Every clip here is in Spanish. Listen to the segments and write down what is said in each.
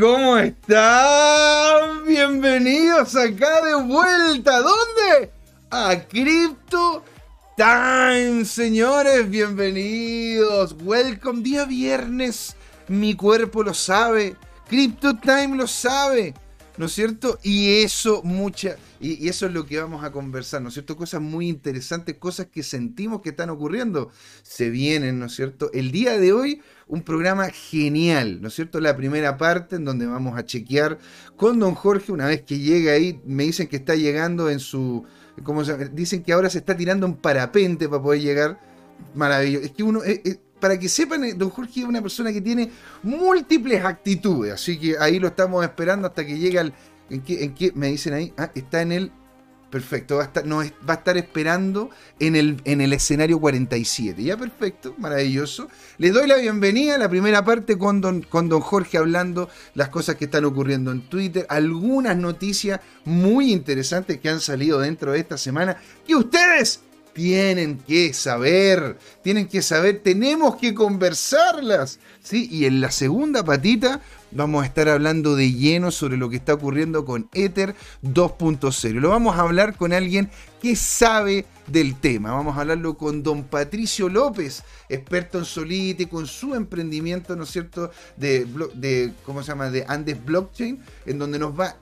¿Cómo están? Bienvenidos acá de vuelta. ¿Dónde? A Crypto Time, señores. Bienvenidos. Welcome. Día viernes. Mi cuerpo lo sabe. Crypto Time lo sabe. ¿No es cierto? Y eso, mucha. Y, eso es lo que vamos a conversar, ¿no es cierto? Cosas muy interesantes, cosas que sentimos que están ocurriendo. Se vienen, ¿no es cierto? El día de hoy un programa genial, ¿no es cierto? La primera parte en donde vamos a chequear con don Jorge, una vez que llega ahí, me dicen que está llegando en su, ¿cómo se llama? Dicen que ahora se está tirando un parapente para poder llegar. Maravilloso. Es que uno, eh, para que sepan, eh, don Jorge es una persona que tiene múltiples actitudes, así que ahí lo estamos esperando hasta que llegue al... ¿En qué, en qué me dicen ahí? Ah, está en el Perfecto, va a estar, no, va a estar esperando en el, en el escenario 47. Ya, perfecto, maravilloso. Les doy la bienvenida a la primera parte con don, con don Jorge hablando las cosas que están ocurriendo en Twitter, algunas noticias muy interesantes que han salido dentro de esta semana que ustedes tienen que saber, tienen que saber, tenemos que conversarlas. ¿sí? Y en la segunda patita vamos a estar hablando de lleno sobre lo que está ocurriendo con Ether 2.0. Lo vamos a hablar con alguien que sabe del tema. Vamos a hablarlo con don Patricio López, experto en Solidity, con su emprendimiento, ¿no es cierto?, de, ¿cómo se llama?, de Andes Blockchain, en donde nos va,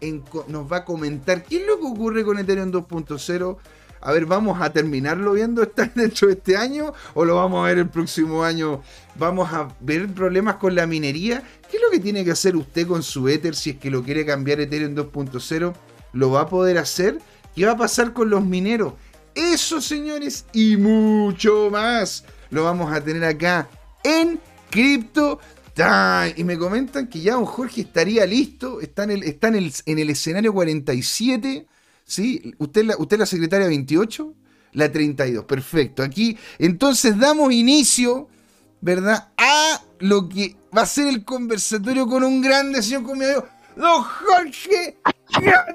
nos va a comentar qué es lo que ocurre con Ethereum 2.0 a ver, ¿vamos a terminarlo viendo dentro de este año o lo vamos a ver el próximo año? ¿Vamos a ver problemas con la minería? ¿Qué es lo que tiene que hacer usted con su Ether si es que lo quiere cambiar Ethereum 2.0? ¿Lo va a poder hacer? ¿Qué va a pasar con los mineros? Eso, señores, y mucho más lo vamos a tener acá en Crypto Time. Y me comentan que ya don Jorge estaría listo, está en el, está en el, en el escenario 47 ¿sí? ¿Usted es la, usted la secretaria 28? La 32, perfecto. Aquí, entonces damos inicio, ¿verdad? A lo que va a ser el conversatorio con un grande señor con mi amigo, don Jorge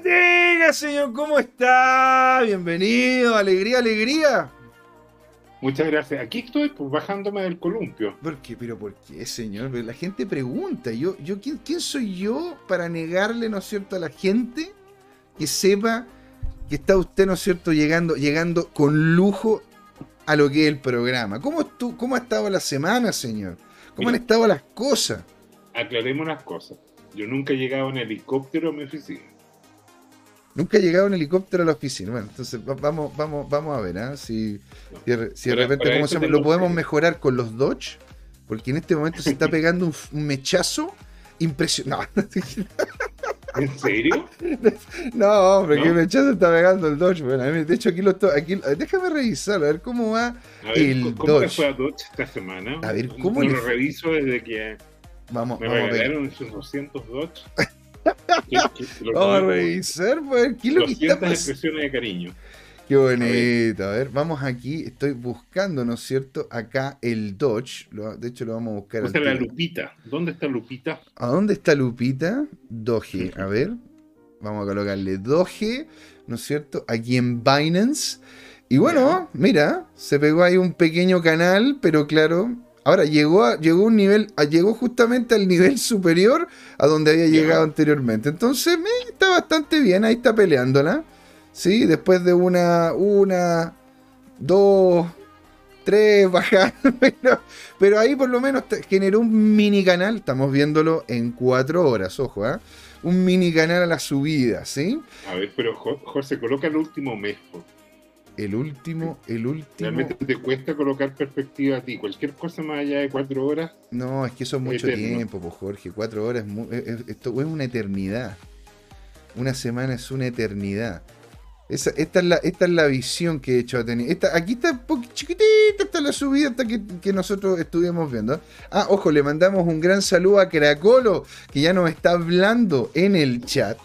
diga, señor, ¿cómo está? Bienvenido, alegría, alegría. Muchas gracias. Aquí estoy, pues, bajándome del columpio. ¿Por qué? ¿Pero por qué, señor? La gente pregunta. Yo, yo ¿quién, ¿Quién soy yo para negarle, ¿no es cierto?, a la gente que sepa que está usted, ¿no es cierto?, llegando, llegando con lujo a lo que es el programa. ¿Cómo, tú, cómo ha estado la semana, señor? ¿Cómo han estado las cosas? Aclaremos las cosas. Yo nunca he llegado en helicóptero a mi oficina. Nunca he llegado en helicóptero a la oficina. Bueno, entonces vamos, vamos, vamos a ver, ¿eh? si, si, de repente ¿cómo se llama? lo podemos mejorar con los Dodge, porque en este momento se está pegando un, un mechazo impresionante. ¿En serio? no, hombre, ¿No? que me se está pegando el Dodge. Bueno, de hecho, aquí lo estoy. Aquí, déjame revisarlo, a ver cómo va ver, el ¿cómo Dodge. fue a Dodge esta semana? A ver, ¿cómo no le lo reviso desde que vamos, me vamos regalaron esos 200 Dodge. que, que vamos a revisar, pues, ¿qué es lo que está pasando? expresiones de cariño. Qué bonito. A ver, vamos aquí. Estoy buscando, ¿no es cierto? Acá el Dodge. Lo, de hecho, lo vamos a buscar. ¿Dónde está la Lupita? ¿Dónde está Lupita? ¿A dónde está Lupita? Doge. A ver. Vamos a colocarle Doge, ¿no es cierto? Aquí en Binance. Y bueno, mira, se pegó ahí un pequeño canal, pero claro, ahora llegó a, llegó un nivel, llegó justamente al nivel superior a donde había llegado anteriormente. Entonces, me, está bastante bien, ahí está peleándola. Sí, después de una, una, dos, tres bajadas, pero, pero, ahí por lo menos generó un mini canal, estamos viéndolo en cuatro horas, ojo, ¿eh? un mini canal a la subida, ¿sí? A ver, pero Jorge, coloca el último mes. El último, el último. Realmente te cuesta colocar perspectiva a ti. Cualquier cosa más allá de cuatro horas. No, es que eso es mucho eterno. tiempo, pues Jorge. Cuatro horas es, es, esto es una eternidad. Una semana es una eternidad. Esta, es la, esta es la visión que he hecho a tener. Aquí está chiquitita, está la subida hasta que, que, nosotros estuvimos viendo. Ah, ojo, le mandamos un gran saludo a Cracolo, que ya nos está hablando en el chat.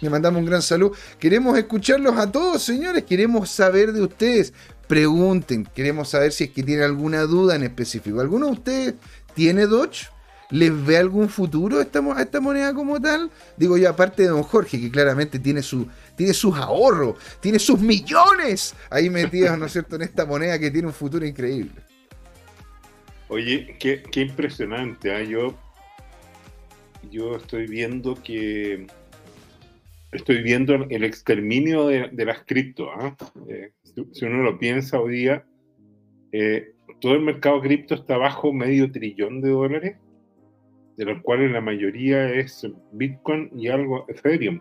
Le mandamos un gran saludo. Queremos escucharlos a todos, señores. Queremos saber de ustedes. Pregunten. Queremos saber si es que tienen alguna duda en específico. ¿Alguno de ustedes tiene Dodge? ¿Les ve algún futuro esta, a esta moneda como tal? Digo yo, aparte de don Jorge, que claramente tiene, su, tiene sus ahorros, tiene sus millones ahí metidos, ¿no es cierto?, en esta moneda que tiene un futuro increíble. Oye, qué, impresionante, ¿eh? Yo estoy viendo que estoy viendo el exterminio de, las cripto. ¿ah? Eh, si, uno lo piensa hoy día, eh, todo el mercado cripto está bajo medio trillón de dólares, de los cuales la mayoría es Bitcoin y algo Ethereum.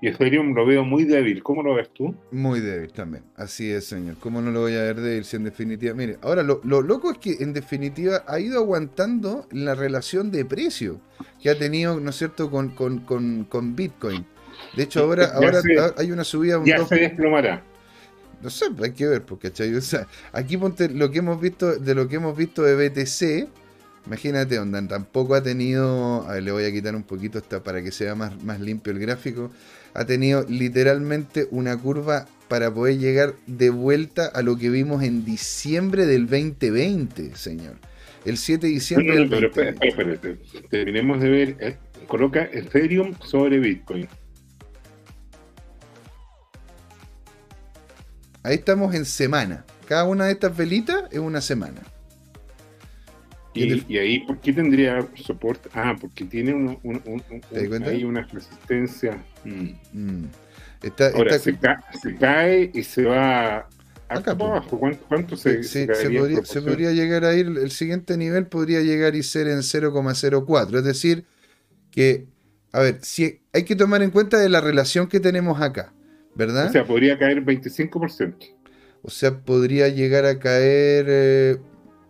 Y Ethereum lo veo muy débil. ¿Cómo lo ves tú? Muy débil también. Así es, señor. ¿Cómo no lo voy a ver débil si en definitiva... Mire, ahora lo, loco es que en definitiva ha ido aguantando la relación de precio que ha tenido, ¿no es cierto?, con, con, Bitcoin. De hecho, ahora, ahora hay una subida... Un ya se desplomará. No sé, hay que ver, porque o sea, aquí ponte lo que hemos visto, de lo que hemos visto de BTC, imagínate, onda, tampoco ha tenido, a ver, le voy a quitar un poquito esta para que sea más, más limpio el gráfico ha tenido literalmente una curva para poder llegar de vuelta a lo que vimos en diciembre del 2020, señor. El 7 de diciembre del pero, Espérate, terminemos de ver. Eh, coloca Ethereum sobre Bitcoin. Ahí estamos en semana. Cada una de estas velitas es una semana. Y, ahí, ¿por qué tendría soporte? Ah, porque tiene un, ahí una resistencia. Mm. Mm. Ahora, Se, cae y se va acá abajo. ¿Cuánto, se, se, podría, se, podría, llegar a ir? El siguiente nivel podría llegar y ser en 0,04. Es decir, que, a ver, si hay que tomar en cuenta de la relación que tenemos acá, ¿verdad? O sea, podría caer 25%. O sea, podría llegar a caer. Eh,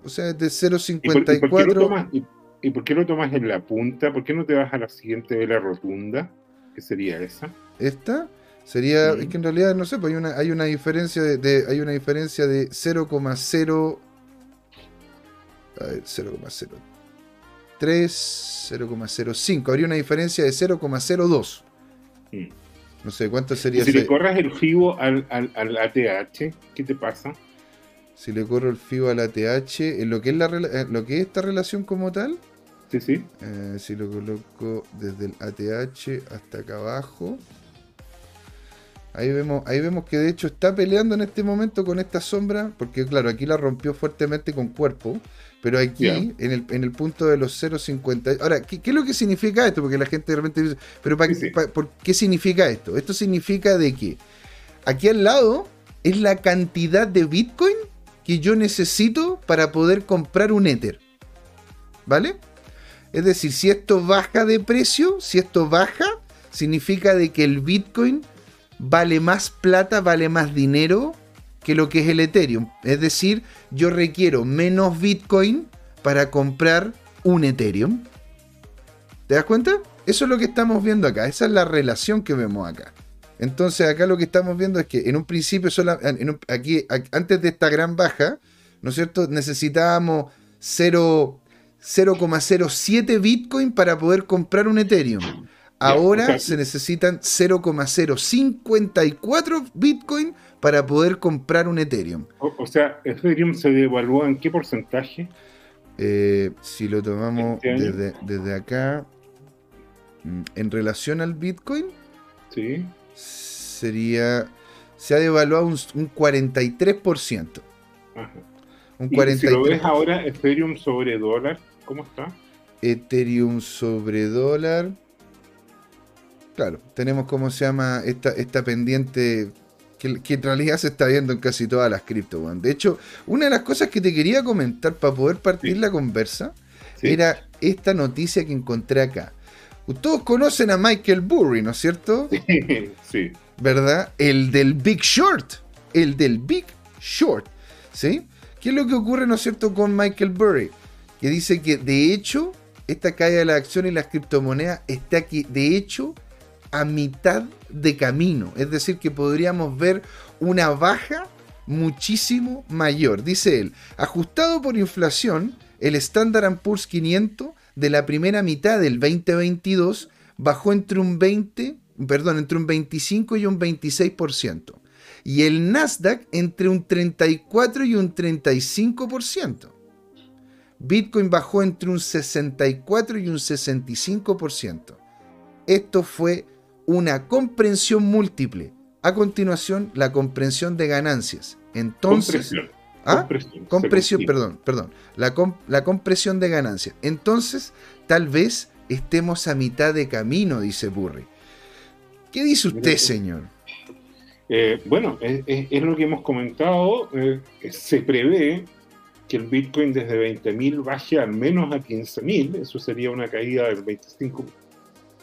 o sea, de 0.54. ¿Y, por qué lo tomas en la punta? ¿Por qué no te vas a la siguiente vela rotunda? ¿Qué sería esa? ¿Esta? Sería, es que en realidad no sé, pues hay una, hay una diferencia de, hay una diferencia de 0,0 a ver, 0,03, 0,05, habría una diferencia de 0,02. Mm. No sé, ¿cuánto sería? si le corras el FIBO al, al, al ATH, ¿qué te pasa? Si le corro el FIBO a la TH, en lo que es, la, lo que es esta relación como tal. Sí, sí. Eh, si lo coloco desde el ATH hasta acá abajo. Ahí vemos, ahí vemos que de hecho está peleando en este momento con esta sombra, porque claro, aquí la rompió fuertemente con cuerpo, pero aquí, en, el, punto de los 0.50... Ahora, ¿qué, es lo que significa esto? Porque la gente realmente dice, pero ¿por qué significa esto? Esto significa de que aquí al lado es la cantidad de Bitcoin que yo necesito para poder comprar un Ether. ¿Vale? Es decir, si esto baja de precio, si esto baja, significa de que el Bitcoin vale más plata, vale más dinero que lo que es el Ethereum. Es decir, yo requiero menos Bitcoin para comprar un Ethereum. ¿Te das cuenta? Eso es lo que estamos viendo acá. Esa es la relación que vemos acá. Entonces acá lo que estamos viendo es que en un principio, aquí, antes de esta gran baja, ¿no es cierto? Necesitábamos 0,07 Bitcoin para poder comprar un Ethereum. Ahora se necesitan 0,054 Bitcoin para poder comprar un Ethereum. O, sea, Ethereum se devaluó en qué porcentaje? Eh, si lo tomamos este desde, desde, acá, mm, en relación al Bitcoin, sí sería. Se ha devaluado un, 43%. Un 43%. si lo ves ahora, Ethereum sobre dólar, ¿cómo está? Ethereum sobre dólar. Claro, tenemos como se llama esta, esta pendiente que, en realidad se está viendo en casi todas las cripto. De hecho, una de las cosas que te quería comentar para poder partir la conversa era esta noticia que encontré acá. Todos conocen a Michael Burry, ¿no es cierto? Sí. ¿verdad? El del Big Short. El del Big Short. ¿Sí? ¿Qué es lo que ocurre, ¿no es cierto?, con Michael Burry? Que dice que de hecho, esta caída de la acción y las criptomonedas está aquí, de hecho, a mitad de camino. Es decir, que podríamos ver una baja muchísimo mayor. Dice él, ajustado por inflación, el Standard Poor's 500 de la primera mitad del 2022 bajó entre un 20 perdón, entre un 25 y un 26%. Y el Nasdaq entre un 34 y un 35%. Bitcoin bajó entre un 64 y un 65%. Esto fue una comprensión múltiple. A continuación, la comprensión de ganancias. Entonces. ¿Ah? compresión, perdón, perdón. La, la compresión de ganancias. Entonces, tal vez estemos a mitad de camino, dice Burry. ¿Qué dice usted, señor? Eh, bueno, es, lo que hemos comentado. Eh, se prevé que el Bitcoin desde 20.000 baje al menos a 15.000. Eso sería una caída del 25,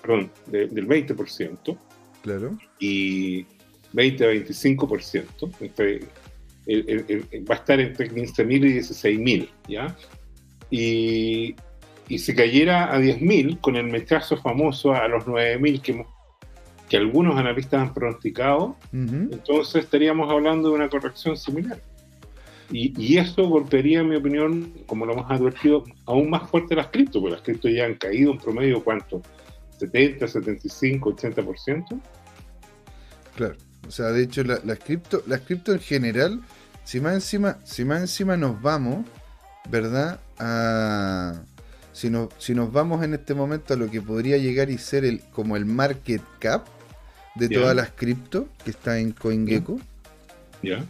perdón, del 20%. Claro. Y 20-25%. Va a estar entre 15.000 y 16.000, ¿ya? Y, y si cayera a 10.000, con el mechazo famoso a los 9.000 que, que algunos analistas han pronosticado, entonces estaríamos hablando de una corrección similar. Y, y, eso golpearía, en mi opinión, como lo hemos advertido, aún más fuerte las cripto, porque las cripto ya han caído en promedio, ¿cuánto? 70, 75, 80%. Claro. O sea, de hecho, las cripto, las cripto en general, si más encima, si más encima nos vamos, ¿verdad? A, si, si nos vamos en este momento a lo que podría llegar y ser el, como el market cap de todas las cripto que está en CoinGecko. Ya.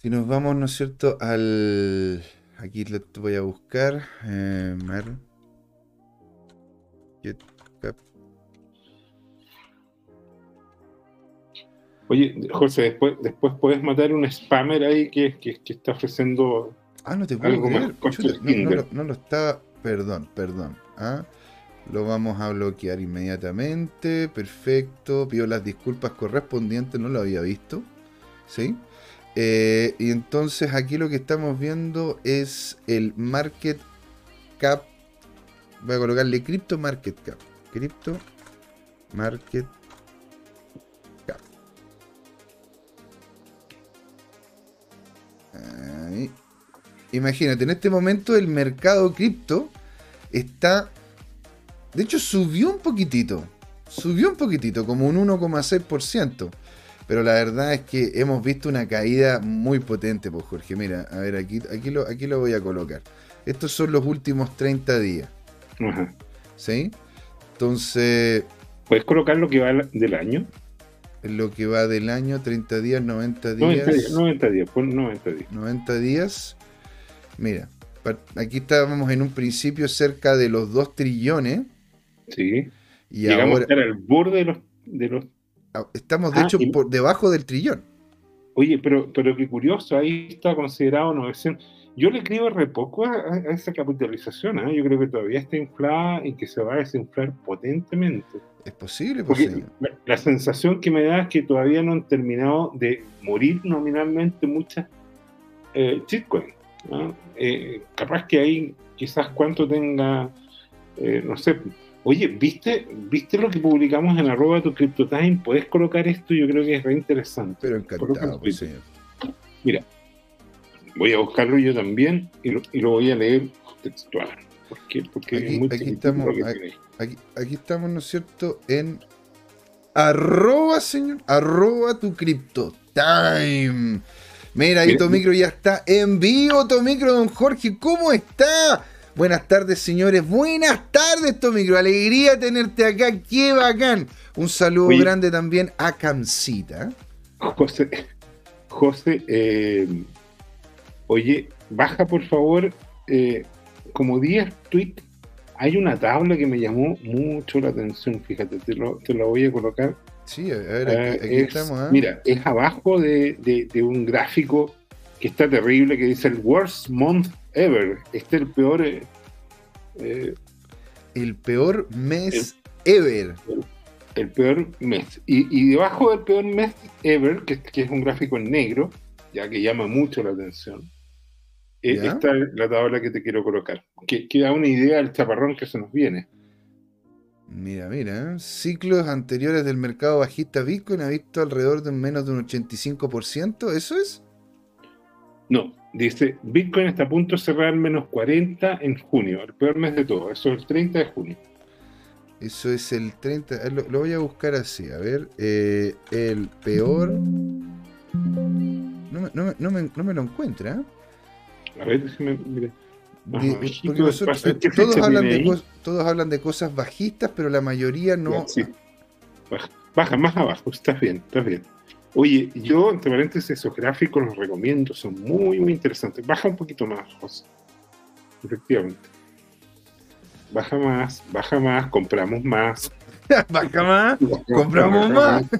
Si nos vamos, ¿no es cierto? Al. Aquí lo voy a buscar. Eh, Oye, José, después, después puedes matar un spammer ahí que, que, está ofreciendo. Ah, no te puedo creer. no, lo está. Perdón, perdón. ¿ah? Lo vamos a bloquear inmediatamente. Perfecto. Pido las disculpas correspondientes. No lo había visto. ¿Sí? Eh, y entonces aquí lo que estamos viendo es el market cap. Voy a colocarle Crypto Market Cap. Crypto Market Imagínate, en este momento el mercado cripto está. De hecho, subió un poquitito. Subió un poquitito, como un 1,6%. Pero la verdad es que hemos visto una caída muy potente, pues Jorge. Mira, a ver, aquí, aquí, lo, aquí lo voy a colocar. Estos son los últimos 30 días. ¿Sí? Entonces. ¿Puedes colocar lo que va del año? Lo que va del año, 30 días, 90 días. 90 días, 90 días. 90 días. Mira, aquí estábamos en un principio cerca de los 2 trillones. Sí. Y Llegamos ahora, a estar al borde de los. Ah, estamos, de ah, hecho, por debajo del trillón. Oye, pero, pero qué curioso, ahí está considerado 900. Yo le escribo re poco a, esa capitalización, ¿eh? yo creo que todavía está inflada y que se va a desinflar potentemente. Es posible, porque la, sensación que me da es que todavía no han terminado de morir nominalmente muchas eh, eh capaz que ahí quizás cuánto tenga, eh, no sé. Oye, ¿viste, ¿viste lo que publicamos en arroba tu CryptoTime? ¿Puedes colocar esto? Yo creo que es re interesante. Pero encantado, pues, señor. Mira, voy a buscarlo yo también y lo, voy a leer textual. Porque, porque aquí, estamos, aquí, estamos, ¿no es cierto? En arroba, señor, arroba tu cripto time. Mira, ahí Tomicro ya está en vivo, Tomicro, don Jorge, ¿cómo está? Buenas tardes, señores. Buenas tardes, Tomicro. Alegría tenerte acá. Qué bacán. Un saludo grande también a Cancita. José, José, eh, Oye, baja por favor, eh, como 10 tweets, hay una tabla que me llamó mucho la atención, fíjate, te, lo, la voy a colocar. Sí, a ver, aquí, eh, estamos. ¿eh? Mira, es abajo de, un gráfico que está terrible que dice el worst month ever. Este es el peor. el peor mes ever. El, peor mes. Y, debajo del peor mes ever, que, que es un gráfico en negro, ya que llama mucho la atención, eh, esta es la tabla que te quiero colocar, que, da una idea del chaparrón que se nos viene. Mira, mira, ¿eh? ciclos anteriores del mercado bajista Bitcoin ha visto alrededor de menos de un 85%, ¿eso es? No, dice, Bitcoin está a punto de cerrar menos 40 en junio, el peor mes de todo, eso es el 30 de junio. Eso es el 30, eh, lo, voy a buscar así, a ver, el peor... No me, no, no me, no me lo encuentra, a ver, déjeme, mire. Todos, hablan de todos hablan de cosas bajistas, pero la mayoría no. baja, más abajo, estás bien, estás bien. Oye, yo, entre paréntesis, esos gráficos los recomiendo, son muy, muy interesantes. Baja un poquito más, José. Efectivamente. baja más, baja más, compramos más. baja más, compramos más.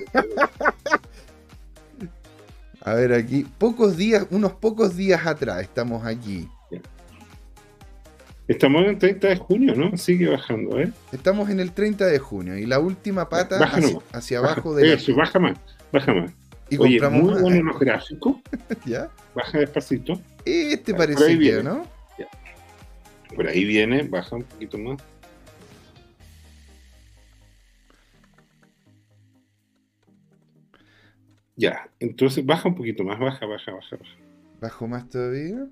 A ver, aquí, pocos días, unos pocos días atrás estamos aquí. Estamos en el 30 de junio, ¿no? Sigue bajando, ¿eh? Estamos en el 30 de junio y la última pata hacia, abajo de. Eso, baja más, baja más. Y Oye, muy más. bueno los gráficos. ¿Ya? Baja despacito. Este parece que, ¿no? Por ahí viene, baja un poquito más. Ya, entonces baja un poquito más, baja, baja, baja, baja. ¿Bajo más todavía?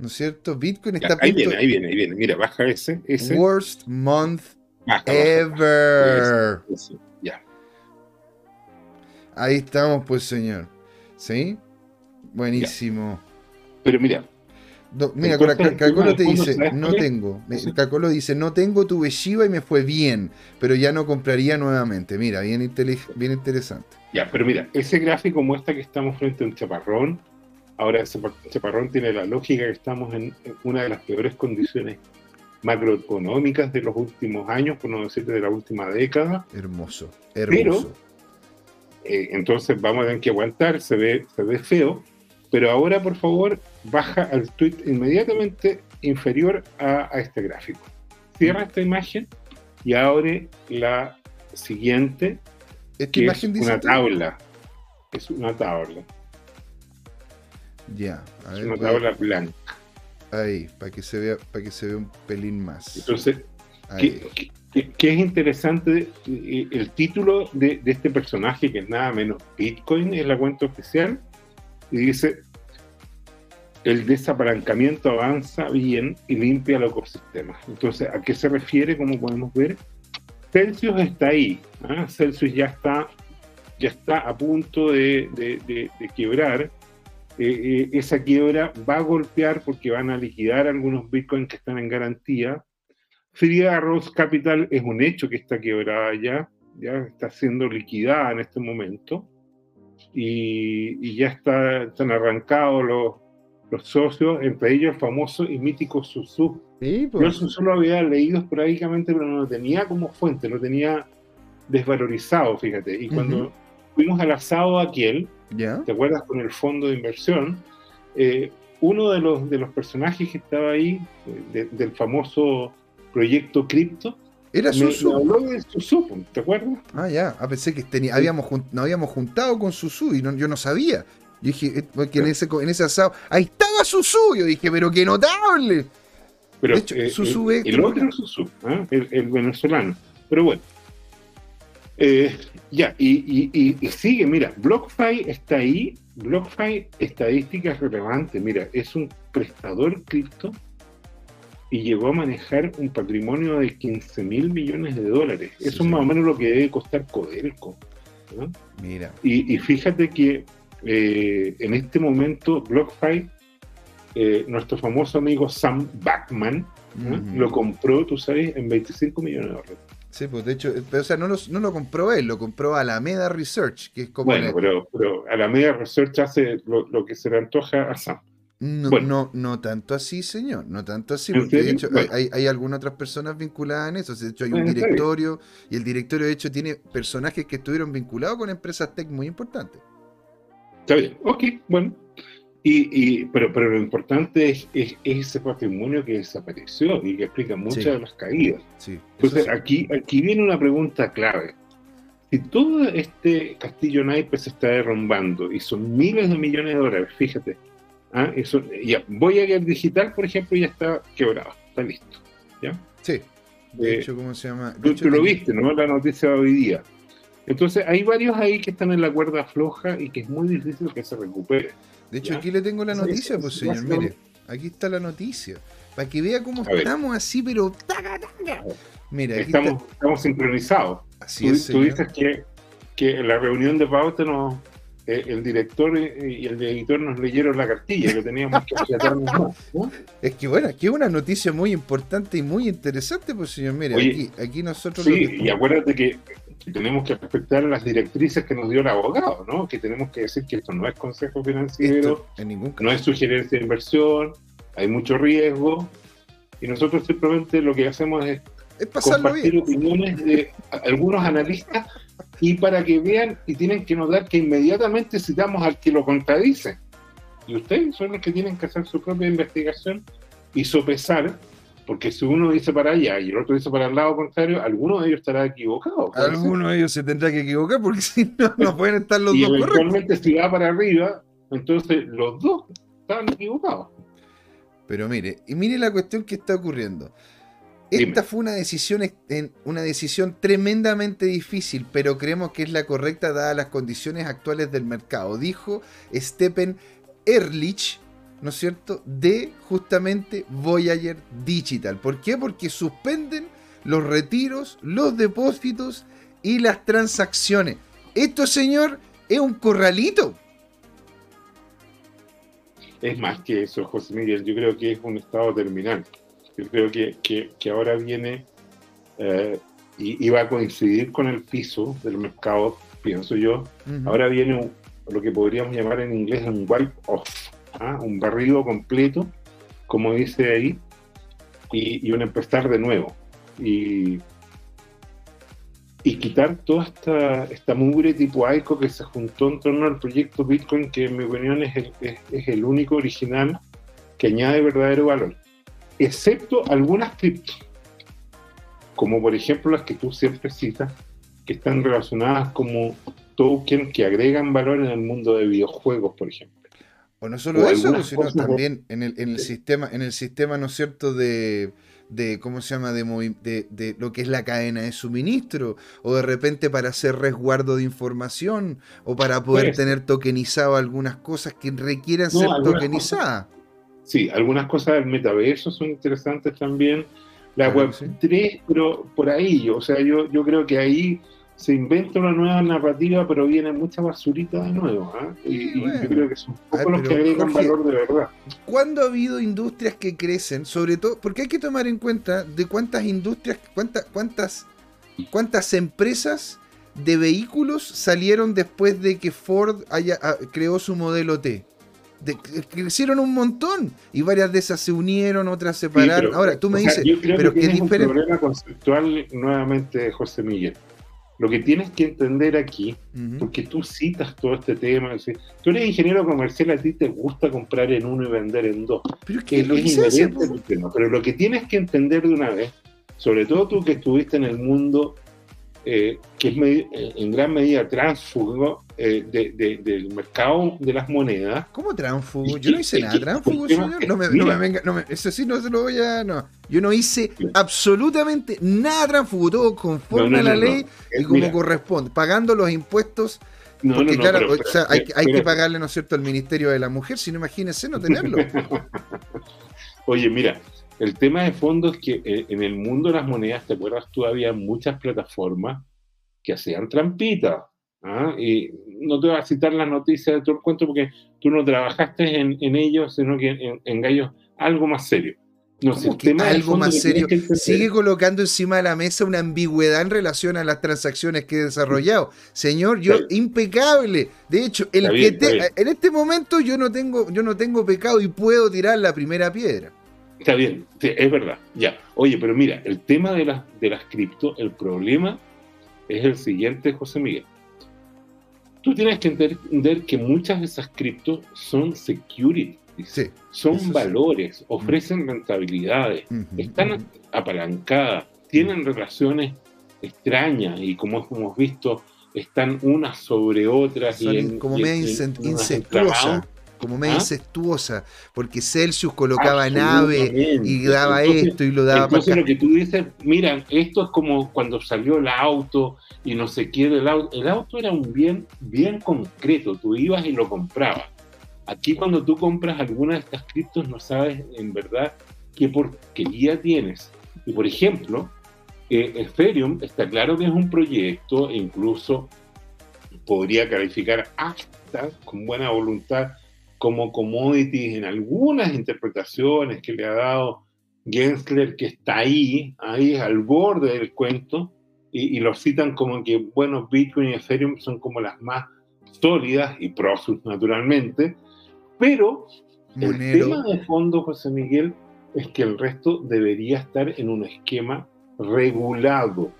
¿No es cierto? Bitcoin está Ahí viene, ahí viene, ahí viene. Mira, baja ese. ese. Worst month ever. Ya. Ahí estamos, pues, señor. ¿Sí? Buenísimo. Pero mira, mira, Cacolo te dice, no tengo. Cacolo dice, no tengo tu Shiba y me fue bien, pero ya no compraría nuevamente. Mira, bien, bien interesante. Ya, pero mira, ese gráfico muestra que estamos frente a un chaparrón. Ahora ese chaparrón tiene la lógica que estamos en una de las peores condiciones macroeconómicas de los últimos años, por no decir de la última década. Hermoso, hermoso. Pero, eh, entonces vamos a tener que aguantar, se ve, se ve feo, pero ahora, por favor, baja al tweet inmediatamente inferior a, este gráfico. Cierra esta imagen y abre la siguiente. ¿Esta imagen es una tabla. Es una tabla. Ya, es una tabla blanca. Ahí, para que se vea, para que se vea un pelín más. Entonces, ¿qué, es interesante? El título de, de, este personaje, que es nada menos Bitcoin, es la cuenta oficial, y dice, el desapalancamiento avanza bien y limpia el ecosistema. Entonces, ¿a qué se refiere? Como podemos ver, Celsius está ahí. ¿ah? Celsius ya está, ya está a punto de, de, quebrar. Eh, eh, esa quiebra va a golpear porque van a liquidar algunos bitcoins que están en garantía. Frida Rose Capital es un hecho que está quebrada ya, ya está siendo liquidada en este momento y, ya está, están arrancados los, los socios, entre ellos el famoso y mítico Susu. Sí, pues. Yo Susu lo había leído esporádicamente, pero no lo tenía como fuente, lo tenía desvalorizado, fíjate. Y cuando fuimos al asado aquel, ¿te acuerdas? Con el fondo de inversión, eh, uno de los, de los personajes que estaba ahí, del famoso proyecto cripto, era Susu. habló de Susu, ¿te acuerdas? Ah, ya. Ah, pensé que tenía, habíamos, nos habíamos juntado con Susu y no, yo no sabía. Yo dije, eh, porque en ese, en ese asado, ahí estaba Susu. Yo dije, pero qué notable. Pero, de hecho, eh, Susu el, el otro Susu, ¿eh? el, venezolano. Pero bueno. Eh, ya, y, y, y, sigue, mira, BlockFi está ahí. BlockFi, estadísticas relevantes. Mira, es un prestador cripto y llegó a manejar un patrimonio de 15 mil millones de dólares. Eso es más o menos lo que debe costar Codelco. Mira. Y, fíjate que eh, en este momento BlockFi, eh, nuestro famoso amigo Sam Backman, lo compró, tú sabes, en 25 millones de dólares. Sí, pues de hecho, pero, o sea, no lo, no lo compró él, lo compró Alameda Research, que es como... Bueno, pero, pero Alameda Research hace lo, lo, que se le antoja a Sam. No, no, no tanto así, señor, no tanto así, porque de hecho hay, hay, algunas otras personas vinculadas en eso, de hecho hay un directorio y el directorio de hecho tiene personajes que estuvieron vinculados con empresas tech muy importantes. Está bien, ok, bueno. Y, y pero, pero lo importante es, es, ese patrimonio que desapareció y que explica muchas de las caídas. Sí, Entonces aquí, aquí viene una pregunta clave. Si todo este castillo naipes se está derrumbando y son miles de millones de dólares, fíjate, ¿Ah? Eso, ya, voy a ir digital, por ejemplo, ya está quebrado, está listo. ¿ya? Sí. De hecho, ¿cómo se llama? tú, lo viste, ¿no? La noticia de hoy día. Entonces, hay varios ahí que están en la cuerda floja y que es muy difícil que se recupere. De hecho, aquí le tengo la noticia, pues, señor. Mire, aquí está la noticia. Para que vea cómo estamos así, pero. Mira, estamos, estamos sincronizados. Así tú, es. Tú dices que, que la reunión de pauta nos eh, el director y el editor nos leyeron la cartilla, que teníamos que más. Es que bueno, aquí es una noticia muy importante y muy interesante, pues señor, mire, aquí, aquí nosotros... Sí, y acuérdate que, tenemos que respetar las directrices que nos dio el abogado, ¿no? Que tenemos que decir que esto no es consejo financiero, en ningún no es sugerencia de inversión, hay mucho riesgo, y nosotros simplemente lo que hacemos es, es compartir opiniones de algunos analistas y para que vean y tienen que notar que inmediatamente citamos al que lo contradice. Y ustedes son los que tienen que hacer su propia investigación y sopesar, porque si uno dice para allá y el otro dice para el lado contrario, alguno de ellos estará equivocado. Alguno de ellos se tendrá que equivocar porque si no, no pueden estar los dos correctos. Eventualmente si va para arriba, entonces los dos están equivocados. Pero mire, y mire la cuestión que está ocurriendo. Esta fue una decisión, una decisión tremendamente difícil, pero creemos que es la correcta dadas las condiciones actuales del mercado, dijo Stepen Ehrlich, ¿no es cierto?, de justamente Voyager Digital. ¿Por qué? Porque suspenden los retiros, los depósitos y las transacciones. Esto, señor, es un corralito. Es más que eso, José Miguel. Yo creo que es un estado terminal. Yo creo que, que, ahora viene eh, y, va a coincidir con el piso del mercado, pienso yo. Ahora viene lo que podríamos llamar en inglés un wipe off, ¿ah? un barrido completo, como dice ahí, y, y un empezar de nuevo. Y, y quitar toda esta, esta mugre tipo AICO que se juntó en torno al proyecto Bitcoin, que en mi opinión es el, es, el único original que añade verdadero valor, excepto algunas criptos, como por ejemplo las que tú siempre citas, que están relacionadas como tokens que agregan valor en el mundo de videojuegos, por ejemplo. O no solo eso, sino también en el, en el sistema, en el sistema, ¿no es cierto?, de, de ¿cómo se llama? De, de, lo que es la cadena de suministro, o de repente para hacer resguardo de información, o para poder tener tokenizado algunas cosas que requieran ser tokenizadas. Sí, algunas cosas del metaverso son interesantes también. La Web 3, pero por ahí, o sea, yo, yo creo que ahí se inventa una nueva narrativa, pero viene mucha basurita de nuevo. ¿ah? Y, yo creo que son pocos los que agregan valor de verdad. ¿Cuándo ha habido industrias que crecen? Sobre todo, porque hay que tomar en cuenta de cuántas industrias, cuántas, cuántas, cuántas empresas de vehículos salieron después de que Ford haya, ah, creó su modelo T. crecieron un montón y varias de esas se unieron, otras se separaron. Ahora, tú me dices, pero que es diferente. un problema conceptual nuevamente, José Miguel. Lo que tienes que entender aquí, porque tú citas todo este tema, tú eres ingeniero comercial, a ti te gusta comprar en uno y vender en dos. Pero que lo es Pero lo que tienes que entender de una vez, sobre todo tú que estuviste en el mundo eh, que es eh, en gran medida tránsfugo eh, del mercado de las monedas. ¿Cómo tránsfugo? Yo no hice nada tránsfugo, señor. No me, venga, no me, eso sí no se lo voy a. No. Yo no hice absolutamente nada tránsfugo, todo conforme a la ley y como corresponde, pagando los impuestos. porque claro, o sea, hay, hay que pagarle, ¿no es cierto?, al Ministerio de la Mujer, si no imagínense no tenerlo. Oye, mira, el tema de fondo es que eh, en el mundo de las monedas, ¿te acuerdas? Tú había muchas plataformas que hacían trampitas. ¿ah? Y no te voy a citar las noticias de todo el cuento porque tú no trabajaste en, en ellos, sino que en, en gallos algo más serio. No, algo más serio. Sigue colocando encima de la mesa una ambigüedad en relación a las transacciones que he desarrollado. Señor, yo impecable. De hecho, el que en este momento yo no tengo, yo no tengo pecado y puedo tirar la primera piedra. Está bien, es verdad, ya. Oye, pero mira, el tema de las, de las cripto, el problema es el siguiente, José Miguel. Tú tienes que entender que muchas de esas criptos son security, son valores, ofrecen rentabilidades, están apalancadas, tienen relaciones extrañas y como hemos visto, están unas sobre otras. y como medio incestuosas como medio incestuosa, porque Celsius colocaba nave y daba esto y lo daba Entonces lo que tú dices, mira, esto es como cuando salió el auto y no sé qué el auto. El auto era un bien bien concreto, tú ibas y lo comprabas. Aquí cuando tú compras alguna de estas criptos no sabes en verdad qué porquería tienes. Y por ejemplo, eh, Ethereum está claro que es un proyecto e incluso podría calificar hasta con buena voluntad como commodities en algunas interpretaciones que le ha dado Gensler, que está ahí, ahí al borde del cuento, y, lo citan como que, bueno, Bitcoin y Ethereum son como las más sólidas y Prosus naturalmente, pero el tema de fondo, José Miguel, es que el resto debería estar en un esquema regulado.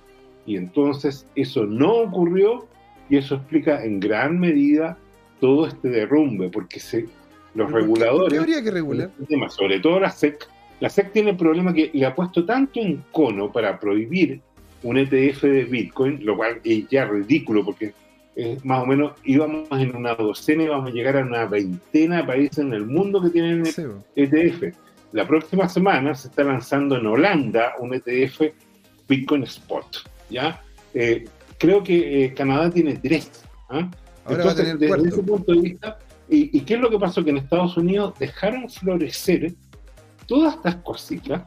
Y entonces eso no ocurrió y eso explica en gran medida todo este derrumbe, porque se, los reguladores... ¿Qué habría que regular? Este tema, sobre todo la SEC, la SEC tiene el problema que le ha puesto tanto un cono para prohibir un ETF de Bitcoin, lo cual es ya ridículo porque más o menos íbamos en una docena y vamos a llegar a una veintena de países en el mundo que tienen ETF. La próxima semana se está lanzando en Holanda un ETF Bitcoin Spot. ¿ya? Eh, creo que eh, Canadá tiene tres. Entonces, desde ese punto de vista, y, qué es lo que pasó? Que en Estados Unidos dejaron florecer todas estas cositas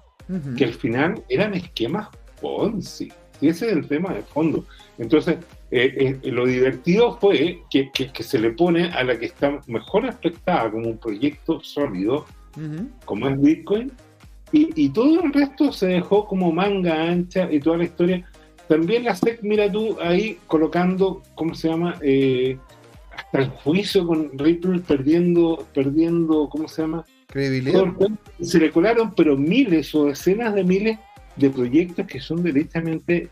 que al final eran esquemas Ponzi. Y ese es el tema de fondo. Entonces, eh, eh, lo divertido fue que, se le pone a la que está mejor aspectada como un proyecto sólido, como es Bitcoin, y, todo el resto se dejó como manga ancha y toda la historia. También la SEC, mira tú, ahí colocando, ¿cómo se llama? Eh, hasta el juicio con Ripple perdiendo, perdiendo, ¿cómo se llama? Credibilidad. Se le colaron, pero miles o decenas de miles de proyectos que son directamente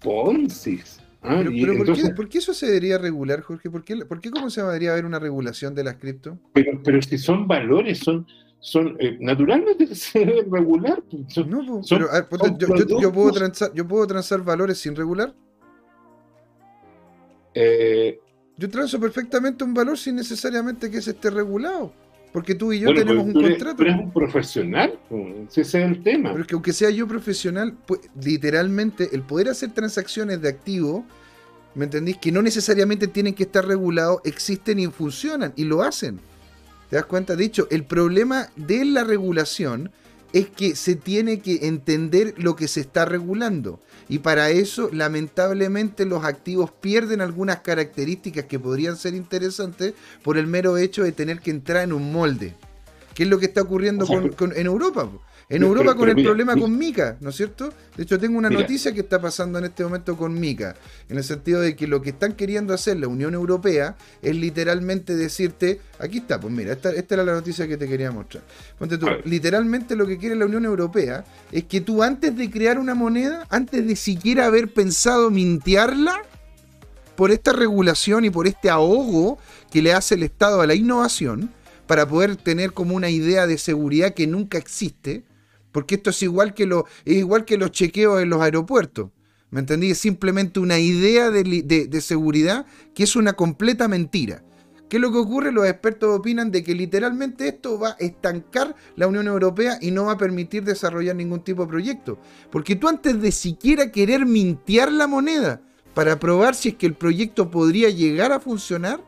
Ponzi. Ah, pero, ¿por, qué, eso se debería regular, Jorge? ¿Por qué, por qué cómo se debería haber una regulación de las cripto? Pero, pero si son valores, son, son eh, naturalmente se debe regular. no, pero, yo, puedo transar, yo puedo transar valores sin regular. Eh, yo transo perfectamente un valor sin necesariamente que se esté regulado. Porque tú y yo tenemos un contrato. Pero es un profesional, ese es el tema. Pero que aunque sea yo profesional, pues, literalmente el poder hacer transacciones de activo, ¿me entendís? Que no necesariamente tienen que estar regulados, existen y funcionan y lo hacen. ¿Te das cuenta? De hecho, el problema de la regulación es que se tiene que entender lo que se está regulando. Y para eso, lamentablemente, los activos pierden algunas características que podrían ser interesantes por el mero hecho de tener que entrar en un molde. ¿Qué es lo que está ocurriendo en Europa? En Europa con el problema con Mica, ¿no es cierto? De hecho, tengo una noticia que está pasando en este momento con Mica, en el sentido de que lo que están queriendo hacer la Unión Europea es literalmente decirte, aquí está, pues mira, esta, era la noticia que te quería mostrar. Ponte tú, literalmente lo que quiere la Unión Europea es que tú antes de crear una moneda, antes de siquiera haber pensado mintearla, por esta regulación y por este ahogo que le hace el Estado a la innovación, para poder tener como una idea de seguridad que nunca existe, porque esto es igual que, lo, es igual que los chequeos en los aeropuertos. ¿Me entendí? Es simplemente una idea de, seguridad que es una completa mentira. ¿Qué es lo que ocurre? Los expertos opinan de que literalmente esto va a estancar la Unión Europea y no va a permitir desarrollar ningún tipo de proyecto. Porque tú antes de siquiera querer mintear la moneda para probar si es que el proyecto podría llegar a funcionar,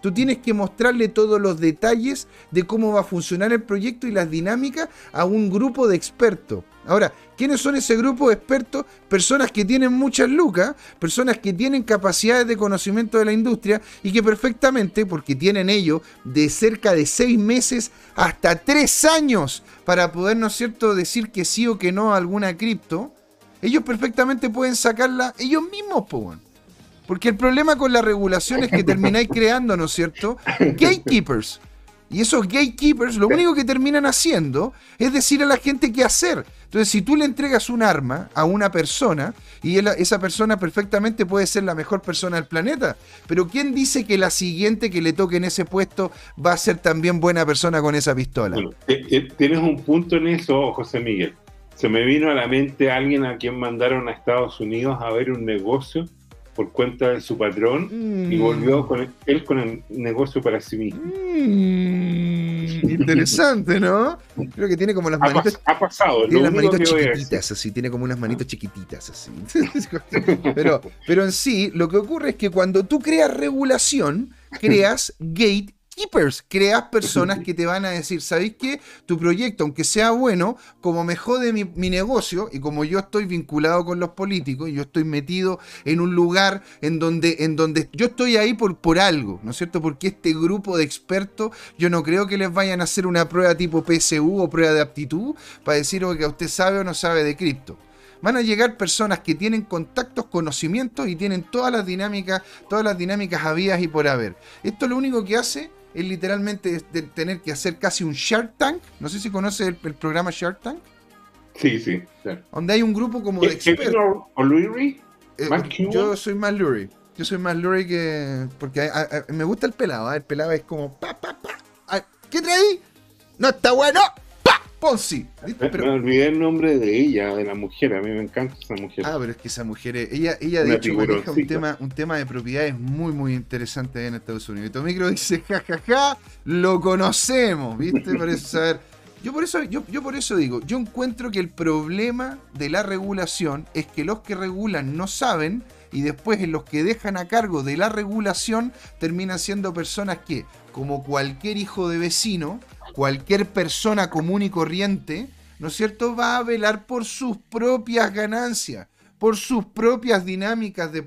Tú tienes que mostrarle todos los detalles de cómo va a funcionar el proyecto y las dinámicas a un grupo de expertos. Ahora, ¿quiénes son ese grupo de expertos? Personas que tienen muchas lucas, personas que tienen capacidades de conocimiento de la industria y que perfectamente, porque tienen ellos de cerca de seis meses hasta tres años para poder, ¿no es cierto?, decir que sí o que no a alguna cripto, ellos perfectamente pueden sacarla ellos mismos, pues. Porque el problema con la regulación es que termináis creando, ¿no es cierto? Gatekeepers. Y esos gatekeepers lo único que terminan haciendo es decir a la gente qué hacer. Entonces, si tú le entregas un arma a una persona, y esa persona perfectamente puede ser la mejor persona del planeta, pero ¿quién dice que la siguiente que le toque en ese puesto va a ser también buena persona con esa pistola? Bueno, tienes un punto en eso, José Miguel. Se me vino a la mente alguien a quien mandaron a Estados Unidos a ver un negocio por cuenta de su patrón y mm. volvió con él con el negocio para sí mismo. Mm, interesante, ¿no? Creo que tiene como las manitas. Ha, pasado, tiene las manitas chiquititas, así, tiene como unas manitas chiquititas, así. pero, pero en sí, lo que ocurre es que cuando tú creas regulación, creas gate keepers, creas personas que te van a decir, ¿sabéis qué? Tu proyecto, aunque sea bueno, como me jode mi, mi, negocio y como yo estoy vinculado con los políticos y yo estoy metido en un lugar en donde, en donde yo estoy ahí por, por algo, ¿no es cierto? Porque este grupo de expertos, yo no creo que les vayan a hacer una prueba tipo PSU o prueba de aptitud para decir que usted sabe o no sabe de cripto van a llegar personas que tienen contactos, conocimientos y tienen todas las dinámicas, todas las dinámicas habidas y por haber. Esto lo único que hace es literalmente tener que hacer casi un Shark Tank. No sé si conoce el, programa Shark Tank. Sí, sí, Donde hay un grupo como de expertos. ¿O Lurie? Eh, yo soy más Lurie. Yo soy más Lurie que. Porque me gusta el pelado. ¿eh? El pelado es como. Pa, pa, pa. ¿Qué traí? No está bueno. Ponzi. Me olvidé el nombre de ella, de la mujer. A mí me encanta esa mujer. Ah, pero es que esa mujer, ella, ella de hecho maneja un tema, un tema de propiedades muy, muy interesante en Estados Unidos. Y Tomicro dice, jajaja, ja, ja, lo conocemos, ¿viste? Por eso, saber. Yo por eso, yo, yo por eso digo, yo encuentro que el problema de la regulación es que los que regulan no saben y después los que dejan a cargo de la regulación terminan siendo personas que, como cualquier hijo de vecino, cualquier persona común y corriente, ¿no es cierto?, va a velar por sus propias ganancias, por sus propias dinámicas de,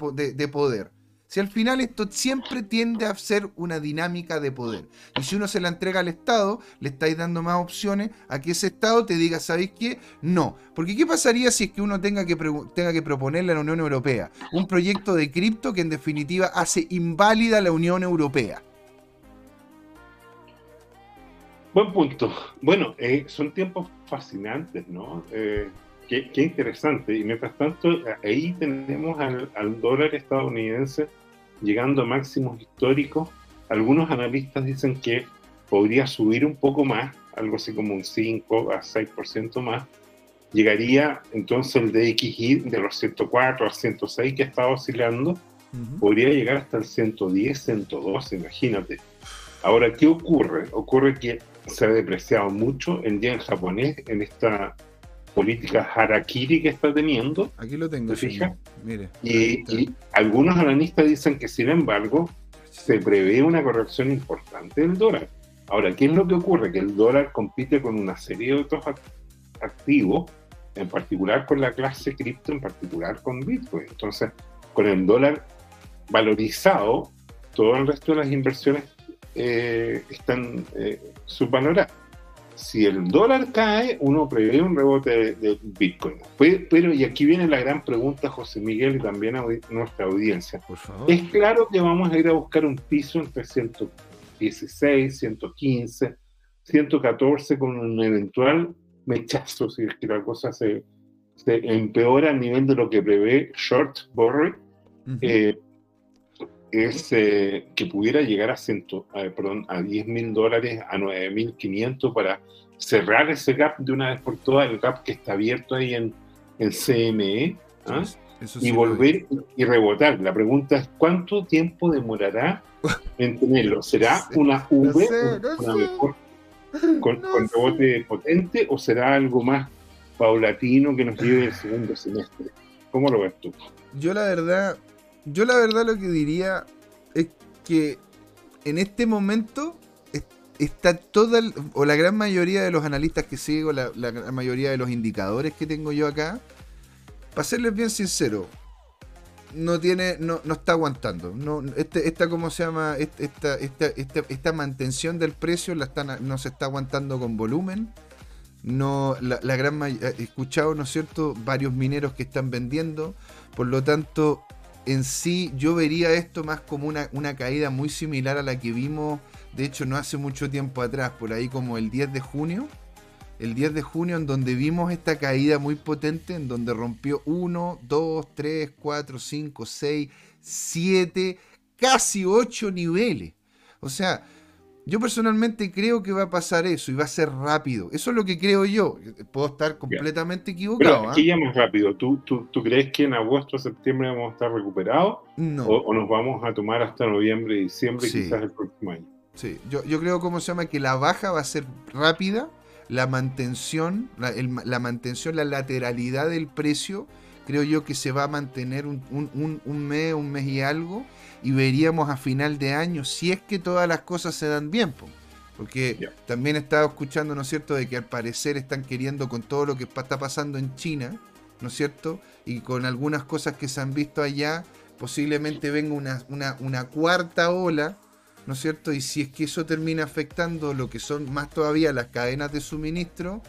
poder. Si al final esto siempre tiende a ser una dinámica de poder. Y si uno se la entrega al Estado, le estáis dando más opciones a que ese Estado te diga, ¿sabéis qué? No. Porque ¿qué pasaría si es que uno tenga que, tenga que proponerle a la Unión Europea un proyecto de cripto que en definitiva hace inválida la Unión Europea? Buen punto. Bueno, eh, son tiempos fascinantes, ¿no? Eh, qué, interesante. Y mientras tanto, ahí tenemos al, dólar estadounidense llegando a máximos históricos. Algunos analistas dicen que podría subir un poco más, algo así como un 5 a 6% más. Llegaría entonces el DXY de los 104 a 106 que estaba oscilando, podría llegar hasta el 110, 112, imagínate. Ahora, ¿qué ocurre? Ocurre que se ha depreciado mucho el yen japonés en esta política harakiri que está teniendo. Aquí lo tengo. fija Mire, y, algunos analistas dicen que, sin embargo, se prevé una corrección importante del dólar. Ahora, ¿qué es lo que ocurre? Que el dólar compite con una serie de otros activos, en particular con la clase cripto, en particular con Bitcoin. Entonces, con el dólar valorizado, todo el resto de las inversiones eh, están eh, subvaloradas. Si el dólar cae, uno prevé un rebote de, Bitcoin. Pero, y aquí viene la gran pregunta, José Miguel, y también a nuestra audiencia. Por favor. Es claro que vamos a ir a buscar un piso entre 116, 115, 114 con un eventual mechazo, si es que la cosa se, empeora a nivel de lo que prevé Short Borre es eh, que pudiera llegar a, ciento, perdón, a 10 mil dólares, a 9.500 para cerrar ese gap de una vez por todas, el gap que está abierto ahí en, el CME, ¿ah? y volver y rebotar. La pregunta es, ¿cuánto tiempo demorará en tenerlo? ¿Será una V, una mejor, con, con rebote potente, o será algo más paulatino que nos lleve el segundo semestre? ¿Cómo lo ves tú? Yo la verdad, yo la verdad lo que diría es que en este momento está toda, o la gran mayoría de los analistas que sigo, la, gran mayoría de los indicadores que tengo yo acá, para serles bien sincero, no tiene, no, no está aguantando. No, este, esta, ¿cómo se llama? Esta, esta, esta, mantención del precio la están, no se está aguantando con volumen. No, la, gran he escuchado, ¿no es cierto?, varios mineros que están vendiendo. Por lo tanto, en sí yo vería esto más como una, una, caída muy similar a la que vimos, de hecho no hace mucho tiempo atrás, por ahí como el 10 de junio, el 10 de junio en donde vimos esta caída muy potente, en donde rompió 1, 2, 3, 4, 5, 6, 7, casi 8 niveles. O sea, yo personalmente creo que va a pasar eso y va a ser rápido. Eso es lo que creo yo. Puedo estar completamente equivocado. Pero, ¿qué ya más rápido? ¿Tú, ¿Tú, tú, crees que en agosto o septiembre vamos a estar recuperados? No. O, nos vamos a tomar hasta noviembre y diciembre, quizás el próximo año? Sí, yo, yo creo, ¿cómo se llama? Que la baja va a ser rápida, la mantención, la, la mantención, la lateralidad del precio, creo yo que se va a mantener un, un, un mes, un mes y algo y veríamos a final de año si es que todas las cosas se dan bien. Porque también he estado escuchando, ¿no es cierto?, de que al parecer están queriendo con todo lo que está pasando en China, ¿no es cierto? Y con algunas cosas que se han visto allá, posiblemente venga una, una, cuarta ola, ¿no es cierto? Y si es que eso termina afectando lo que son más todavía las cadenas de suministro,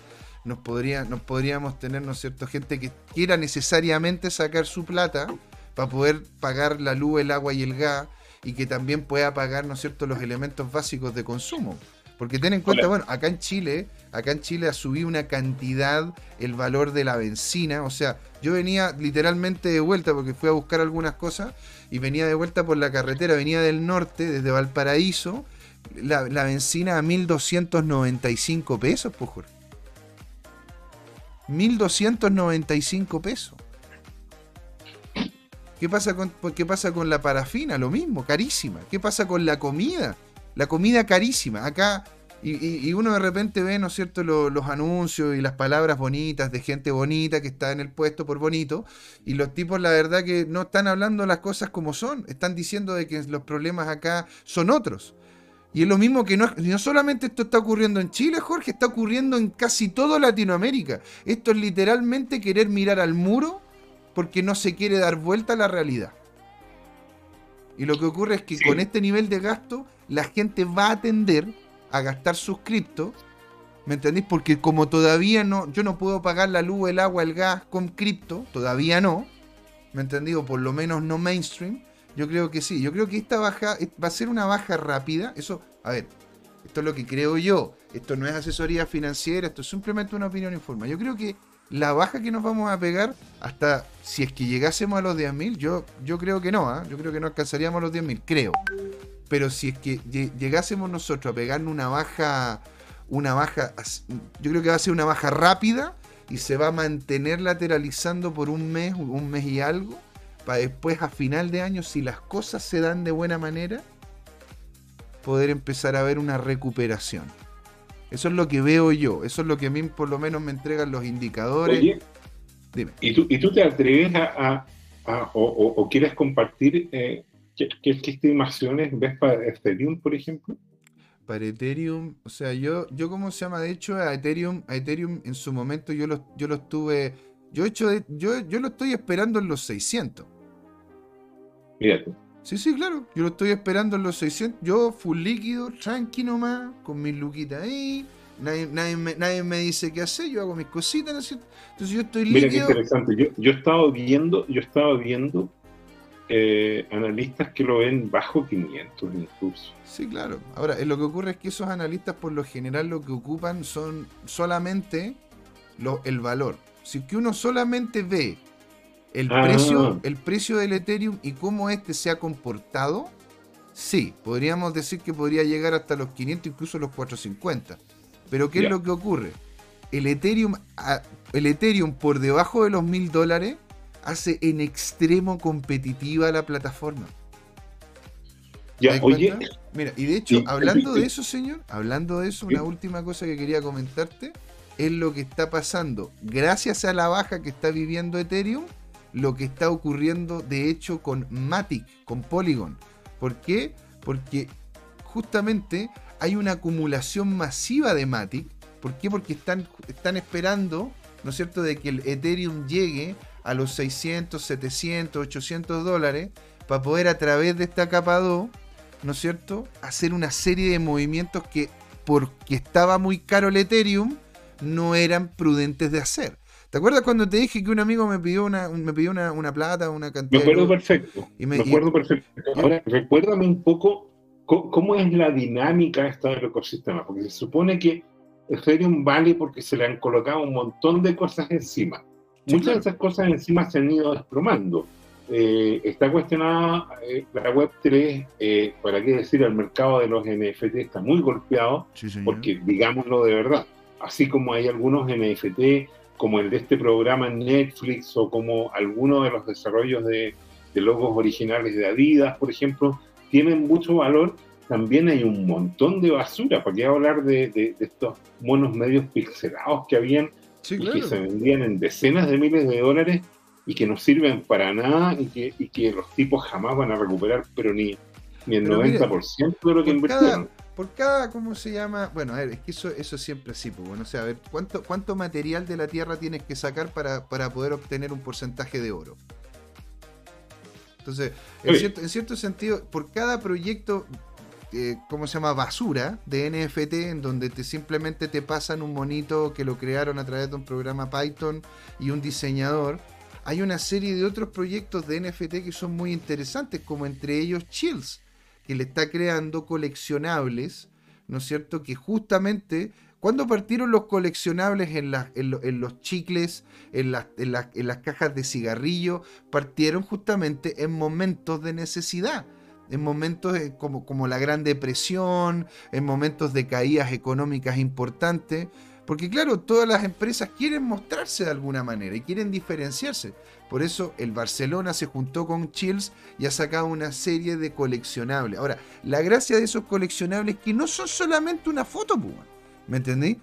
nos, podría, nos podríamos tener, ¿no es cierto?, gente que quiera necesariamente sacar su plata para poder pagar la luz, el agua y el gas y que también pueda pagar, ¿no es cierto?, los elementos básicos de consumo. Porque ten en cuenta, bueno, acá en Chile, acá en Chile ha subido una cantidad el valor de la benzina. O sea, yo venía literalmente de vuelta porque fui a buscar algunas cosas y venía de vuelta por la carretera, venía del norte, desde Valparaíso, la, benzina a 1295 pesos, pues Jorge. 1295 pesos. ¿Qué pasa, con, ¿Qué pasa con la parafina? Lo mismo, carísima. ¿Qué pasa con la comida? La comida carísima. Acá, y, uno de repente ve, ¿no es cierto?, los anuncios y las palabras bonitas de gente bonita que está en el puesto por bonito. Y los tipos, la verdad, que no están hablando las cosas como son. Están diciendo de que los problemas acá son otros. Y es lo mismo que no, no solamente esto está ocurriendo en Chile, Jorge, está ocurriendo en casi toda Latinoamérica. Esto es literalmente querer mirar al muro porque no se quiere dar vuelta a la realidad. Y lo que ocurre es que con este nivel de gasto, la gente va a tender a gastar sus criptos. ¿Me entendéis? Porque como todavía no, yo no puedo pagar la luz, el agua, el gas con cripto, todavía no. ¿Me entendí? O por lo menos no mainstream. Yo creo que sí. Yo creo que esta baja va a ser una baja rápida. Eso, a ver, esto es lo que creo yo. Esto no es asesoría financiera, esto es simplemente una opinión informal. Yo creo que la baja que nos vamos a pegar hasta si es que llegásemos a los 10.000, yo, yo creo que no, ¿ah? yo creo que no alcanzaríamos a los 10.000, creo. Pero si es que llegásemos nosotros a pegarnos una baja, una baja, yo creo que va a ser una baja rápida y se va a mantener lateralizando por un mes, un mes y algo, para después a final de año, si las cosas se dan de buena manera, poder empezar a ver una recuperación. Eso es lo que veo yo, eso es lo que a mí por lo menos me entregan los indicadores. Oye, Dime. ¿y, tú, ¿Y tú te atreves a, o, quieres compartir eh, qué, estimaciones ves para Ethereum, por ejemplo? Para Ethereum, o sea, yo, yo ¿cómo se llama? De hecho, a Ethereum, a Ethereum en su momento yo lo, yo lo estuve, yo, he hecho yo, yo lo estoy esperando en los 600. Sí, sí, claro. Yo lo estoy esperando en los 600. Yo, full líquido, tranqui nomás, con mis luquitas ahí. Nadie, nadie, me, dice qué hacer, yo hago mis cositas, ¿no Entonces yo estoy líquido. Mira qué interesante. Yo, yo he estado viendo, yo estaba viendo eh, analistas que lo ven bajo 500 incluso. Sí, claro. Ahora, lo que ocurre es que esos analistas por lo general lo que ocupan son solamente lo, el valor. Si que uno solamente ve el, ah. precio, el precio del Ethereum y cómo este se ha comportado, sí, podríamos decir que podría llegar hasta los 500, incluso los 450. Pero ¿qué es lo que ocurre? El Ethereum, el Ethereum por debajo de los 1000 dólares hace en extremo competitiva la plataforma. Ya, oye. Mira, y de hecho, hablando de eso, señor, hablando de eso, una última cosa que quería comentarte es lo que está pasando. Gracias a la baja que está viviendo Ethereum, lo que está ocurriendo de hecho con Matic, con Polygon. ¿Por qué? Porque justamente hay una acumulación masiva de Matic. ¿Por qué? Porque están, esperando, ¿no es cierto?, de que el Ethereum llegue a los 600, 700, 800 dólares para poder a través de esta capa 2, ¿no es cierto?, hacer una serie de movimientos que porque estaba muy caro el Ethereum, no eran prudentes de hacer. ¿Te acuerdas cuando te dije que un amigo me pidió una, me pidió una, plata, una cantidad? Me acuerdo perfecto. me, acuerdo perfecto. Ahora, recuérdame un poco cómo, es la dinámica esta del ecosistema, porque se supone que Ethereum vale porque se le han colocado un montón de cosas encima. Muchas de esas cosas encima se han ido desplomando. Eh, está cuestionada eh, la Web3, eh, para qué decir, el mercado de los NFT está muy golpeado, porque digámoslo de verdad, así como hay algunos NFT como el de este programa en Netflix o como algunos de los desarrollos de, logos originales de Adidas, por ejemplo, tienen mucho valor, también hay un montón de basura. ¿Para qué hablar de, estos monos medios pixelados que habían y que se vendían en decenas de miles de dólares y que no sirven para nada y que, y que los tipos jamás van a recuperar, pero ni, ni el 90% de lo que invirtieron? Por cada, ¿cómo se llama? Bueno, a ver, es que eso, eso siempre así, pues, bueno, o sea, a ver, ¿cuánto, ¿cuánto material de la Tierra tienes que sacar para, poder obtener un porcentaje de oro? Entonces, en cierto, sentido, por cada proyecto, eh, ¿cómo se llama? Basura de NFT, en donde te simplemente te pasan un monito que lo crearon a través de un programa Python y un diseñador, hay una serie de otros proyectos de NFT que son muy interesantes, como entre ellos Chills que le está creando coleccionables, ¿no es cierto? Que justamente cuando partieron los coleccionables en, los chicles, en las, cajas de cigarrillo, partieron justamente en momentos de necesidad en momentos como, como, la Gran Depresión, en momentos de caídas económicas importantes, porque claro, todas las empresas quieren mostrarse de alguna manera y quieren diferenciarse. Por eso el Barcelona se juntó con Chills y ha sacado una serie de coleccionables. Ahora, la gracia de esos coleccionables es que no son solamente una foto, ¿me entendí?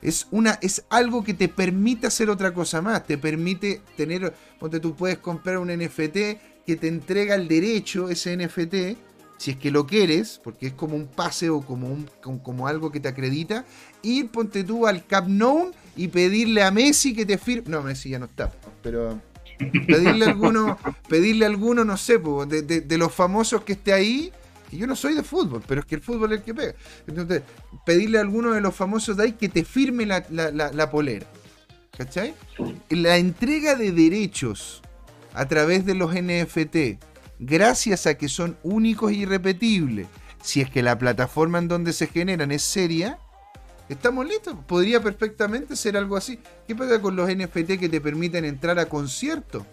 Es, una, es algo que te permite hacer otra cosa más. Te permite tener, ponte tú puedes comprar un NFT que te entrega el derecho, ese NFT, si es que lo quieres, porque es como un pase o como, un, como, algo que te acredita, ir, ponte tú al Cap Nou y pedirle a Messi que te firme. No, Messi ya no está, pero pedirle alguno, pedirle alguno, no sé, de, los famosos que esté ahí. Que yo no soy de fútbol, pero es que el fútbol es el que pega. Entonces, pedirle a alguno de los famosos de ahí que te firme la, la polera. ¿Cachai? La entrega de derechos a través de los NFT, gracias a que son únicos e irrepetibles, si es que la plataforma en donde se generan es seria, Estamos listos. Podría perfectamente ser algo así. ¿Qué pasa con los NFT que te permiten entrar a conciertos?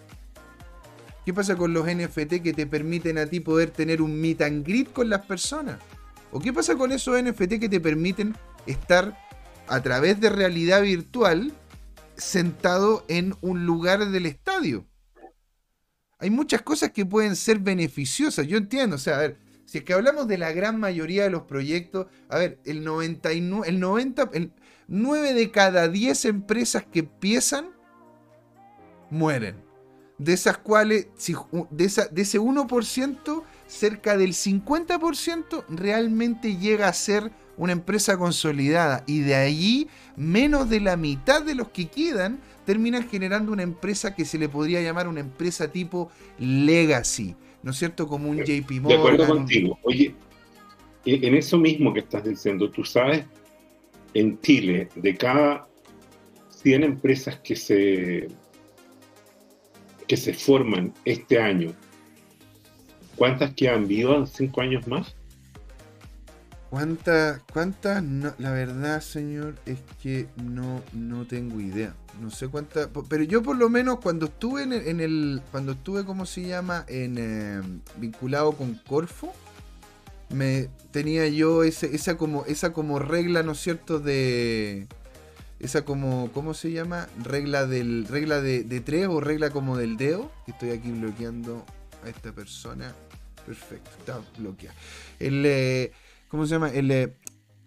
¿Qué pasa con los NFT que te permiten a ti poder tener un meet and greet con las personas? ¿O qué pasa con esos NFT que te permiten estar a través de realidad virtual sentado en un lugar del estadio? Hay muchas cosas que pueden ser beneficiosas. Yo entiendo, o sea, a ver, si es que hablamos de la gran mayoría de los proyectos, a ver, el 99, el 90, el 9 de cada 10 empresas que empiezan mueren. De esas cuales, de, esa, de ese 1%, cerca del 50% realmente llega a ser una empresa consolidada. Y de allí, menos de la mitad de los que quedan terminan generando una empresa que se le podría llamar una empresa tipo legacy ¿no es cierto? Como un JP Morgan. De acuerdo contigo. Oye, en eso mismo que estás diciendo, tú sabes, en Chile, de cada 100 empresas que se, que se forman este año, ¿cuántas que han vivido cinco años más? ¿Cuántas? ¿Cuántas? la verdad, señor, es que no, no tengo idea. No sé cuántas. Pero yo por lo menos cuando estuve en el. cuando estuve, ¿cómo se llama? En em, vinculado con Corfo. Me tenía yo ese, esa como. esa como regla, ¿no es cierto? de. Esa como. ¿Cómo se llama? Regla del. regla de, tres o regla como del dedo. Estoy aquí bloqueando a esta persona. Perfecto, está bloqueada. El. Eh, ¿Cómo se llama? Eh,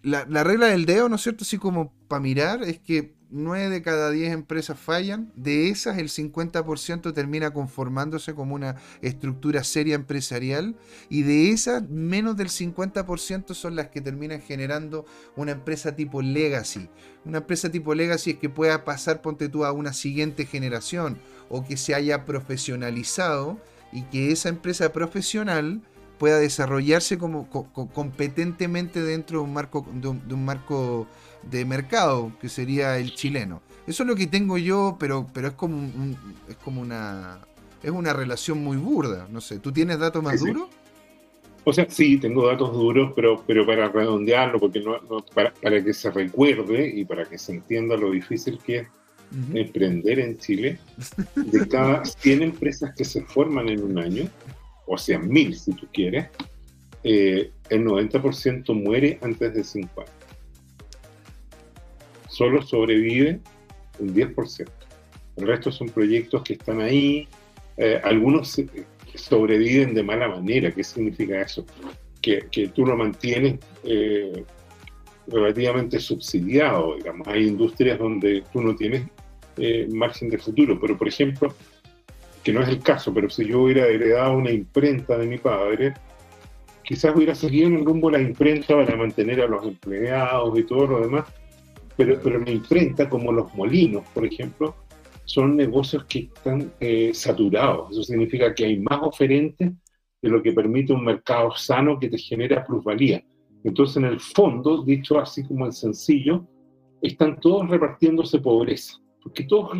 la, regla del dedo, ¿no es cierto? Así como para mirar, es que 9 de cada 10 empresas fallan. De esas, el 50% termina conformándose como una estructura seria empresarial. Y de esas, menos del 50% son las que terminan generando una empresa tipo legacy. Una empresa tipo legacy es que pueda pasar, ponte tú, a una siguiente generación. O que se haya profesionalizado y que esa empresa profesional pueda desarrollarse como competentemente dentro de un marco de un, marco de mercado que sería el chileno. Eso es lo que tengo yo, pero pero es como es como una es una relación muy burda. No sé, ¿tú tienes datos más duros? O sea, sí, tengo datos duros, pero, pero para redondearlo, porque no, para, que se recuerde y para que se entienda lo difícil que es emprender en Chile, de cada 100 empresas que se forman en un año, o sea, mil si tú quieres, eh, el 90% muere antes de 5 años. Solo sobrevive un 10%. El resto son proyectos que están ahí. Eh, algunos sobreviven de mala manera. ¿Qué significa eso? Que, tú lo mantienes eh, relativamente subsidiado. Digamos. Hay industrias donde tú no tienes margen de futuro. Pero, por ejemplo, que no es el caso, pero si yo hubiera heredado una imprenta de mi padre, quizás hubiera seguido en el rumbo la imprenta para mantener a los empleados y todo lo demás, pero, pero la imprenta, como los molinos, por ejemplo, son negocios que están eh, saturados. Eso significa que hay más oferentes de lo que permite un mercado sano que te genera plusvalía. Entonces, en el fondo, dicho así como en sencillo, están todos repartiéndose pobreza, porque todos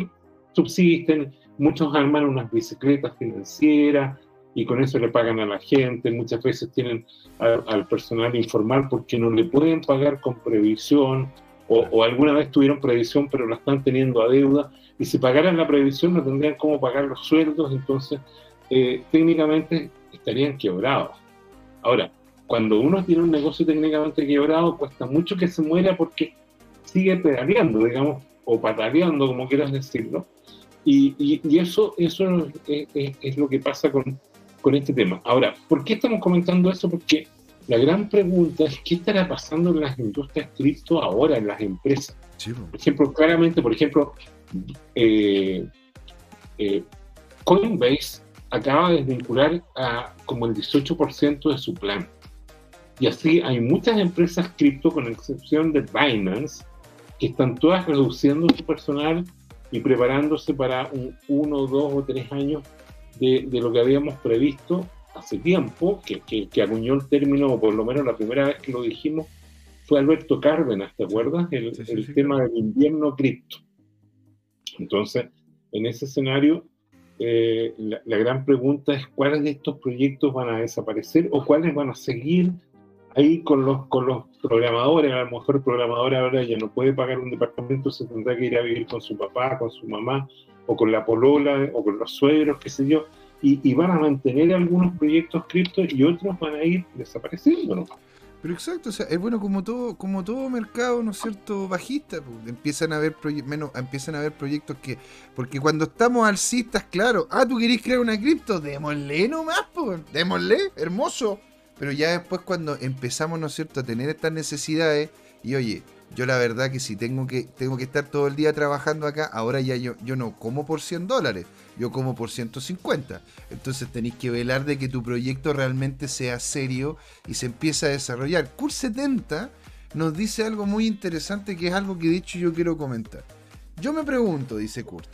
subsisten, muchos arman unas bicicletas financieras, y con eso le pagan a la gente, muchas veces tienen al personal informal porque no le pueden pagar con previsión o, alguna vez tuvieron previsión pero la están teniendo a deuda y si pagaran la previsión no tendrían cómo pagar los sueldos, entonces eh, técnicamente estarían quebrados. Ahora, cuando uno tiene un negocio técnicamente quebrado, cuesta mucho que se muera porque sigue pedaleando, digamos, o pataleando, como quieras decirlo. Y, y, eso, eso es, lo que pasa con, con este tema. Ahora, ¿por qué estamos comentando eso? Porque la gran pregunta es qué estará pasando en las industrias cripto ahora, en las empresas. Por ejemplo, claramente, por ejemplo, eh, eh, Coinbase acaba de desvincular a como el 18% de su plan. Y así hay muchas empresas cripto, con excepción de Binance, que están todas reduciendo su personal y preparándose para un uno, dos o tres años de, lo que habíamos previsto hace tiempo, que, que, acuñó el término, o por lo menos la primera vez que lo dijimos, fue Alberto Cárdenas, ¿te acuerdas? El, tema del invierno cripto. Entonces, en ese escenario, eh, la, la, gran pregunta es cuáles de estos proyectos van a desaparecer o cuáles van a seguir ahí con los, con los programadores, a lo mejor el programador ahora ya no puede pagar un departamento, se tendrá que ir a vivir con su papá, con su mamá, o con la polola, o con los suegros, qué sé yo, y, van a mantener algunos proyectos cripto y otros van a ir desapareciendo, ¿no? Pero exacto, o sea, es bueno como todo, como todo mercado, ¿no es cierto?, bajista, empiezan a haber menos, empiezan a haber proyectos que, porque cuando estamos alcistas, claro, ah, tú querés crear una cripto, démosle nomás, pues, démosle, hermoso. Pero ya después cuando empezamos, ¿no es cierto?, a tener estas necesidades, y oye, yo la verdad que si tengo que, tengo que estar todo el día trabajando acá, ahora ya yo, yo no como por 100 dólares, yo como por 150. Entonces tenéis que velar de que tu proyecto realmente sea serio y se empiece a desarrollar. Cool 70 nos dice algo muy interesante que es algo que de hecho yo quiero comentar. Yo me pregunto, dice Kurt,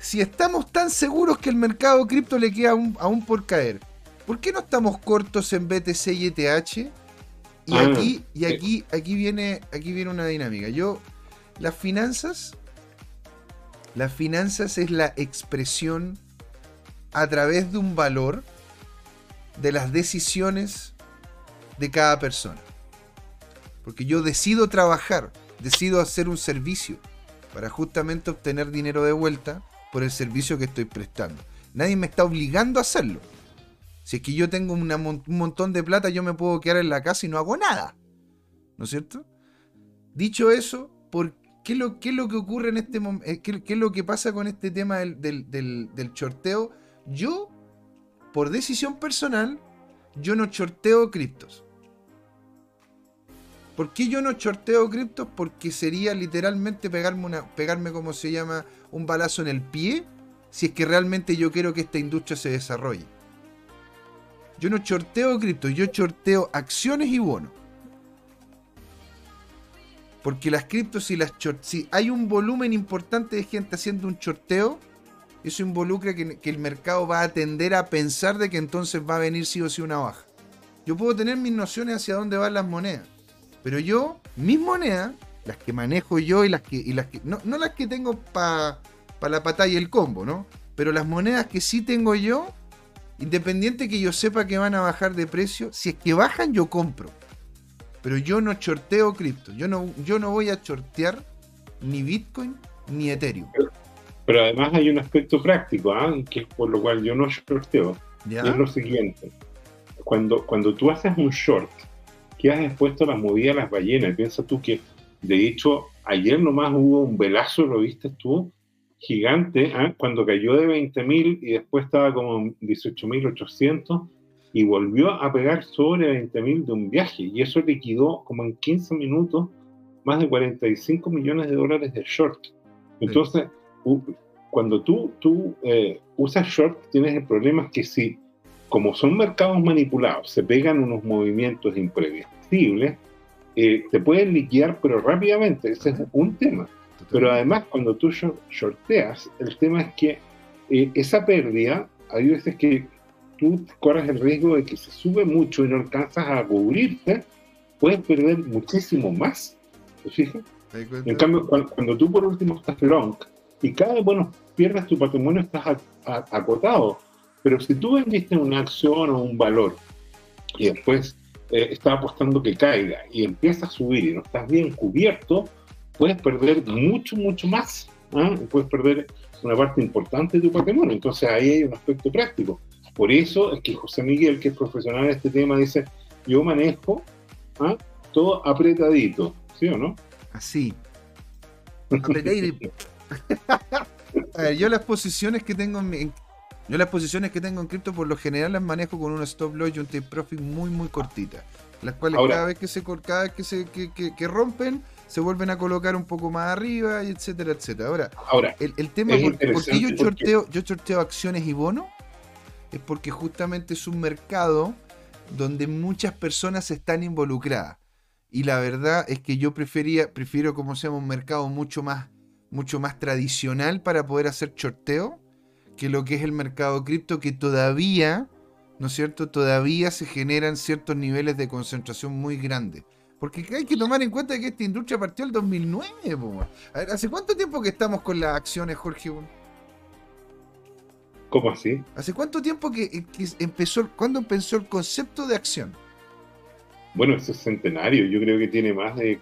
si estamos tan seguros que el mercado cripto le queda aún por caer, ¿Por qué no estamos cortos en BTC y ETH? Y ah, aquí, y aquí, aquí viene, aquí viene una dinámica. Yo, las finanzas, las finanzas es la expresión a través de un valor de las decisiones de cada persona. Porque yo decido trabajar, decido hacer un servicio para justamente obtener dinero de vuelta por el servicio que estoy prestando. Nadie me está obligando a hacerlo. Si es que yo tengo un montón de plata, yo me puedo quedar en la casa y no hago nada. ¿No es cierto? Dicho eso, ¿por qué, es lo que ocurre en este momento? Eh, ¿Qué, es lo que pasa con este tema del, del, del, chorteo? Yo, por decisión personal, yo no chorteo criptos. ¿Por qué yo no chorteo criptos? Porque sería literalmente pegarme, una, pegarme como se llama, un balazo en el pie si es que realmente yo quiero que esta industria se desarrolle. Yo no chorteo cripto, yo chorteo acciones y bonos. Porque las criptos, si, las hay un volumen importante de gente haciendo un chorteo, eso involucra que, el mercado va a tender a pensar de que entonces va a venir sí o sí una baja. Yo puedo tener mis nociones hacia dónde van las monedas. Pero yo, mis monedas, las que manejo yo y las que. Que no, las que tengo para la patada y el combo, ¿no? Pero las monedas que sí tengo yo, Independiente que yo sepa que van a bajar de precio, si es que bajan yo compro. Pero yo no chorteo cripto. Yo no, yo no voy a chortear ni Bitcoin ni Ethereum. Pero, además hay un aspecto práctico, ¿eh? que es por lo cual yo no chorteo. es lo siguiente. Cuando, cuando tú haces un short, quedas expuesto a las movidas de las ballenas. Piensa tú que, de hecho, ayer nomás hubo un velazo, ¿lo viste tú? Gigante, ¿ah? cuando cayó de 20.000 y después estaba como 18.800 y volvió a pegar sobre 20.000 de un viaje y eso liquidó como en 15 minutos más de 45 millones de dólares de short. Entonces, cuando tú, tú eh, usas short, tienes el problema que si, como son mercados manipulados, se pegan unos movimientos imprevisibles, eh, te pueden liquidar, pero rápidamente. Ese es un tema. Pero además, cuando tú shorteas, el tema es que eh, esa pérdida, hay veces que tú corres el riesgo de que se sube mucho y no alcanzas a cubrirte, puedes perder muchísimo más. ¿Te fijas? En cambio, cuando, tú por último estás long y cada vez, bueno, pierdes tu patrimonio, estás acotado. Pero si tú vendiste una acción o un valor y después eh, estás apostando que caiga y empieza a subir y no estás bien cubierto, puedes perder mucho, mucho más. ¿ah? Puedes perder una parte importante de tu patrimonio. Entonces ahí hay un aspecto práctico. Por eso es que José Miguel, que es profesional en este tema, dice, yo manejo ¿ah? todo apretadito, ¿sí o no? Así. Apretadito. a ver, yo las posiciones que tengo en, yo las posiciones que tengo en cripto por lo general las manejo con un stop loss y un take profit muy muy cortita. Las cuales cada vez que se cada vez que se que, rompen se vuelven a colocar un poco más arriba y etcétera, etcétera. Ahora, Ahora el, tema por, qué yo sorteo, yo sorteo acciones y bonos es porque justamente es un mercado donde muchas personas están involucradas. Y la verdad es que yo prefería, prefiero como sea un mercado mucho más, mucho más tradicional para poder hacer sorteo que lo que es el mercado cripto, que todavía, ¿no es cierto? Todavía se generan ciertos niveles de concentración muy grandes. Porque hay que tomar en cuenta que esta industria partió el 2009. A ver, ¿Hace cuánto tiempo que estamos con las acciones, Jorge? ¿Cómo así? ¿Hace cuánto tiempo que, empezó, cuándo empezó el concepto de acción? Bueno, ese es centenario, yo creo que tiene más de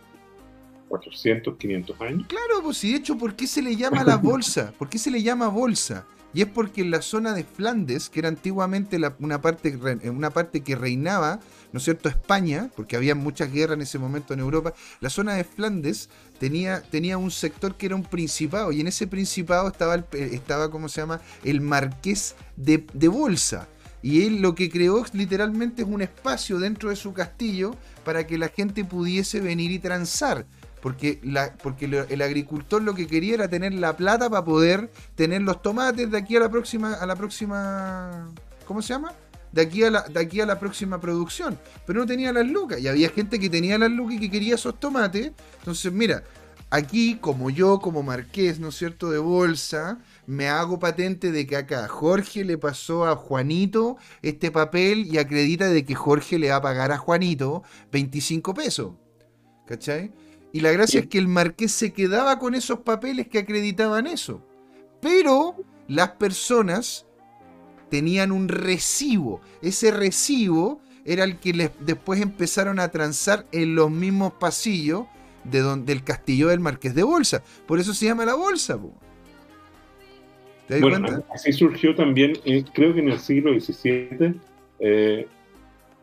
400, 500 años. Claro, pues y de hecho, ¿por qué se le llama la bolsa? ¿Por qué se le llama bolsa? Y es porque en la zona de Flandes, que era antiguamente una, parte, una parte que reinaba, ¿no es cierto?, España, porque había muchas guerras en ese momento en Europa, la zona de Flandes tenía, tenía un sector que era un principado, y en ese principado estaba, el, estaba ¿cómo se llama?, el marqués de, de Bolsa. Y él lo que creó literalmente es un espacio dentro de su castillo para que la gente pudiese venir y transar. Porque, porque el agricultor lo que quería era tener la plata para poder tener los tomates de aquí a la próxima, a la próxima, ¿cómo se llama? De aquí, a la, de aquí a la próxima producción. Pero no tenía las lucas. Y había gente que tenía las lucas y que quería esos tomates. Entonces, mira, aquí, como yo, como marqués, ¿no es cierto?, de bolsa, me hago patente de que acá Jorge le pasó a Juanito este papel y acredita de que Jorge le va a pagar a Juanito 25 pesos. ¿Cachai? Y la gracia es que el marqués se quedaba con esos papeles que acreditaban eso. Pero las personas tenían un recibo. Ese recibo era el que les, después empezaron a transar en los mismos pasillos de donde, del castillo del marqués de Bolsa. Por eso se llama la bolsa. ¿Te das cuenta? Así surgió también, eh, creo que en el siglo XVII, eh,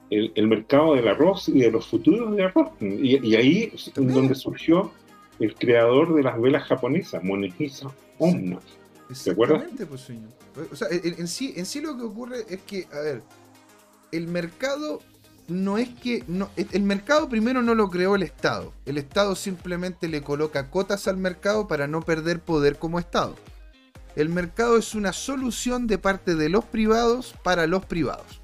el, mercado del arroz y de los futuros de arroz. Y, ahí es donde surgió el creador de las velas japonesas, Monehisa Onna. ¿Te acuerdas? Pues, señor. O sea, en, sí, en sí lo que ocurre es que, a ver, el mercado no es que. No, el mercado primero no lo creó el Estado. El Estado simplemente le coloca cotas al mercado para no perder poder como Estado. El mercado es una solución de parte de los privados para los privados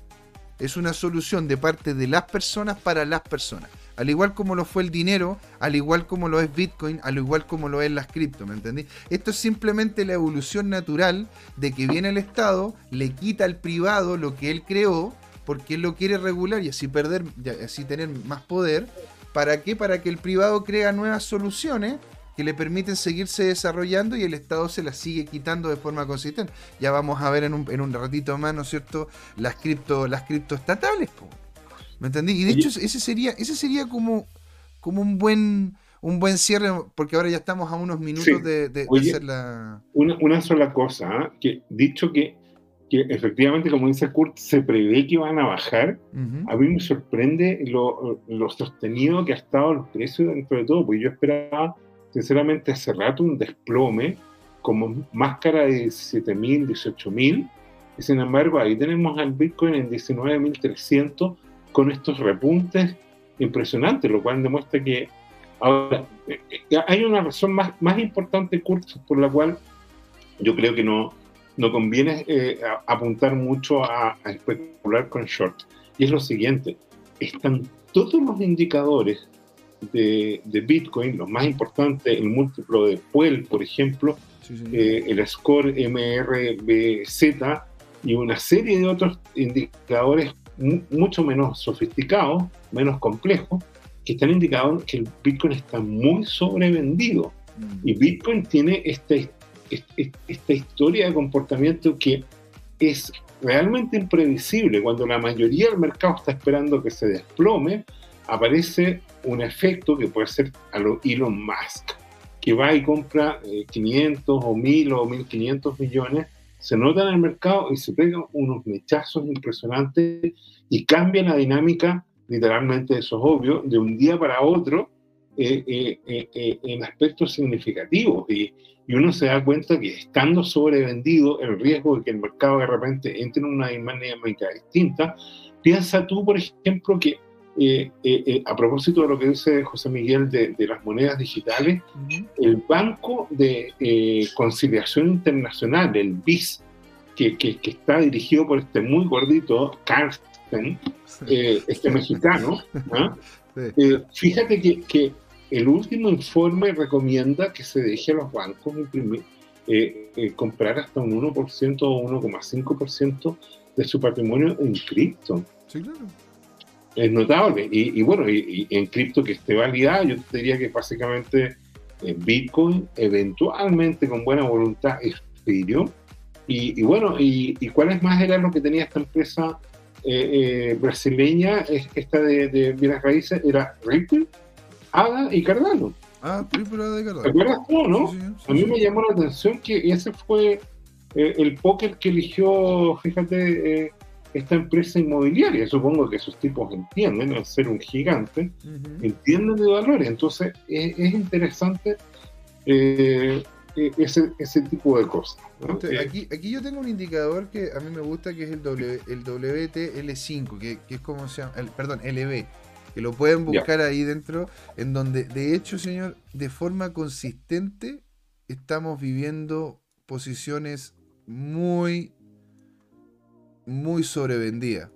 es una solución de parte de las personas para las personas. Al igual como lo fue el dinero, al igual como lo es Bitcoin, al igual como lo es las cripto, ¿me entendí? Esto es simplemente la evolución natural de que viene el Estado, le quita al privado lo que él creó, porque él lo quiere regular y así perder, así tener más poder. ¿Para qué? Para que el privado crea nuevas soluciones que le permiten seguirse desarrollando y el Estado se las sigue quitando de forma consistente. Ya vamos a ver en un, ratito más, ¿no es cierto?, las cripto, las criptoestatales. ¿Me entendí? Y de hecho ese sería, ese sería como, como un buen un buen cierre, porque ahora ya estamos a unos minutos de, hacer la... Una, sola cosa, ¿ah? que dicho que, que efectivamente, como dice Kurt, se prevé que van a bajar, a mí me sorprende lo, lo, sostenido que ha estado el precio dentro de todo, porque yo esperaba sinceramente hace rato un desplome como máscara de 17.000, 18.000 y sin embargo ahí tenemos al Bitcoin en 19.300 con estos repuntes impresionantes, lo cual demuestra que ahora eh, eh, hay una razón más, más importante, Kurt, por la cual yo creo que no, no conviene eh, apuntar mucho a, a especular con short. Y es lo siguiente, están todos los indicadores de, Bitcoin, lo más importante, el múltiplo de Puel, por ejemplo, eh, el score MRBZ y una serie de otros indicadores mucho menos sofisticados, menos complejos, que están indicando que el Bitcoin está muy sobrevendido. Mm. Y Bitcoin tiene esta, esta historia de comportamiento que es realmente imprevisible, cuando la mayoría del mercado está esperando que se desplome, aparece un efecto que puede ser a lo Elon Musk, que va y compra 500 eh, o 1000 o 1500 millones, se nota en el mercado y se pegan unos mechazos impresionantes y cambia la dinámica, literalmente eso es obvio, de un día para otro eh, eh, en aspectos significativos. Y, y uno se da cuenta que estando sobrevendido, el riesgo de que el mercado de repente entre en una dinámica distinta, piensa tú, por ejemplo, que eh, eh, eh, a propósito de lo que dice José Miguel de, las monedas digitales, el Banco de Conciliación Internacional, el BIS, que, que, está dirigido por este muy gordito Carsten, este mexicano, ¿ah? fíjate que, que el último informe recomienda que se deje a los bancos imprimir, eh, eh, comprar hasta un 1% o 1,5% de su patrimonio en cripto. Sí, claro. Es notable. Y, bueno, y, en cripto que esté validada, yo te diría que básicamente en eh, Bitcoin, eventualmente con buena voluntad, Ethereum. Y, bueno, y, cuáles más era lo que tenía esta empresa brasileña, esta de, de bienes raíces? Era Ripple Ada y Cardano. Ah, Ada y Cardano. ¿Te acuerdas tú, no? a mí me llamó la atención que ese fue eh, el póker que eligió, fíjate, eh, esta empresa inmobiliaria. Supongo que esos tipos entienden, al ser un gigante, entienden de valores. Entonces, es, interesante eh, ese, ese tipo de cosas. aquí, aquí yo tengo un indicador que a mí me gusta, que es el, w, el WTL5, que, que es como se llama, el, perdón, LB que lo pueden buscar ahí dentro, en donde de hecho, señor, de forma consistente estamos viviendo posiciones muy, muy sobrevendidas.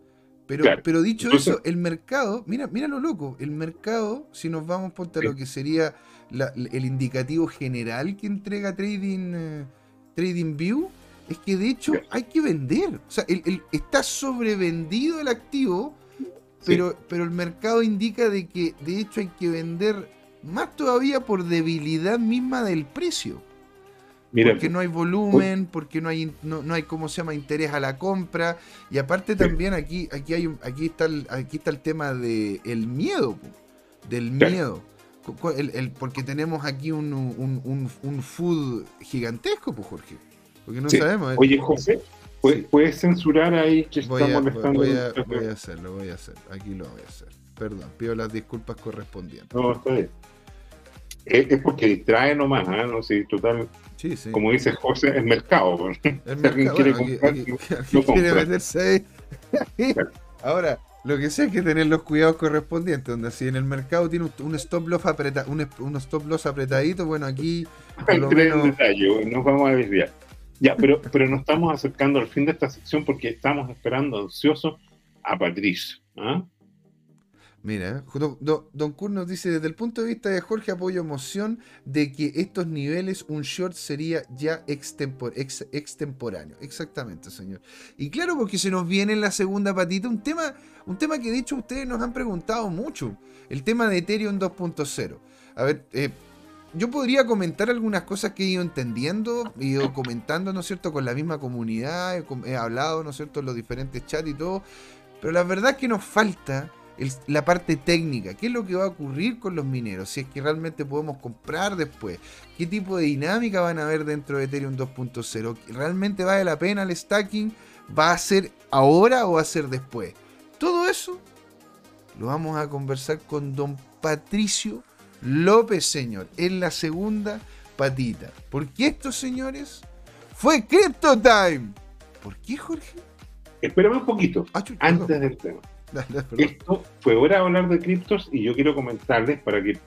Pero, pero dicho eso, el mercado, mira, mira lo loco, el mercado, si nos vamos a lo que sería el indicativo general que entrega Trading, eh, Trading View, es que de hecho hay que vender. O sea, el, está sobrevendido el activo pero, pero el mercado indica de que de hecho hay que vender más todavía por debilidad misma del precio. Porque no hay volumen, porque no hay, no, hay cómo se llama interés a la compra. Y aparte también aquí, aquí hay aquí está el, aquí está el tema de el miedo, del miedo. El, porque tenemos aquí un, un, un, food gigantesco, pues Jorge. Porque no sabemos. ¿eh? Oye, José, ¿Puedes, censurar ahí que voy está a, molestando? Voy a, voy a hacerlo, voy a hacer. Aquí lo voy a hacer. Perdón, pido las disculpas correspondientes. No, está bien. Es, porque distrae nomás, ¿eh? No sé, total. Sí, sí. Como dice José, es mercado. El mercado, quiere comprar, quiere meterse ahí. Ahora, lo que sé es que tener los cuidados correspondientes, donde si en el mercado tiene un stop loss apretado, un, stop loss apretadito, bueno, aquí por lo menos... detalle, nos vamos a desviar. Ya, pero, pero nos estamos acercando al fin de esta sección porque estamos esperando ansiosos a Patricio. ¿ah? Mira, don, don nos dice, desde el punto de vista de Jorge, apoyo emoción de que estos niveles, un short sería ya extemporáneo. Exactamente, señor. Y claro, porque se nos viene en la segunda patita un tema, un tema que de hecho ustedes nos han preguntado mucho, el tema de Ethereum 2.0. A ver, eh, yo podría comentar algunas cosas que he ido entendiendo, he ido comentando, ¿no es cierto?, con la misma comunidad, he, hablado, ¿no es cierto?, en los diferentes chats y todo, pero la verdad es que nos falta la parte técnica, qué es lo que va a ocurrir con los mineros, si es que realmente podemos comprar después, qué tipo de dinámica van a haber dentro de Ethereum 2.0, ¿realmente vale la pena el stacking? ¿Va a ser ahora o va a ser después? Todo eso lo vamos a conversar con don Patricio López, señor, en la segunda patita. ¿Por qué estos señores? Fue Crypto Time. ¿Por qué, Jorge? Espérame un poquito, ah, antes del tema. Esto fue hora de hablar de criptos y yo quiero comentarles para que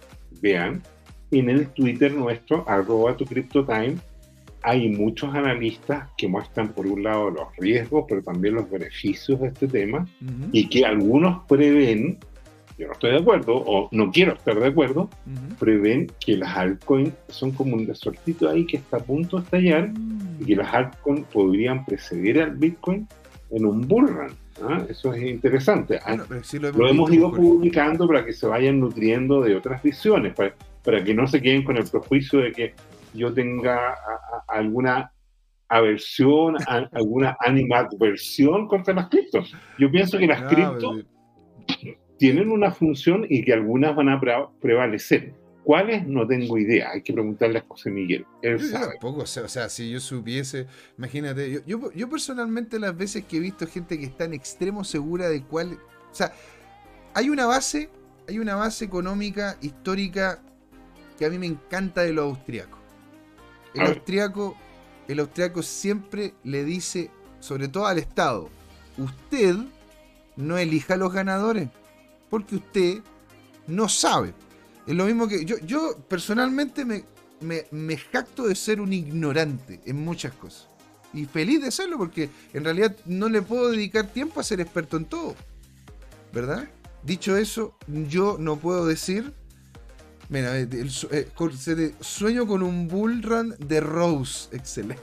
vean en el Twitter nuestro, arroba tu CryptoTime, hay muchos analistas que muestran por un lado los riesgos, pero también los beneficios de este tema y que algunos prevén yo no estoy de acuerdo, o no quiero estar de acuerdo, prevén que las altcoins son como un resortito ahí que está a punto de estallar y que las altcoins podrían preceder al Bitcoin en un bull run. ¿Ah? Eso es interesante. Ah, lo, hemos, ido publicando para que se vayan nutriendo de otras visiones, para, para que no se queden con el prejuicio de que yo tenga alguna aversión, alguna animadversión contra las criptos. Yo pienso que las criptos tienen una función y que algunas van a prevalecer. ¿Cuáles? No tengo idea. Hay que preguntarle a José Miguel. Él yo, tampoco, o sea, si yo supiese, imagínate, yo, yo, personalmente las veces que he visto gente que está en extremo segura de cuál, o sea, hay una base, hay una base económica, histórica, que a mí me encanta de lo austriaco. El austriaco, el austriaco siempre le dice, sobre todo al Estado, usted no elija a los ganadores, porque usted no sabe. Es lo mismo que yo, yo personalmente me, me, jacto de ser un ignorante en muchas cosas. Y feliz de serlo porque en realidad no le puedo dedicar tiempo a ser experto en todo. ¿Verdad? Dicho eso, yo no puedo decir... Mira, eh, eh, sueño con un bull run de Rose. Excelente.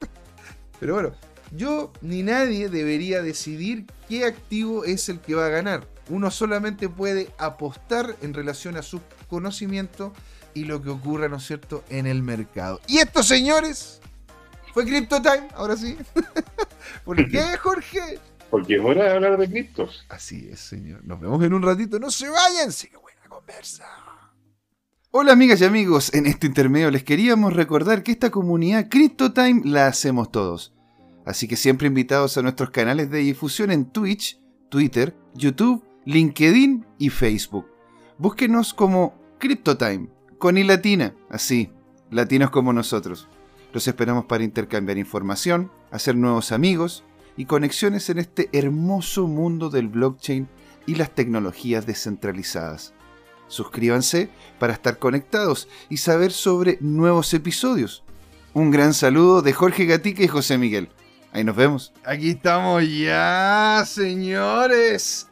Pero bueno, yo ni nadie debería decidir qué activo es el que va a ganar. Uno solamente puede apostar en relación a su conocimiento y lo que ocurra, ¿no es cierto?, en el mercado. Y esto, señores, fue Crypto Time, ahora sí. ¿Por qué, Jorge? Porque es hora de hablar de criptos. Así es, señor. Nos vemos en un ratito. No se vayan. Sigue buena conversa. Hola amigas y amigos, en este intermedio les queríamos recordar que esta comunidad CryptoTime la hacemos todos. Así que siempre invitados a nuestros canales de difusión en Twitch, Twitter, YouTube, LinkedIn y Facebook. Búsquenos como CryptoTime, con y latina, así, latinos como nosotros. Los esperamos para intercambiar información, hacer nuevos amigos y conexiones en este hermoso mundo del blockchain y las tecnologías descentralizadas. Suscríbanse para estar conectados y saber sobre nuevos episodios. Un gran saludo de Jorge Gatica y José Miguel. Ahí nos vemos. Aquí estamos ya, señores.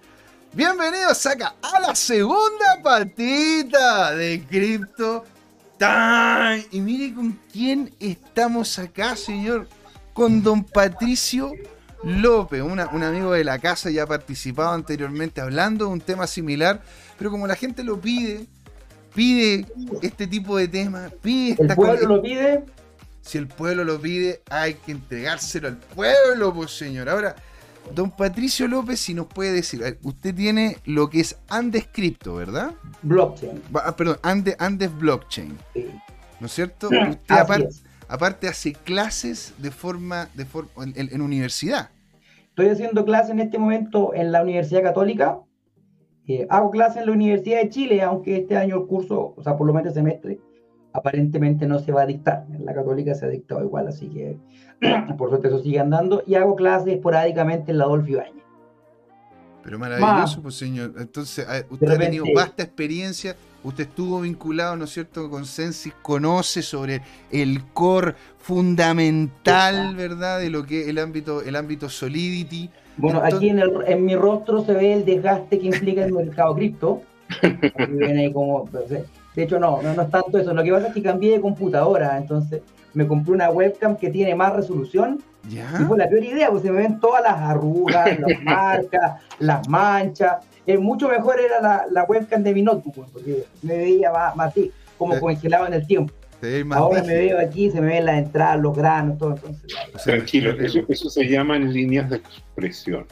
Bienvenidos acá a la segunda patita de Crypto Time. Y mire con quién estamos acá, señor. Con don Patricio López, un amigo de la casa, ya ha participado anteriormente hablando de un tema similar, pero como la gente lo pide, pide este tipo de temas, pide esta ¿El pueblo lo pide? Si el pueblo lo pide, hay que entregárselo al pueblo, pues señor. Ahora, don Patricio López, si nos puede decir, usted tiene lo que es Andes Crypto, ¿verdad? Blockchain. Ah, perdón, Andes, Andes Blockchain. ¿No es cierto? Usted aparte, hace clases de forma, de forma en, universidad. Estoy haciendo clases en este momento en la Universidad Católica. Eh, hago clases en la Universidad de Chile, aunque este año el curso, o sea, por lo menos el semestre, aparentemente no se va a dictar. En la católica se ha dictado igual, así que por suerte eso sigue andando. Y hago clases esporádicamente en la Adolfo Ibañez. Pero maravilloso, pues señor. Entonces, usted ha tenido vasta experiencia, usted estuvo vinculado, ¿no es cierto?, con Sensis, conoce sobre el core fundamental, ¿verdad?, de lo que es el ámbito, el ámbito Solidity. Bueno, aquí en, en, mi rostro se ve el desgaste que implica el mercado cripto. viene como, de hecho, no, no, es tanto eso. Lo que pasa es que cambié de computadora, entonces me compré una webcam que tiene más resolución. Y fue la peor idea, porque se me ven todas las arrugas, las marcas, las manchas. Es mucho mejor era la, webcam de mi notebook, porque me veía más, así, como congelado en el tiempo. Ahora me veo aquí, se me ven las entradas, los granos, todo. Entonces, Tranquilo, eso, eso se llaman líneas de expresión.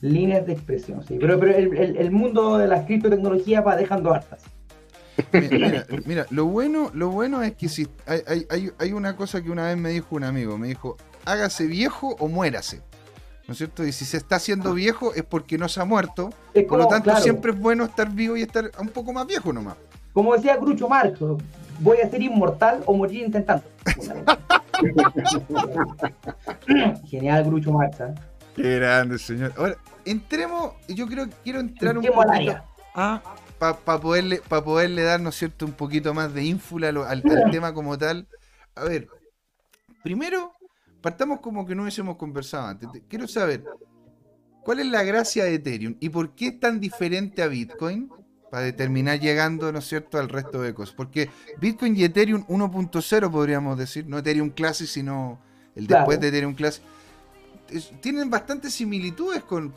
Líneas de expresión, sí. Pero, pero el, el, el mundo de las criptotecnologías va dejando hartas. Mira, lo bueno, lo bueno es que si hay, una cosa que una vez me dijo un amigo, me dijo, hágase viejo o muérase. ¿No es cierto? Y si se está haciendo viejo es porque no se ha muerto. por lo tanto, siempre es bueno estar vivo y estar un poco más viejo nomás. Como decía Grucho Marx, voy a ser inmortal o morir intentando. Genial, Grucho Marx. ¿eh? Qué grande, señor. Ahora, entremos, yo creo que quiero entrar un poquito a para poderle, para poderle dar, cierto?, un poquito más de ínfula al, tema como tal. A ver, primero, partamos como que no hubiésemos conversado antes. Quiero saber, ¿cuál es la gracia de Ethereum y por qué es tan diferente a Bitcoin? Para determinar llegando, ¿no es cierto?, al resto de cosas. Porque Bitcoin y Ethereum 1.0 podríamos decir, no Ethereum Classic, sino el después de Ethereum Classic tienen bastantes similitudes con,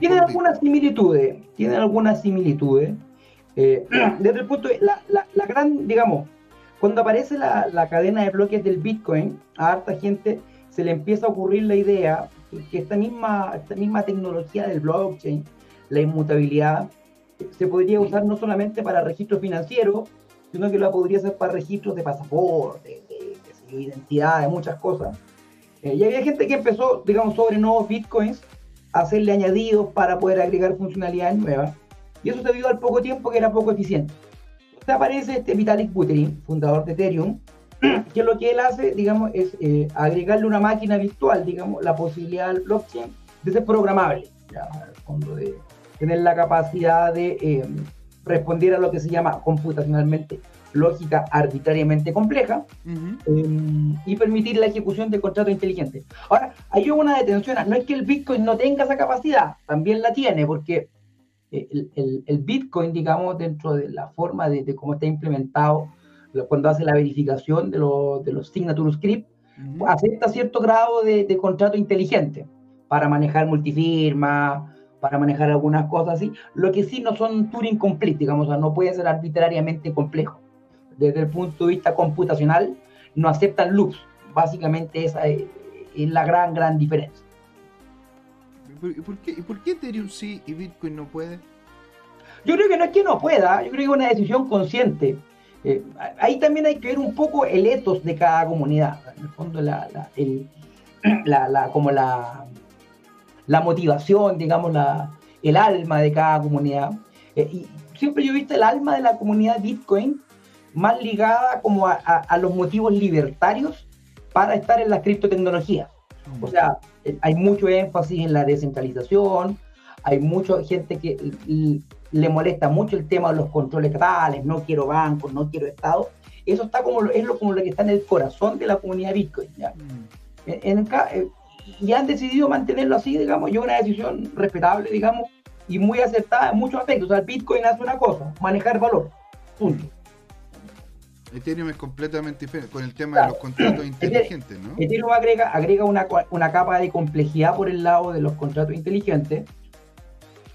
tienen algunas similitudes tienen algunas similitudes eh, desde el punto de la, la, gran, digamos, cuando aparece la, cadena de bloques del Bitcoin, a harta gente se le empieza a ocurrir la idea que esta misma, esta misma tecnología del blockchain, la inmutabilidad, se podría usar no solamente para registros financieros, sino que lo podría hacer para registros de pasaporte, de, de, identidad, de muchas cosas. Eh, y había gente que empezó, digamos, sobre nuevos bitcoins, a hacerle añadidos para poder agregar funcionalidades nuevas. Y eso se vio al poco tiempo que era poco eficiente. Entonces aparece este Vitalik Buterin, fundador de Ethereum, que lo que él hace, digamos, es eh, agregarle una máquina virtual, digamos, la posibilidad al blockchain de ser programable, ya, fondo de tener la capacidad de eh, responder a lo que se llama computacionalmente lógica arbitrariamente compleja eh, y permitir la ejecución de contratos inteligentes. Ahora, hay una detención, no es que el Bitcoin no tenga esa capacidad, también la tiene, porque el, el, Bitcoin, digamos, dentro de la forma de, de cómo está implementado, cuando hace la verificación de, de los signature script, acepta cierto grado de, de, contrato inteligente para manejar multifirma, para manejar algunas cosas así. Lo que sí no son Turing complete, digamos, o sea, no puede ser arbitrariamente complejo. Desde el punto de vista computacional, no aceptan loops. Básicamente esa es, es la gran, gran diferencia. ¿Y por, qué, ¿Y por qué Ethereum sí y Bitcoin no puede? Yo creo que no es que no pueda, yo creo que es una decisión consciente. Eh, ahí también hay que ver un poco el ethos de cada comunidad. En el fondo, la, la, el, la, como la, la, motivación, digamos, la, el alma de cada comunidad. Eh, y siempre yo he visto el alma de la comunidad Bitcoin más ligada como a, a, a los motivos libertarios para estar en las criptotecnologías. O sea, hay mucho énfasis en la descentralización, hay mucha gente que le molesta mucho el tema de los controles estatales, no quiero bancos, no quiero Estado. Eso está como, es lo, como lo que está en el corazón de la comunidad Bitcoin. ¿ya? Mm. En, en, eh, y han decidido mantenerlo así, digamos, y una decisión respetable, digamos, y muy acertada en muchos aspectos. O sea, el Bitcoin hace una cosa, manejar valor. Punto. Ethereum es completamente diferente con el tema claro. de los contratos inteligentes, ¿no? Ethereum agrega, agrega una, una capa de complejidad por el lado de los contratos inteligentes,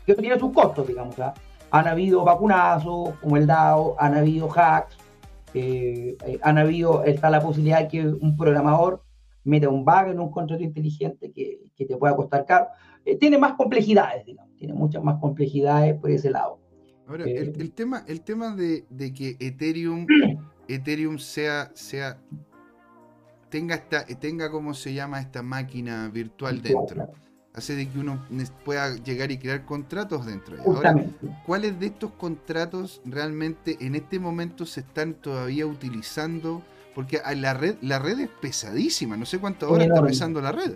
que tiene sus costos, digamos. ¿verdad? Han habido vacunazos, como el DAO, han habido hacks, eh, eh, han habido, está la posibilidad de que un programador meta un bug en un contrato inteligente que, que te pueda costar caro. Eh, tiene más complejidades, digamos, tiene muchas más complejidades por ese lado. Ahora, el, el, tema, el tema de, de que Ethereum Ethereum sea, sea tenga esta, tenga como se llama esta máquina virtual dentro. Hace de que uno pueda llegar y crear contratos dentro. Ahora, ¿cuáles de estos contratos realmente en este momento se están todavía utilizando? Porque la red, la red es pesadísima, no sé cuánto ahora está pesando la red.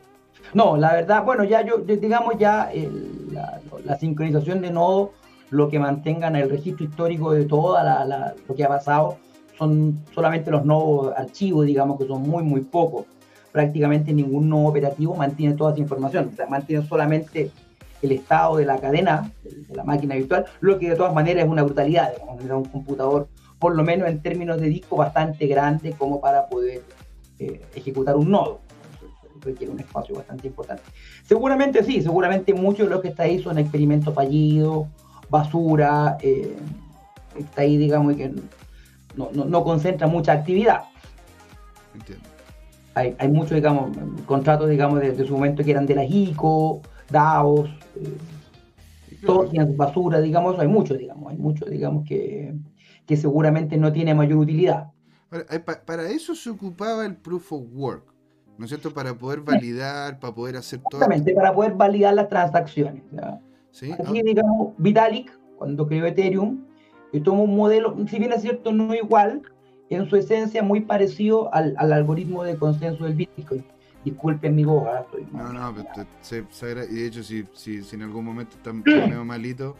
No, la verdad, bueno, ya yo, digamos ya el, la, la, sincronización de nodos, lo que mantengan el registro histórico de toda la, la, lo que ha pasado, son solamente los nodos archivos, digamos que son muy, muy pocos. Prácticamente ningún nodo operativo mantiene toda esa información, o sea, mantiene solamente el estado de la cadena, de la máquina virtual, lo que de todas maneras es una brutalidad, digamos, un computador, por lo menos en términos de disco, bastante grande como para poder eh, ejecutar un nodo. Requiere un espacio bastante importante. Seguramente sí, seguramente muchos de los que está ahí son experimentos fallidos, basura, eh, está ahí, digamos, que no, no, no concentra mucha actividad. Entiendo. Hay, hay muchos, digamos, contratos, digamos, de, de, su momento que eran de la ICO, DAOs, eh, todos tienen basura, digamos, hay muchos, digamos, hay muchos, digamos, que, que seguramente no tiene mayor utilidad. Para, para eso se ocupaba el Proof of Work, ¿no es cierto? Para poder validar, para poder hacer todo. Exactamente, para poder validar las transacciones. ¿Sí? Aquí, ah. digamos, Vitalik, cuando creó Ethereum, y toma un modelo, si bien es cierto, no igual, en su esencia muy parecido al, al algoritmo de consenso del Bitcoin. Voz, ¿eh? estoy No, no, pero se, se, y de hecho, si, si, si en algún momento está medio malito,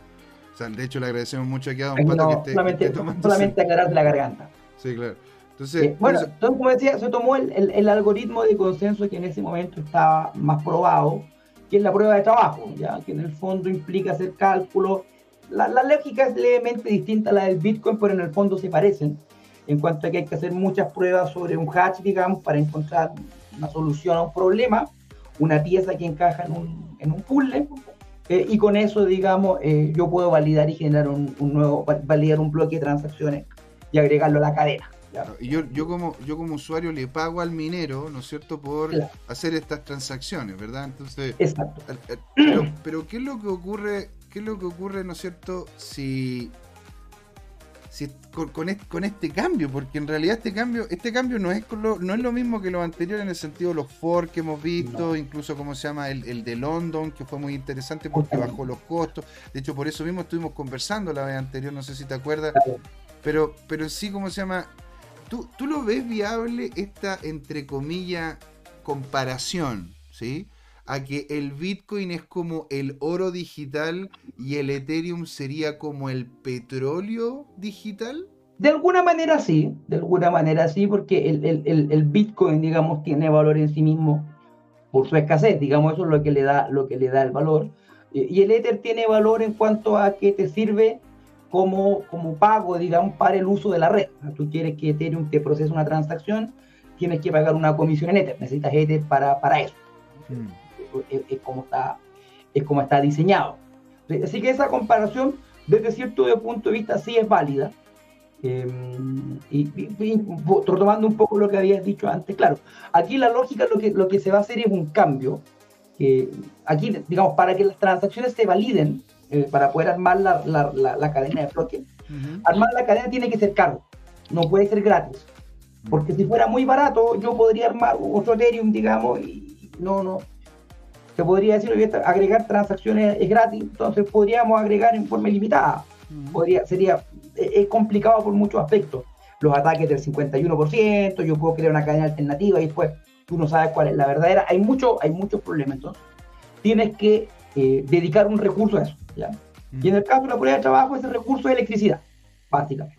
o sea, de hecho le agradecemos mucho aquí a Don Pato no, que esté, solamente, esté solamente aclararse la garganta. Sí, claro. Entonces, eh, bueno, entonces, como decía, se tomó el, el, el, algoritmo de consenso que en ese momento estaba más probado, que es la prueba de trabajo, ya que en el fondo implica hacer cálculos la, la, lógica es levemente distinta a la del Bitcoin, pero en el fondo se parecen, en cuanto a que hay que hacer muchas pruebas sobre un hash, digamos, para encontrar una solución a un problema, una pieza que encaja en un, en un puzzle, eh, y con eso, digamos, eh, yo puedo validar y generar un, un, nuevo, validar un bloque de transacciones y agregarlo a la cadena. Y yo, yo, como, yo como usuario le pago al minero, ¿no es cierto?, por hacer estas transacciones, ¿verdad? Entonces, Exacto. Pero, pero, ¿qué es lo que ocurre, qué es lo que ocurre, ¿no es cierto?, si con, este cambio, porque en realidad este cambio, este cambio no es lo, no es lo mismo que lo anterior en el sentido de los Ford que hemos visto, incluso como se llama el, de London, que fue muy interesante porque bajó los costos. De hecho, por eso mismo estuvimos conversando la vez anterior, no sé si te acuerdas, pero, pero sí, como se llama, ¿tú, tú lo ves viable esta, entre comillas, comparación, ¿sí? A que el Bitcoin es como el oro digital y el Ethereum sería como el petróleo digital? De alguna manera sí, de alguna manera sí, porque el, Bitcoin, digamos, tiene valor en sí mismo por su escasez, digamos, eso es lo que le da, lo que le da el valor. Y el Ether tiene valor en cuanto a que te sirve como, como pago, digamos, para el uso de la red. Tú quieres que Ethereum te procese una transacción, tienes que pagar una comisión en Ether, necesitas Ether para, para eso. Mm es, como, está, es como está diseñado. Así que esa comparación, desde cierto punto de vista, sí es válida. Em, y, retomando un poco lo que habías dicho antes, claro, aquí la lógica lo que, lo que se va a hacer es un cambio. aquí, digamos, para que las transacciones se validen, eh, para poder armar la, la, la, cadena de bloque, armar la cadena tiene que ser caro, no puede ser gratis. Porque si fuera muy barato, yo podría armar otro Ethereum, digamos, y no, no, se podría decir que agregar transacciones es gratis, entonces podríamos agregar en forma ilimitada. Podría, sería, e, es complicado por muchos aspectos. Los ataques del 51%, yo puedo crear una cadena alternativa y después tú no sabes cuál es la verdadera. Hay, mucho, hay muchos problemas, entonces tienes que eh, dedicar un recurso a eso. ¿ya? Y en el caso de la prueba de trabajo, ese recurso es electricidad, básicamente.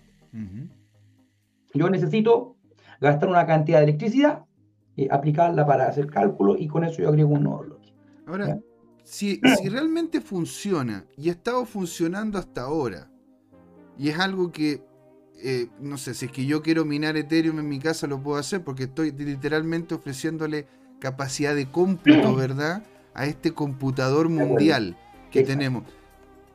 Yo necesito gastar una cantidad de electricidad, eh, aplicarla para hacer cálculo y con eso yo agrego un Ahora, si, si, realmente funciona y ha estado funcionando hasta ahora, y es algo que, eh, no sé, si es que yo quiero minar Ethereum en mi casa, lo puedo hacer porque estoy literalmente ofreciéndole capacidad de cómputo, ¿verdad? A este computador mundial que tenemos.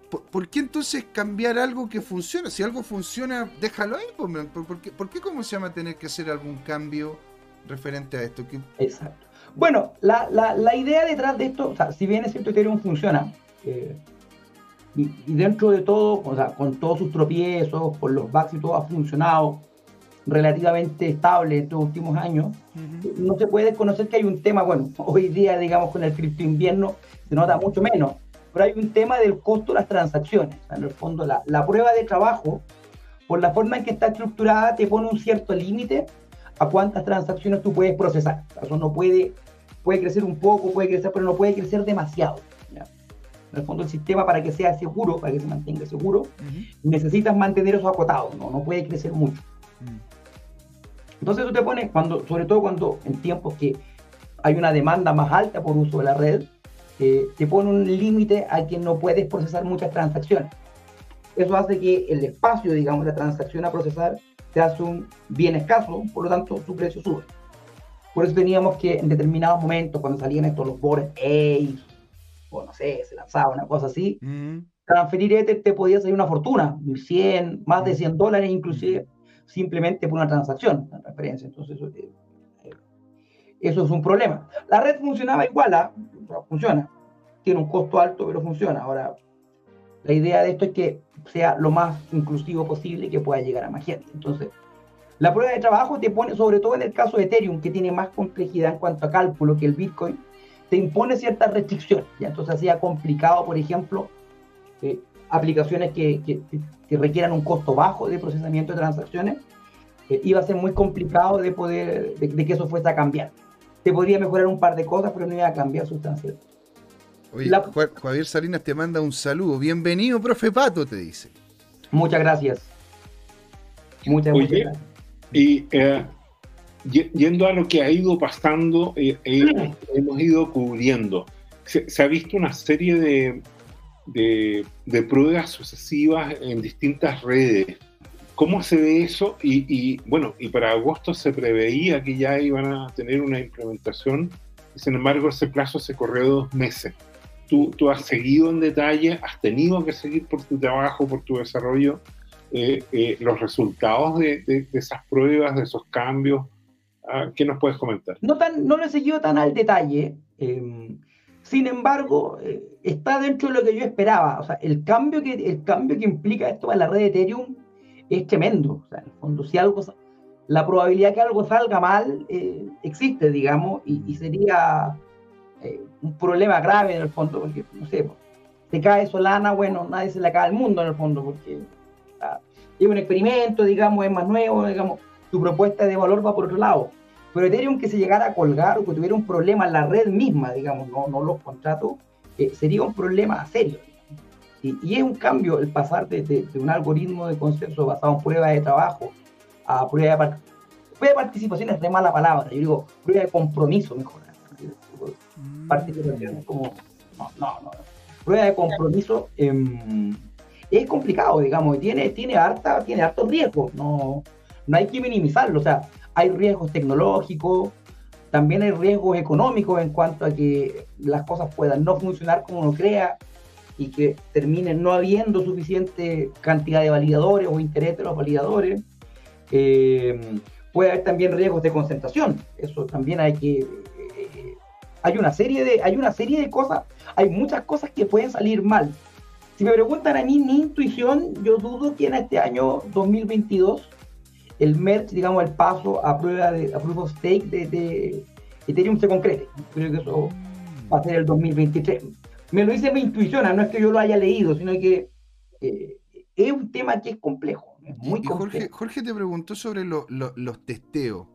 ¿Por, qué entonces cambiar algo que funciona? Si algo funciona, déjalo ahí. Pues, ¿Por, qué, ¿Por qué, cómo se llama, tener que hacer algún cambio referente a esto? Exacto. Bueno, la, la, idea detrás de esto, o sea, si bien es cierto Ethereum funciona, eh, y, dentro de todo, o sea, con todos sus tropiezos, con los bugs y todo, ha funcionado relativamente estable en estos últimos años, no se puede desconocer que hay un tema, bueno, hoy día, digamos, con el cripto invierno se nota mucho menos, pero hay un tema del costo de las transacciones. en el fondo, la, la prueba de trabajo, por la forma en que está estructurada, te pone un cierto límite a cuántas transacciones tú puedes procesar. Eso no puede, puede crecer un poco, puede crecer, pero no puede crecer demasiado. En el fondo, el sistema para que sea seguro, para que se mantenga seguro, necesitas mantener eso acotado, ¿no? no puede crecer mucho. Mm. Entonces tú te pones, cuando, sobre todo cuando en tiempos que hay una demanda más alta por uso de la red, eh, te pone un límite a que no puedes procesar muchas transacciones. Eso hace que el espacio, digamos, la transacción a procesar se hace un bien escaso, por lo tanto su precio sube. Por eso teníamos que en determinados momentos, cuando salían estos los bores o no sé, se lanzaba una cosa así, mm. transferir Ether te podía salir una fortuna, 100, más de 100 dólares inclusive, simplemente por una transacción, una transferencia. Entonces eso, eh, eso es un problema. La red funcionaba igual, ¿ah? funciona. Tiene un costo alto, pero funciona. Ahora, la idea de esto es que sea lo más inclusivo posible y que pueda llegar a más gente. Entonces, la prueba de trabajo te pone, sobre todo en el caso de Ethereum, que tiene más complejidad en cuanto a cálculo que el Bitcoin, te impone ciertas restricciones. ¿ya? Entonces, hacía complicado, por ejemplo, eh, aplicaciones que, que, requieran un costo bajo de procesamiento de transacciones. Eh, iba a ser muy complicado de poder, de, que eso fuese a cambiar. Te podría mejorar un par de cosas, pero no iba a cambiar sustancialmente. Oye, Javier Salinas te manda un saludo. Bienvenido, profe Pato, te dice. Muchas gracias. Muchas, gracias. Y eh, yendo a lo que ha ido pasando, eh, eh, hemos ido cubriendo. Se, ha visto una serie de, de, pruebas sucesivas en distintas redes. ¿Cómo se ve eso? Y, y, bueno, y para agosto se preveía que ya iban a tener una implementación, sin embargo ese plazo se corrió dos meses tú, has seguido en detalle, has tenido que seguir por tu trabajo, por tu desarrollo, eh, eh, los resultados de, esas pruebas, de esos cambios. Ah, ¿Qué nos puedes comentar? No, tan, no lo he seguido tan al detalle. Em, sin embargo, eh, está dentro de lo que yo esperaba. O sea, el cambio que, el cambio que implica esto a la red de Ethereum es tremendo. O sea, en fondo, si algo, la probabilidad que algo salga mal existe, digamos, y, sería un problema grave en el fondo, porque, no sé, se cae Solana, bueno, nadie se le cae al mundo en el fondo, porque es un experimento, digamos, es más nuevo, digamos, tu propuesta de valor va por otro lado. Pero Ethereum que se llegara a colgar o que tuviera un problema en la red misma, digamos, no, no los contratos, eh, sería un problema serio. Y, es un cambio el pasar de, de, un algoritmo de consenso basado en pruebas de trabajo a prueba de, prueba de participación, es de mala palabra, yo digo prueba de compromiso mejor. Participación como, no, no, no. Prueba de compromiso. Eh, es complicado, digamos, y tiene, tiene, harta, tiene hartos riesgos, no, no hay que minimizarlo, o sea, hay riesgos tecnológicos, también hay riesgos económicos en cuanto a que las cosas puedan no funcionar como uno crea y que terminen no habiendo suficiente cantidad de validadores o interés de los validadores. Eh, puede haber también riesgos de concentración, eso también hay que... Hay, una serie de, hay una serie de cosas, hay muchas cosas que pueden salir mal si me preguntan a mí mi intuición, yo dudo que en este año 2022 el merge, digamos, el paso a prueba de a proof of stake de, Ethereum se concrete. Creo que eso va a ser el 2023. Me lo dice mi intuición, no es que yo lo haya leído, sino que eh, es un tema que es complejo. muy Jorge, Jorge, te preguntó sobre los testeos.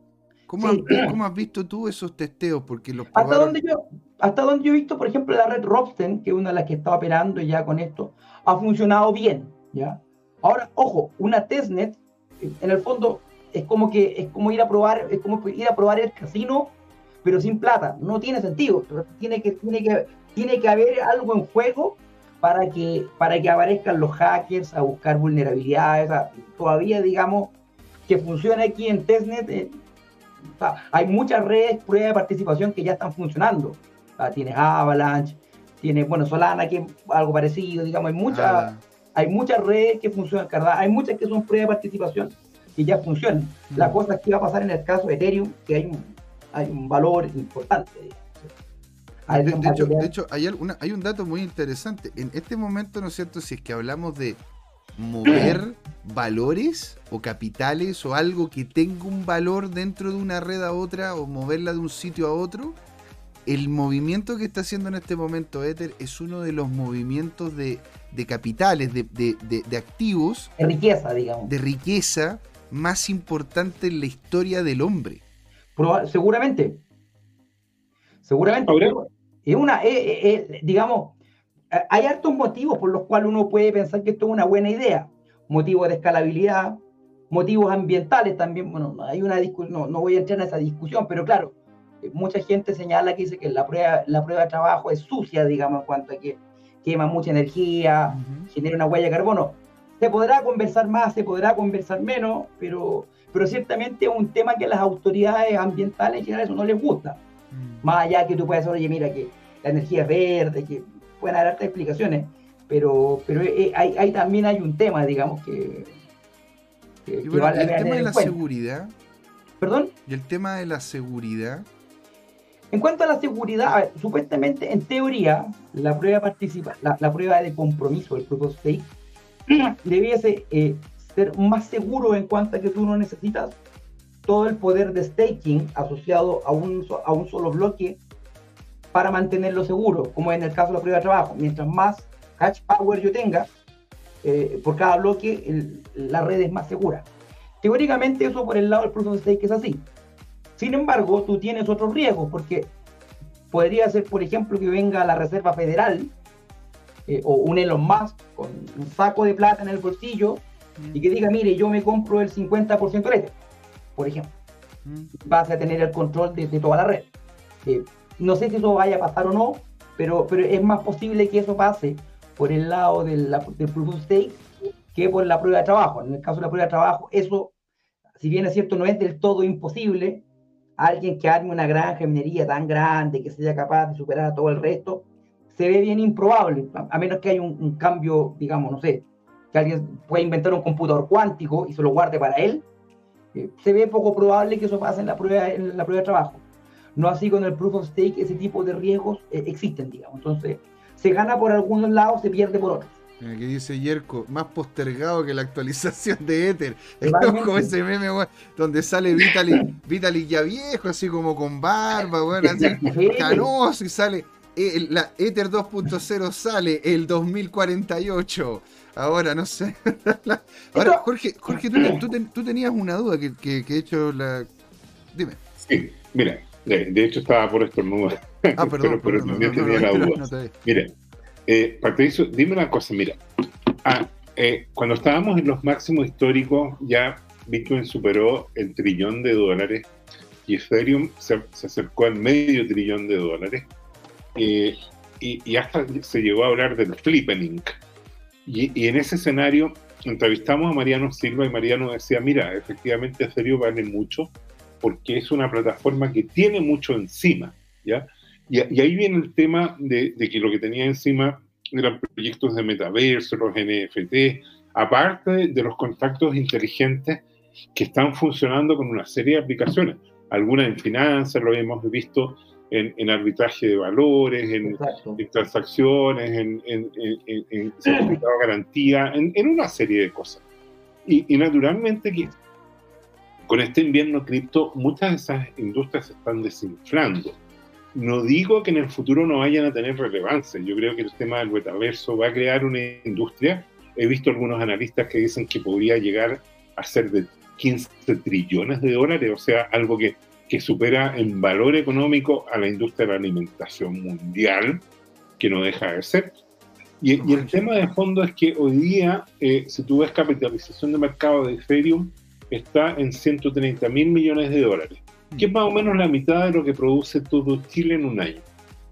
¿Cómo, has, visto tú esos testeos? Porque los hasta, donde yo, hasta donde yo he visto, por ejemplo, la red Robsten, que es una de las que está operando ya con esto, ha funcionado bien. ¿ya? Ahora, ojo, una testnet, en el fondo, es como que es como ir a probar, es como ir a probar el casino, pero sin plata. No tiene sentido. Tiene que, tiene que, tiene que haber algo en juego para que, para que aparezcan los hackers a buscar vulnerabilidades. todavía, digamos, que funcione aquí en testnet. Eh, hay muchas redes, pruebas de participación que ya están funcionando. tienes Avalanche, tienes, bueno, Solana, que es algo parecido, digamos, hay muchas, ah. hay muchas redes que funcionan, ¿verdad? Hay muchas que son pruebas de participación y ya funcionan. La mm. cosa es que va a pasar en el caso de Ethereum, que hay un, hay un valor importante. de, hecho, de hecho hay, hay un dato muy interesante. En este momento, ¿no es cierto? Si es que hablamos de mover valores o capitales o algo que tenga un valor dentro de una red a otra o moverla de un sitio a otro, el movimiento que está haciendo en este momento Ether es uno de los movimientos de, capitales, de, activos. De riqueza, digamos. De riqueza más importante en la historia del hombre. seguramente. Seguramente. Es una, digamos, hay hartos motivos por los cuales uno puede pensar que esto es una buena idea. Motivos de escalabilidad, motivos ambientales también. Bueno, hay una no, no voy a entrar en esa discusión, pero claro, mucha gente señala que dice que la prueba, la prueba de trabajo es sucia, digamos, en cuanto a que quema mucha energía, genera una huella de carbono. Se podrá conversar más, se podrá conversar menos, pero, pero ciertamente es un tema que a las autoridades ambientales en general eso no les gusta. Mm. Más allá que tú puedas decir, oye, mira que la energía es verde, que pueden haber hartas explicaciones, pero, pero eh, hay, también hay un tema, digamos, que... el tema de la seguridad. ¿Perdón? ¿Y el tema de la seguridad? En cuanto a la seguridad, supuestamente, en teoría, la prueba participa, la, prueba de compromiso, el proof of stake, debiese eh, ser más seguro en cuanto a que tú no necesitas todo el poder de staking asociado a un, a un solo bloque para mantenerlo seguro, como en el caso de la prueba de trabajo. Mientras más hash power yo tenga, eh, por cada bloque, la red es más segura. Teóricamente eso por el lado del proof of stake es así. Sin embargo, tú tienes otros riesgos, porque podría ser, por ejemplo, que venga la Reserva Federal eh, o un Elon Musk con un saco de plata en el bolsillo y que diga, mire, yo me compro el 50% de por ejemplo. Vas a tener el control de, toda la red. Eh, no sé si eso vaya a pasar o no, pero, pero es más posible que eso pase por el lado del, del proof of stake que por la prueba de trabajo. En el caso de la prueba de trabajo, eso, si bien es cierto, no es del todo imposible, alguien que arme una granja de minería tan grande que sea capaz de superar a todo el resto, se ve bien improbable, a menos que haya un, cambio, digamos, no sé, que alguien pueda inventar un computador cuántico y se lo guarde para él, eh, se ve poco probable que eso pase en la prueba, en la prueba de trabajo. No así con el proof of stake, ese tipo de riesgos eh, existen, digamos. Entonces, se gana por algunos lados, se pierde por otros. Mira, que dice Yerko, más postergado que la actualización de Ether. Es como ese meme, weón, donde sale Vitalik, Vitalik ya viejo, así como con barba, weón, así Sí. canoso y sale. eh, el- la Ether 2.0 sale el 2048. Ahora, no sé. Ahora, Jorge, Jorge tú, tú tú tenías una duda que, que, que he hecho la. Dime. Sí, mira, de, de hecho estaba por estornudar. Ah, perdón. pero, también tenía la duda. Mira, eh, Patricio, dime una cosa, mira. Ah, eh, cuando estábamos en los máximos históricos, ya Bitcoin superó el trillón de dólares y Ethereum se, se acercó al medio trillón de dólares. eh, y, y hasta se llegó a hablar del flippening. Y, y en ese escenario entrevistamos a Mariano Silva y Mariano decía, mira, efectivamente Ethereum vale mucho porque es una plataforma que tiene mucho encima, ¿ya? Y, y ahí viene el tema de, de que lo que tenía encima eran proyectos de metaverso, los NFT, aparte de los contactos inteligentes que están funcionando con una serie de aplicaciones. Algunas en finanzas, lo hemos visto en, en arbitraje de valores, en, en transacciones, en, en, certificado de garantía, en, en una serie de cosas. Y, y naturalmente que con este invierno cripto muchas de esas industrias se están desinflando. No digo que en el futuro no vayan a tener relevancia, yo creo que el tema del metaverso va a crear una industria. He visto algunos analistas que dicen que podría llegar a ser de 15 trillones de dólares, o sea, algo que, que supera en valor económico a la industria de la alimentación mundial, que no deja de ser. Y, y el tema de fondo es que hoy día, eh, si tú ves capitalización de mercado de Ethereum, está en 130 mil millones de dólares, que es más o menos la mitad de lo que produce todo Chile en un año.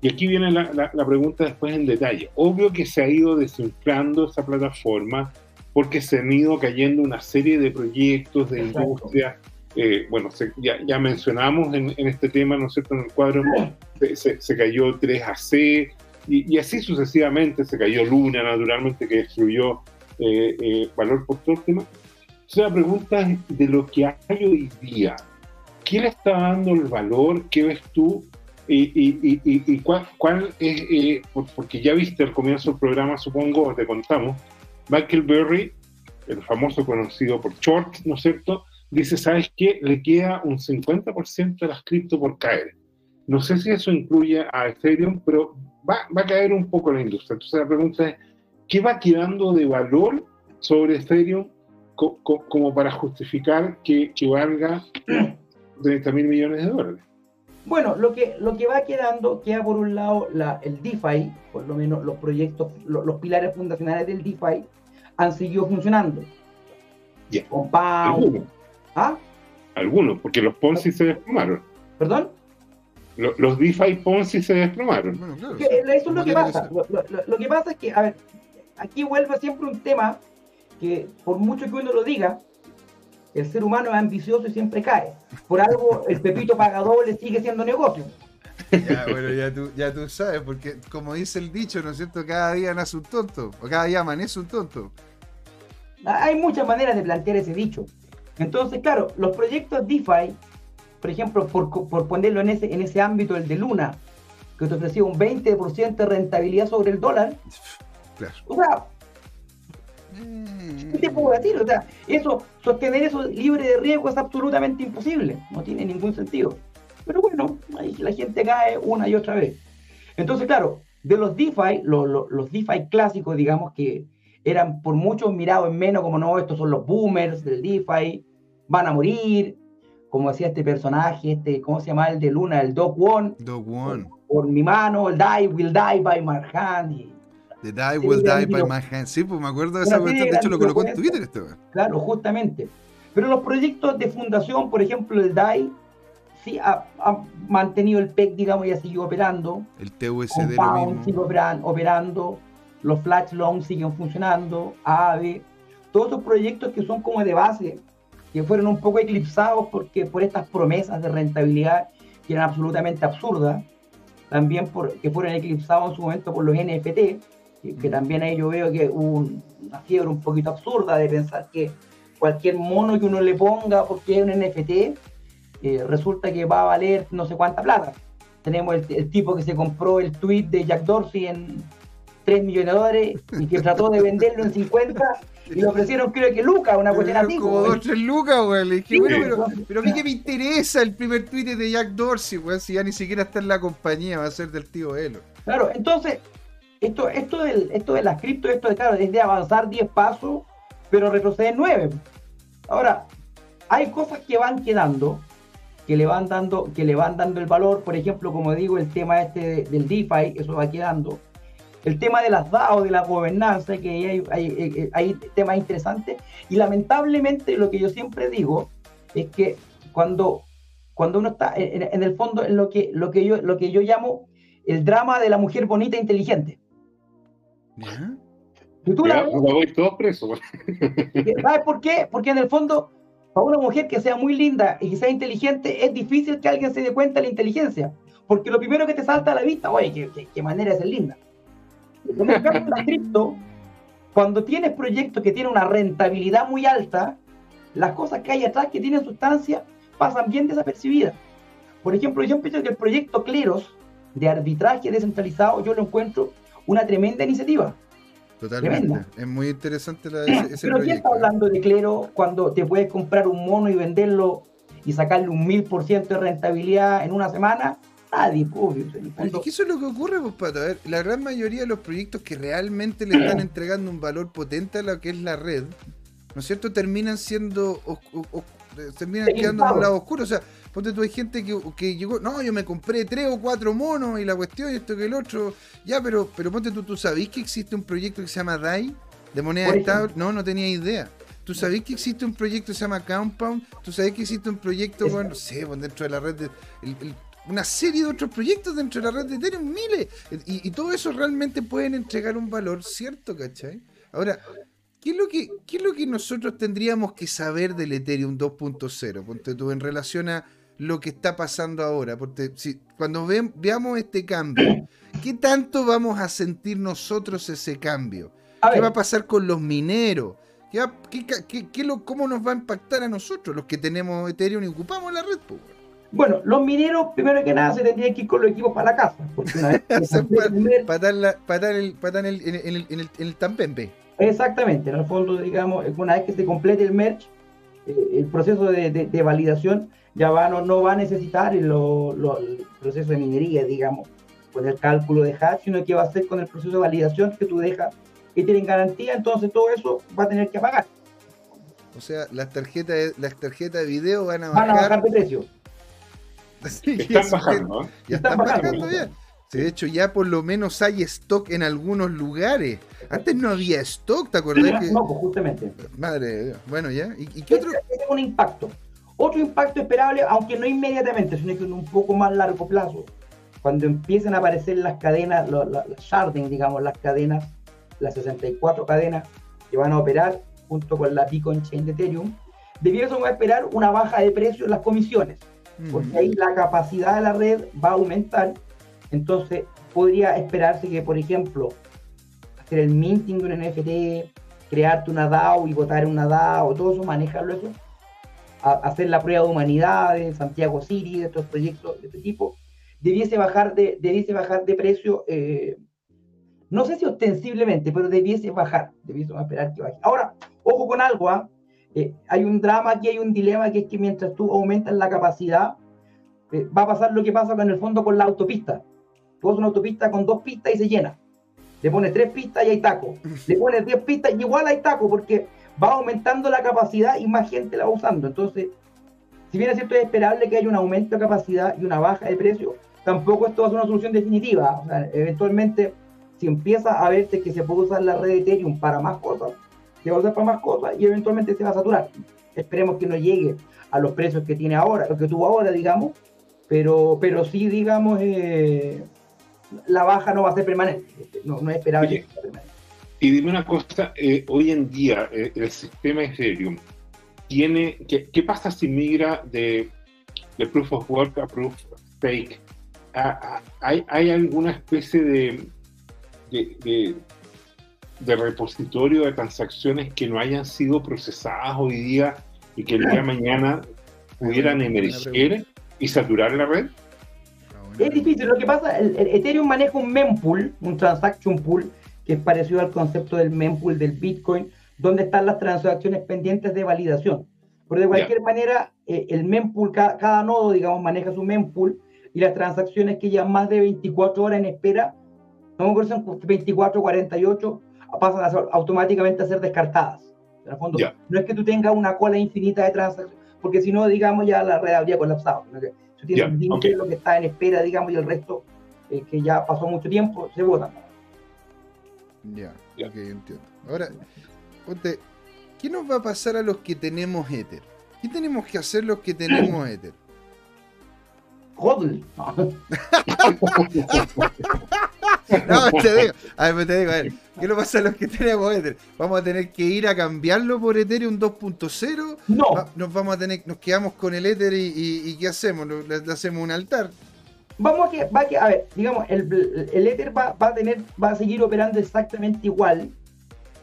Y aquí viene la, la- la pregunta después en detalle. Obvio que se ha ido desinflando esa plataforma porque se han ido cayendo una serie de proyectos de Exacto. industria. Eh, bueno, se- ya, ya mencionamos en, en este tema, ¿no es cierto?, en el cuadro, se, se- se cayó 3AC y, y así sucesivamente, se cayó Luna, naturalmente, que destruyó eh, eh, valor por todo el tema. Entonces la pregunta es de lo que hay hoy día, ¿qué le está dando el valor? ¿Qué ves tú? Y, y- y- y- cuál, cuál es, eh, por- porque ya viste al comienzo del programa, supongo, te contamos, Michael Berry, el famoso conocido por Short, ¿no es cierto? Dice, ¿sabes qué? Le queda un 50% de las cripto por caer. No sé si eso incluye a Ethereum, pero va, va a caer un poco la industria. Entonces la pregunta es, ¿qué va quedando de valor sobre Ethereum co- co- como para justificar que, que valga 30 mil millones de dólares? Bueno, lo que, lo que va quedando, queda por un lado la, el DeFi, por lo menos los proyectos, lo- los pilares fundacionales del DeFi han seguido funcionando. Compound. Algunos, ¿Ah? algunos, porque los Ponzi se desplomaron. ¿Perdón? Lo- Los DeFi Ponzi se desplomaron. Bueno, claro. Que eso es lo que pasa. lo que pasa es que, a ver, aquí vuelve siempre un tema que por mucho que uno lo diga, el ser humano es ambicioso y siempre cae. Por algo el Pepito Pagador sigue siendo negocio. Ya, bueno, ya tú, ya tú sabes, porque como dice el dicho, ¿no es cierto? Cada día nace un tonto, o cada día amanece un tonto. Hay muchas maneras de plantear ese dicho. Entonces, claro, los proyectos DeFi, por ejemplo, por, por ponerlo en ese, en ese ámbito, el de Luna, que te ofrecía un 20% de rentabilidad sobre el dólar, Claro. o sea. ¿Qué te puedo decir? O sea, eso, sostener eso libre de riesgo es absolutamente imposible, no tiene ningún sentido. Pero bueno, ahí la gente cae una y otra vez. Entonces, claro, de los DeFi, lo- lo- los DeFi clásicos, digamos que eran por muchos mirados en menos, como no, estos son los boomers del DeFi, van a morir, como decía este personaje, este, ¿cómo se llama? El de Luna, el Doc One, Dog One. por mi mano, el Die will die by my hand. y- The die will die grande, by my hand. Sí, pues me acuerdo de esa cuestión. De hecho, lo colocó en. Twitter este weón. Claro, justamente. Pero los proyectos de fundación, por ejemplo, el DAI, sí ha, ha mantenido el PEC, digamos, y ha seguido operando. El TUSD lo mismo. sigue operan- operando. Los Flash Loans siguen funcionando. AAVE. Todos esos proyectos que son como de base, que fueron un poco eclipsados porque, por estas promesas de rentabilidad que eran absolutamente absurdas. También por, que fueron eclipsados en su momento por los NFT. Que, que también ahí yo veo que hubo un- una fiebre un poquito absurda de pensar que cualquier mono que uno le ponga porque es un NFT, eh, resulta que va a valer no sé cuánta plata. Tenemos el, el tipo que se compró el tweet de Jack Dorsey en 3 millones de dólares y que trató de venderlo en 50 y le ofrecieron creo que Lucas, una cuestión así. como güey. dos, tres lucas, weón. Le dije, Sí, bueno, pero, pero a mí que me interesa el primer tweet de Jack Dorsey, weón, si ya ni siquiera está en la compañía, va a ser del tío Elo. Claro, entonces, esto, esto, del, esto de las cripto, esto de, claro, es de avanzar 10 pasos, pero retroceder 9. Ahora, hay cosas que van quedando, que le van dando, que le van dando el valor, por ejemplo, como digo, el tema este de- del DeFi, eso va quedando. El tema de las DAO, de la gobernanza, que hay, hay, hay- hay temas interesantes. Y lamentablemente lo que yo siempre digo es que cuando, cuando uno está en- en el fondo en lo que, lo, que yo, lo que yo llamo el drama de la mujer bonita e inteligente. ¿Ya? Tú la Ya, ves, todo preso. ¿Sabes por qué? Porque en el fondo, para una mujer que sea muy linda y que sea inteligente, es difícil que alguien se dé cuenta de la inteligencia. Porque lo primero que te salta a la vista, oye, qué, qué- qué manera de ser linda. En el caso de la cripto, cuando tienes proyectos que tienen una rentabilidad muy alta, las cosas que hay atrás que tienen sustancia pasan bien desapercibidas. Por ejemplo, yo pienso que el proyecto Cleros de arbitraje descentralizado, yo lo encuentro una tremenda iniciativa. Totalmente. Tremenda. Es muy interesante la- ese, ese Pero ¿quién está hablando de clero cuando te puedes comprar un mono y venderlo y sacarle un mil por ciento de rentabilidad en una semana? Nadie, obvio. Es que eso es lo que ocurre, pues, Pato. A ver, la gran mayoría de los proyectos que realmente le están entregando un valor potente a lo que es la red, ¿no es cierto? Terminan siendo. terminan quedando en un lado oscuro. O sea, ponte tú, hay gente que, que llegó. No, yo me compré tres o cuatro monos y la cuestión y esto que el otro. Ya, pero, pero ponte tú, ¿tú sabés que existe un proyecto que se llama DAI? De moneda estable. No, no tenía idea. ¿Tú sabés que existe un proyecto que se llama Compound? ¿Tú sabés que existe un proyecto, bueno, no sé, pues, dentro de la red de. el- el- una serie de otros proyectos dentro de la red de Ethereum, miles. Y, y todo eso realmente pueden entregar un valor cierto, ¿cachai? Ahora, ¿qué es lo que, qué es lo que nosotros tendríamos que saber del Ethereum 2.0? Ponte tú en relación a lo que está pasando ahora. Porque si, cuando ve- veamos este cambio, ¿qué tanto vamos a sentir nosotros ese cambio? A ¿Qué ver, va a pasar con los mineros? ¿Qué va- qué ca- qué- qué lo- ¿Cómo nos va a impactar a nosotros, los que tenemos Ethereum y ocupamos la red? pues, bueno, los mineros, primero que nada, se tendrían que ir con los equipos para la casa. Porque una vez Hacer complete el mes- Para dar, la- para dar el, para dar el, en, el, en el, en el, en el Tampempe. Exactamente, en el fondo, digamos, una vez que se complete el merge, eh, el proceso de, de- de validación ya va, no, no va a necesitar el, lo- lo- el proceso de minería, digamos, con el cálculo de hash, sino que va a ser con el proceso de validación que tú dejas que tienen garantía, entonces todo eso va a tener que pagar, O sea, las tarjetas de, las tarjetas de video van a van a bajar. bajar de precio. Están bajando, ¿eh? Ya Están están bajando. bajando ya. Sí, de hecho, ya por lo menos hay stock en algunos lugares. Antes no había stock, ¿te acordás? Que... No, pues justamente. Madre de Dios. Bueno, ya. ¿Y, y qué otro? Ese ese es un impacto. Otro impacto esperable, aunque no inmediatamente, sino que en un poco más largo plazo, cuando empiecen a aparecer las cadenas, las sharding, digamos, las cadenas, las 64 cadenas que van a operar junto con la Beacon Chain de Ethereum, debiésemos esperar una baja de precio en las comisiones, porque Mm. ahí la capacidad de la red va a aumentar. Entonces, podría esperarse que, por ejemplo, hacer el minting de un NFT, crearte una DAO y votar en una DAO, todo eso, manejarlo eso, a- hacer la prueba de humanidades, Santiago City, de estos proyectos de este tipo, debiese bajar de, debiese bajar de precio, eh, no sé si ostensiblemente, pero debiese bajar, debiese esperar que baje. Ahora, ojo con algo, ¿ah? Eh, hay un drama aquí, hay un dilema que es que mientras tú aumentas la capacidad, eh, va a pasar lo que pasa con el fondo con la autopista. Tú haces una autopista con dos pistas y se llena. Le pones tres pistas y hay taco. Le pones diez pistas y igual hay taco porque va aumentando la capacidad y más gente la va usando. Entonces, si bien es cierto, es esperable que haya un aumento de capacidad y una baja de precio, tampoco esto va a ser una solución definitiva. O sea, eventualmente, si empieza a verse que se puede usar la red de Ethereum para más cosas, se va a usar para más cosas y eventualmente se va a saturar. Esperemos que no llegue a los precios que tiene ahora, lo que tuvo ahora, digamos, pero, pero sí, digamos, eh, la baja no va a ser permanente. No, no es esperable Oye. que sea permanente. Y dime una cosa, eh, hoy en día eh, el sistema Ethereum tiene, ¿qué, qué pasa si migra de, de Proof of Work a Proof of Stake? Ah, ¿Hay, hay alguna especie de, de, de- de repositorio de transacciones que no hayan sido procesadas hoy día y que el día de mañana pudieran emerger y saturar la red? Es difícil, lo que pasa, el, Ethereum maneja un mempool, un transaction pool, que es parecido al concepto del mempool del Bitcoin, donde están las transacciones pendientes de validación. Pero de cualquier manera, eh, el mempool, cada, cada, nodo, digamos, maneja su mempool y las transacciones que llevan más de 24 horas en espera, no me acuerdo son 24 48, pasan automáticamente a ser descartadas. En el fondo, no es que tú tengas una cola infinita de transacciones, porque si no, digamos, ya la red habría colapsado. ¿no? Tú tienes un límite lo que está en espera, digamos, y el resto, eh, que ya pasó mucho tiempo, se votan. Ya, ok, entiendo. Ahora, ponte, ¿qué nos va a pasar a los que tenemos Ether? ¿Qué tenemos que hacer los que tenemos Ether? Hodl. No, te digo, a ver, te digo, a ver, ¿qué nos pasa a los que tenemos Ether? ¿Vamos a tener que ir a cambiarlo por Ethereum 2.0? No. Nos vamos a tener, nos quedamos con el Ether y, ¿qué hacemos? ¿Le, hacemos un altar? Vamos a que, va a que, a ver, digamos, el, el Ether va, va, a tener, va a seguir operando exactamente igual.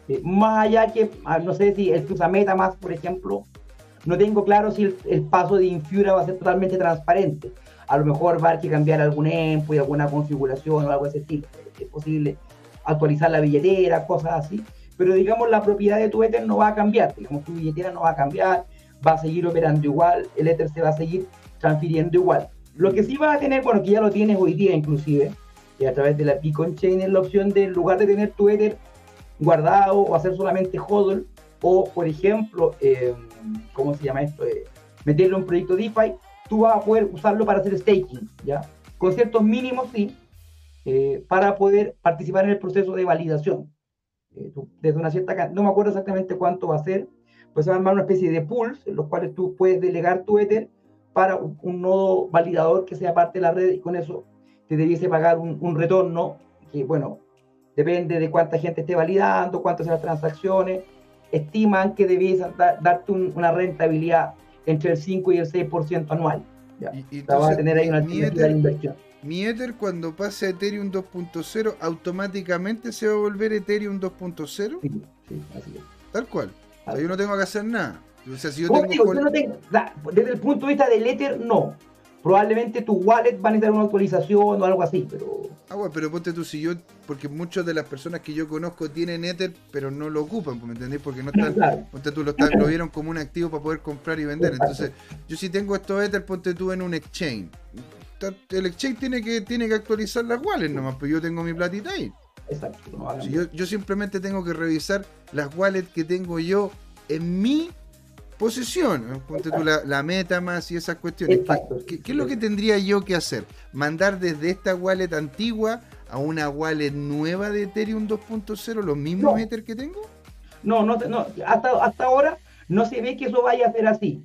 Eh, más allá que, ah, no sé si el que usa MetaMask, por ejemplo, no tengo claro si el, el paso de Infura va a ser totalmente transparente a lo mejor va a haber que cambiar algún y alguna configuración o algo de ese tipo. Es posible actualizar la billetera, cosas así. Pero digamos, la propiedad de tu Ether no va a cambiar. Digamos, tu billetera no va a cambiar, va a seguir operando igual, el Ether se va a seguir transfiriendo igual. Lo que sí va a tener, bueno, que ya lo tienes hoy día inclusive, que a través de la Bitcoin Chain es la opción de, en lugar de tener tu Ether guardado o hacer solamente hodl, o por ejemplo, eh, ¿cómo se llama esto? Eh, meterlo en un proyecto DeFi, tú vas a poder usarlo para hacer staking, ¿ya? Con ciertos mínimos, sí, eh, para poder participar en el proceso de validación. Eh, desde una cierta no me acuerdo exactamente cuánto va a ser, pues se va a armar una especie de pools en los cuales tú puedes delegar tu Ether para un, nodo validador que sea parte de la red y con eso te debiese pagar un, retorno que, bueno, depende de cuánta gente esté validando, cuántas sean las transacciones, estiman que debiese darte una rentabilidad entre el 5 y el 6% anual. Ya. Y, a tener ahí una mi ether, de inversión. Mi Ether cuando pase a Ethereum 2.0 automáticamente se va a volver Ethereum 2.0. Sí, sí, así es. Tal cual. yo no tengo que hacer nada. O sea, si yo tengo, no tengo, desde el punto de vista del Ether, no probablemente tu wallet va a necesitar una actualización o algo así, pero... Ah, bueno, pero ponte tú, si yo, porque muchas de las personas que yo conozco tienen Ether, pero no lo ocupan, ¿me entendés? Porque no están, ponte tú, lo, lo, vieron como un activo para poder comprar y vender. Entonces, yo si tengo estos Ether, ponte tú en un exchange. El exchange tiene que, tiene que actualizar las wallets nomás, pues yo tengo mi platita ahí. Exacto. yo, yo simplemente tengo que revisar las wallets que tengo yo en mi posición, ponte tú la, la meta más y esas cuestiones. ¿Qué, es lo que tendría yo que hacer? ¿Mandar desde esta wallet antigua a una wallet nueva de Ethereum 2.0 los mismos Ether que tengo? No, no, no hasta, hasta ahora no se ve que eso vaya a ser así.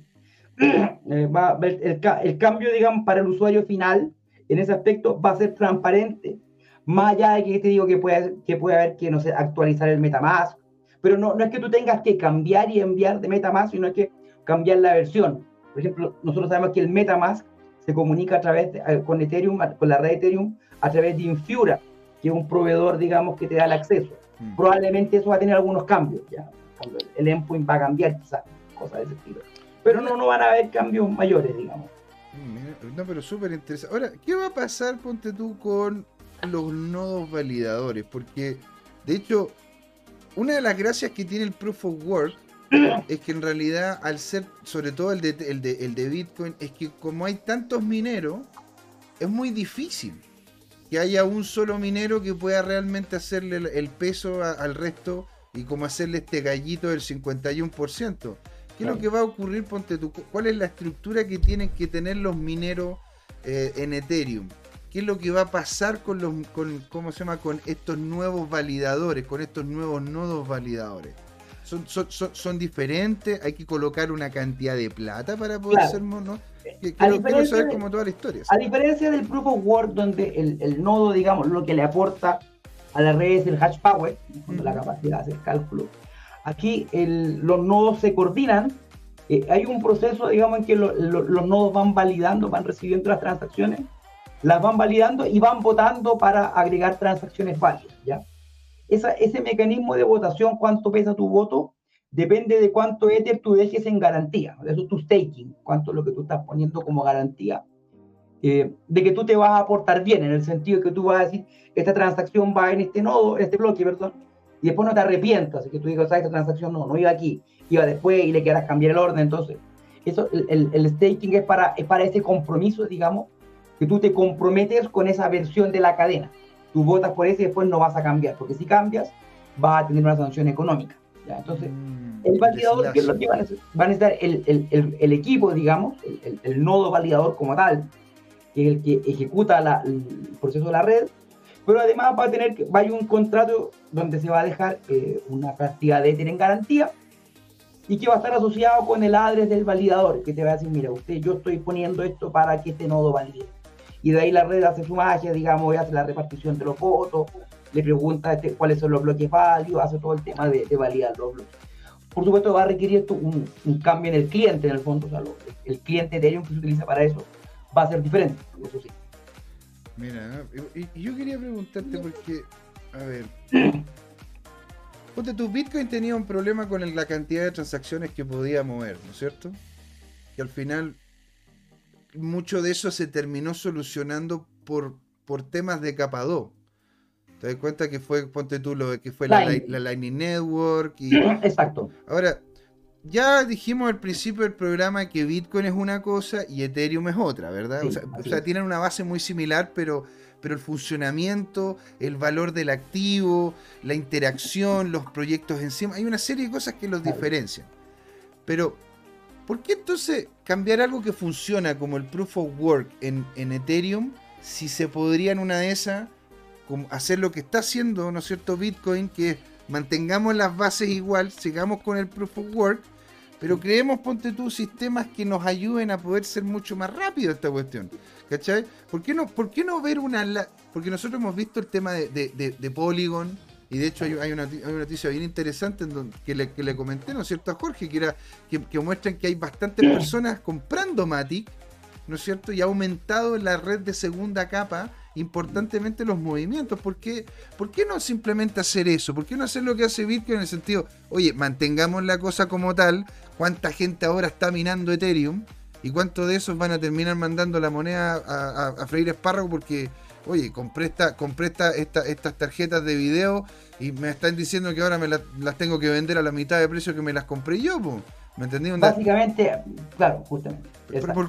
Eh, va, el, el, cambio, digamos, para el usuario final en ese aspecto va a ser transparente. Más allá de que te digo que puede, que puede haber que, no sé, actualizar el MetaMask pero no, no es que tú tengas que cambiar y enviar de MetaMask, sino es que cambiar la versión. Por ejemplo, nosotros sabemos que el MetaMask se comunica a través con Ethereum, con la red Ethereum, a través de Infura, que es un proveedor, digamos, que te da el acceso. Mm. Probablemente eso va a tener algunos cambios, ya. El endpoint va a cambiar, quizás, cosas de ese estilo. Pero no, no van a haber cambios mayores, digamos. Mm, no, pero súper interesante. Ahora, ¿qué va a pasar, ponte tú, con los nodos validadores? Porque, de hecho, una de las gracias que tiene el Proof of Work es que en realidad, al ser, sobre todo el de, el de, Bitcoin, es que como hay tantos mineros, es muy difícil que haya un solo minero que pueda realmente hacerle el, peso al resto y como hacerle este gallito del 51%. ¿Qué es lo que va a ocurrir? Ponte tú, ¿cuál es la estructura que tienen que tener los mineros eh, en Ethereum? Qué es lo que va a pasar con los con cómo se llama con estos nuevos validadores, con estos nuevos nodos validadores. Son, son, son, diferentes, hay que colocar una cantidad de plata para poder ser ¿no? quiero saber como toda la historia. A diferencia del Proof of Work, donde el, el, nodo, digamos, lo que le aporta a la red es el hash power, la capacidad de hacer cálculo. Aquí el, los nodos se coordinan. Eh, hay un proceso, digamos, en que los nodos van validando, van recibiendo las transacciones las van validando y van votando para agregar transacciones válidas, ¿ya? ese mecanismo de votación, cuánto pesa tu voto, depende de cuánto Ether tú dejes en garantía. Eso es tu staking, cuánto es lo que tú estás poniendo como garantía. Eh, de que tú te vas a aportar bien, en el sentido de que tú vas a decir, esta transacción va en este nodo, en este bloque, perdón, y después no te arrepientas, que tú digas, esta transacción no, no iba aquí, iba después y le quieras cambiar el orden. Entonces, eso, el, el, staking es para, es para ese compromiso, digamos, que tú te comprometes con esa versión de la cadena. Tú votas por ese y después no vas a cambiar, porque si cambias, vas a tener una sanción económica. ¿ya? Entonces, mm, el validador, que es lo que va a necesitar? el, el, el, equipo, digamos, el, nodo validador como tal, que es el que ejecuta la, el proceso de la red, pero además va a tener que, va a un contrato donde se va a dejar eh, una cantidad de Ether en garantía y que va a estar asociado con el address del validador, que te va a decir, mira, usted, yo estoy poniendo esto para que este nodo valide. Y de ahí la red hace su magia, digamos, hace la repartición de los votos, le pregunta este, cuáles son los bloques válidos, hace todo el tema de, validar los bloques. Por supuesto, va a requerir esto un, cambio en el cliente, en el fondo, o sea, el cliente Ethereum que se utiliza para eso va a ser diferente, eso sí. Mira, y, yo quería preguntarte porque, a ver, ponte tu Bitcoin tenía un problema con la cantidad de transacciones que podía mover, ¿no es cierto? Que al final mucho de eso se terminó solucionando por, por temas de capa 2. Te das cuenta que fue, ponte tú, lo que fue la, la, Lightning Network. Y, Exacto. Ahora, ya dijimos al principio del programa que Bitcoin es una cosa y Ethereum es otra, ¿verdad? o, sea, tienen una base muy similar, pero, pero el funcionamiento, el valor del activo, la interacción, los proyectos encima, hay una serie de cosas que los diferencian. Pero, ¿por qué entonces cambiar algo que funciona como el Proof of Work en, en Ethereum si se podría en una de esas hacer lo que está haciendo, ¿no es cierto?, Bitcoin, que mantengamos las bases igual, sigamos con el Proof of Work, pero creemos, ponte tú, sistemas que nos ayuden a poder ser mucho más rápido esta cuestión. ¿Cachai? ¿Por qué no, por qué no ver una... Porque nosotros hemos visto el tema de, de, Polygon, y de hecho hay, una, noticia bien interesante en donde, que, le, que, le, comenté, ¿no es cierto?, a Jorge, que, era, que, muestran que hay bastantes personas comprando Matic, ¿no es cierto?, y ha aumentado la red de segunda capa importantemente los movimientos. ¿Por qué, ¿Por qué no simplemente hacer eso? ¿Por qué no hacer lo que hace Bitcoin en el sentido, oye, mantengamos la cosa como tal? ¿Cuánta gente ahora está minando Ethereum? ¿Y cuántos de esos van a terminar mandando la moneda a, a, Freire Espárrago? Porque, oye, compré, esta, compré esta, estas tarjetas de video y me están diciendo que ahora me las tengo que vender a la mitad de precio que me las compré yo. ¿Me entendí? Básicamente, claro, justamente.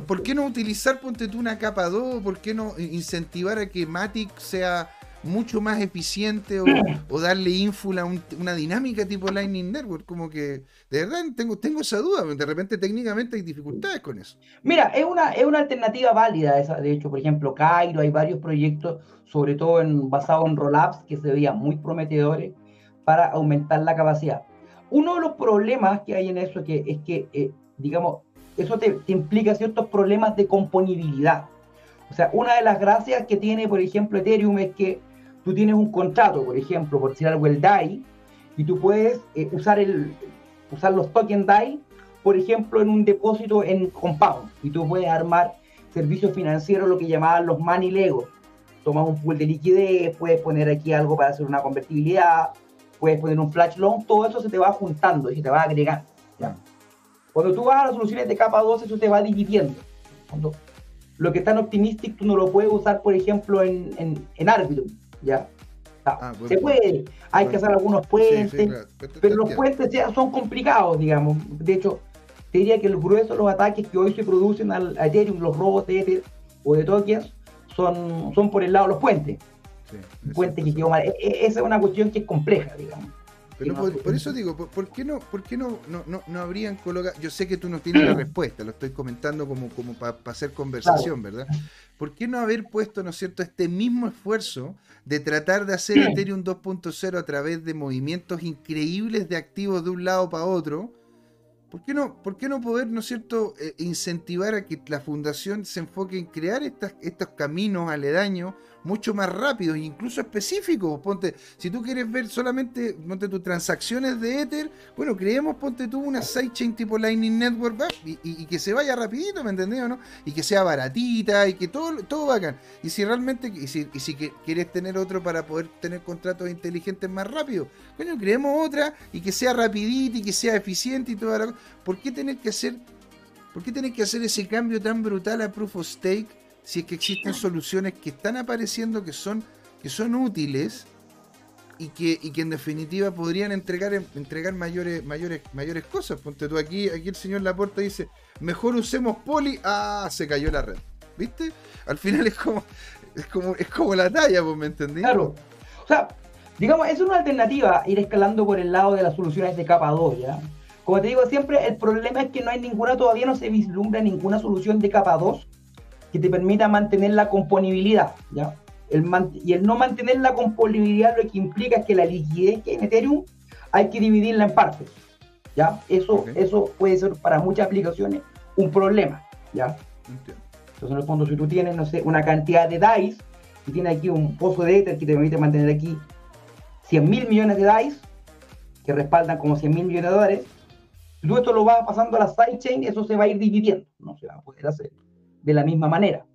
por, qué no utilizar, ponte tú una capa 2? ¿Por qué no incentivar a que Matic sea mucho más eficiente o, darle ínfula una dinámica tipo Lightning Network? Como que, de verdad, tengo, tengo esa duda. De repente, técnicamente hay dificultades con eso. Mira, es una, es una alternativa válida esa. De hecho, por ejemplo, Cairo, hay varios proyectos, sobre todo en, basados en rollups, que se veían muy prometedores para aumentar la capacidad. Uno de los problemas que hay en eso que, es que, eh, digamos, eso te, implica ciertos problemas de componibilidad. O sea, una de las gracias que tiene, por ejemplo, Ethereum es que tú tienes un contrato, por ejemplo, por algo, el DAI, y tú puedes eh, usar, el, usar los token DAI, por ejemplo, en un depósito en Compound, y tú puedes armar servicios financieros, lo que llamaban los money legos. Tomas un pool de liquidez, puedes poner aquí algo para hacer una convertibilidad, puedes poner un flash long, todo eso se te va juntando y se te va agregando. Cuando tú vas a las soluciones de capa 2, eso te va dividiendo. Cuando lo que está en Optimistic tú no lo puedes usar, por ejemplo, en, en, en Arbitrum, ¿ya? Ah, se puede, hay que hacer algunos puentes, pero los puentes ya son complicados, digamos. De hecho, te diría que el grueso de los ataques que hoy se producen al Ethereum, los robos de Ether o de tokens, son, son por el lado de los puentes puente que quedó mal. E, e, esa es una cuestión que es compleja, digamos. Pero por, eso digo, ¿por, qué no, por qué no, no, no, habrían colocado? Yo sé que tú no tienes la respuesta, lo estoy comentando como, como para hacer conversación, ¿verdad? ¿Por qué no haber puesto, ¿no es cierto?, este mismo esfuerzo de tratar de hacer Ethereum 2.0 a través de movimientos increíbles de activos de un lado para otro, ¿Por qué no, por qué no poder, ¿no es cierto?, eh, incentivar a que la fundación se enfoque en crear estas, estos caminos aledaños mucho más rápidos e incluso específicos. Ponte, si tú quieres ver solamente ponte tus transacciones de Ether, bueno, creemos, ponte tú una sidechain tipo Lightning Network y, que se vaya rapidito, ¿me entendés o no? Y que sea baratita y que todo, todo bacán. Y si realmente, y si, y si quieres tener otro para poder tener contratos inteligentes más rápido, coño, creemos otra y que sea rapidita y que sea eficiente y toda la ¿Por qué tener que hacer, por qué que hacer ese cambio tan brutal a Proof of Stake si es que existen soluciones que están apareciendo que son, que son útiles y que, y que en definitiva podrían entregar, entregar mayores, mayores, mayores cosas? Ponte tú aquí, aquí el señor Laporta dice, mejor usemos poli, ah, se cayó la red. ¿Viste? Al final es como, es como, es como la talla, pues, ¿me entendí? Claro. O sea, digamos, es una alternativa ir escalando por el lado de las soluciones de capa 2, ¿ya? Como te digo siempre, el problema es que no hay ninguna, todavía no se vislumbra ninguna solución de capa 2 que te permita mantener la componibilidad, ¿ya? El y el no mantener la componibilidad lo que implica es que la liquidez que en Ethereum hay que dividirla en partes, ¿ya? Eso, eso puede ser para muchas aplicaciones un problema, ¿ya? Entonces, en el fondo, si tú tienes, no sé, una cantidad de DAIs, y tienes aquí un pozo de Ether que te permite mantener aquí 100 mil millones de DAIs, que respaldan como 100 mil millones de dólares, si tú esto lo vas pasando a la sidechain, eso se va a ir dividiendo, no se va a poder hacer de la misma manera.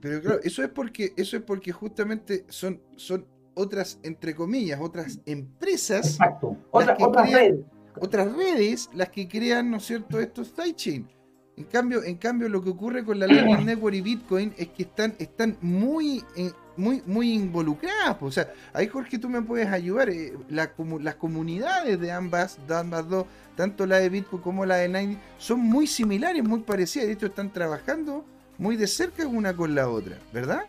Pero claro, eso es porque, eso es porque justamente son, son otras, entre comillas, otras empresas. Exacto, otras redes. Otras redes las que crean, ¿no es cierto?, estos sidechain. En cambio, en cambio, lo que ocurre con la Lightning Network y Bitcoin es que están, están muy, muy, muy involucradas. O sea, ahí Jorge, tú me puedes ayudar. Eh, las comunidades de ambas, de ambas dos, tanto la de Bitcoin como la de Lightning, son muy similares, muy parecidas. De hecho, están trabajando muy de cerca una con la otra, ¿verdad?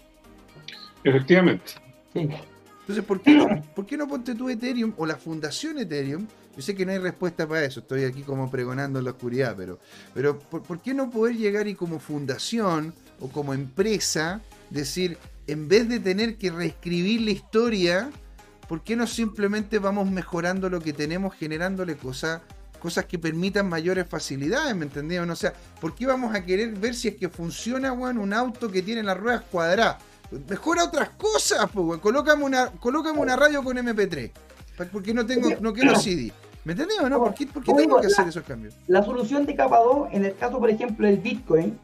Efectivamente. Entonces, ¿por qué, no, ¿por qué no ponte tú Ethereum o la fundación Ethereum yo sé que no hay respuesta para eso, estoy aquí como pregonando en la oscuridad, pero, pero ¿por, qué no poder llegar y como fundación o como empresa decir, en vez de tener que reescribir la historia, ¿por qué no simplemente vamos mejorando lo que tenemos, generándole cosas cosas que permitan mayores facilidades, ¿me entendieron? O sea, ¿por qué vamos a querer ver si es que funciona, un auto que tiene las ruedas cuadradas? Mejora otras cosas, pues, Colócame una, colócame una radio con MP3. Porque no tengo, no quiero CD. ¿Me entendés o no? ¿Por qué, tengo que hacer esos cambios? La solución de capa 2, en el caso, por ejemplo, del Bitcoin,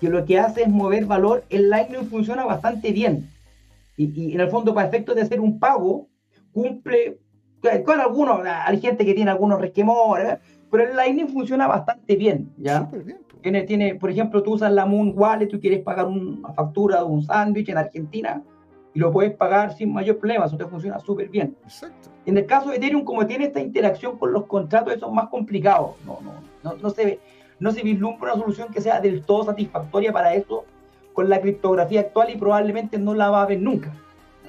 que lo que hace es mover valor, el Lightning funciona bastante bien. Y, en el fondo, para efectos de hacer un pago, cumple con algunos, hay gente que tiene algunos resquemores, pero el Lightning funciona bastante bien, ¿ya? Bien, tiene, tiene, por ejemplo, tú usas la Moon Wallet, tú quieres pagar una factura de un sándwich en Argentina, y lo puedes pagar sin mayor problema, eso te funciona súper bien. Exacto. En el caso de Ethereum, como tiene esta interacción con los contratos, eso es más complicado. No, no, no, no, se, no se vislumbra una solución que sea del todo satisfactoria para eso con la criptografía actual y probablemente no la va a ver nunca.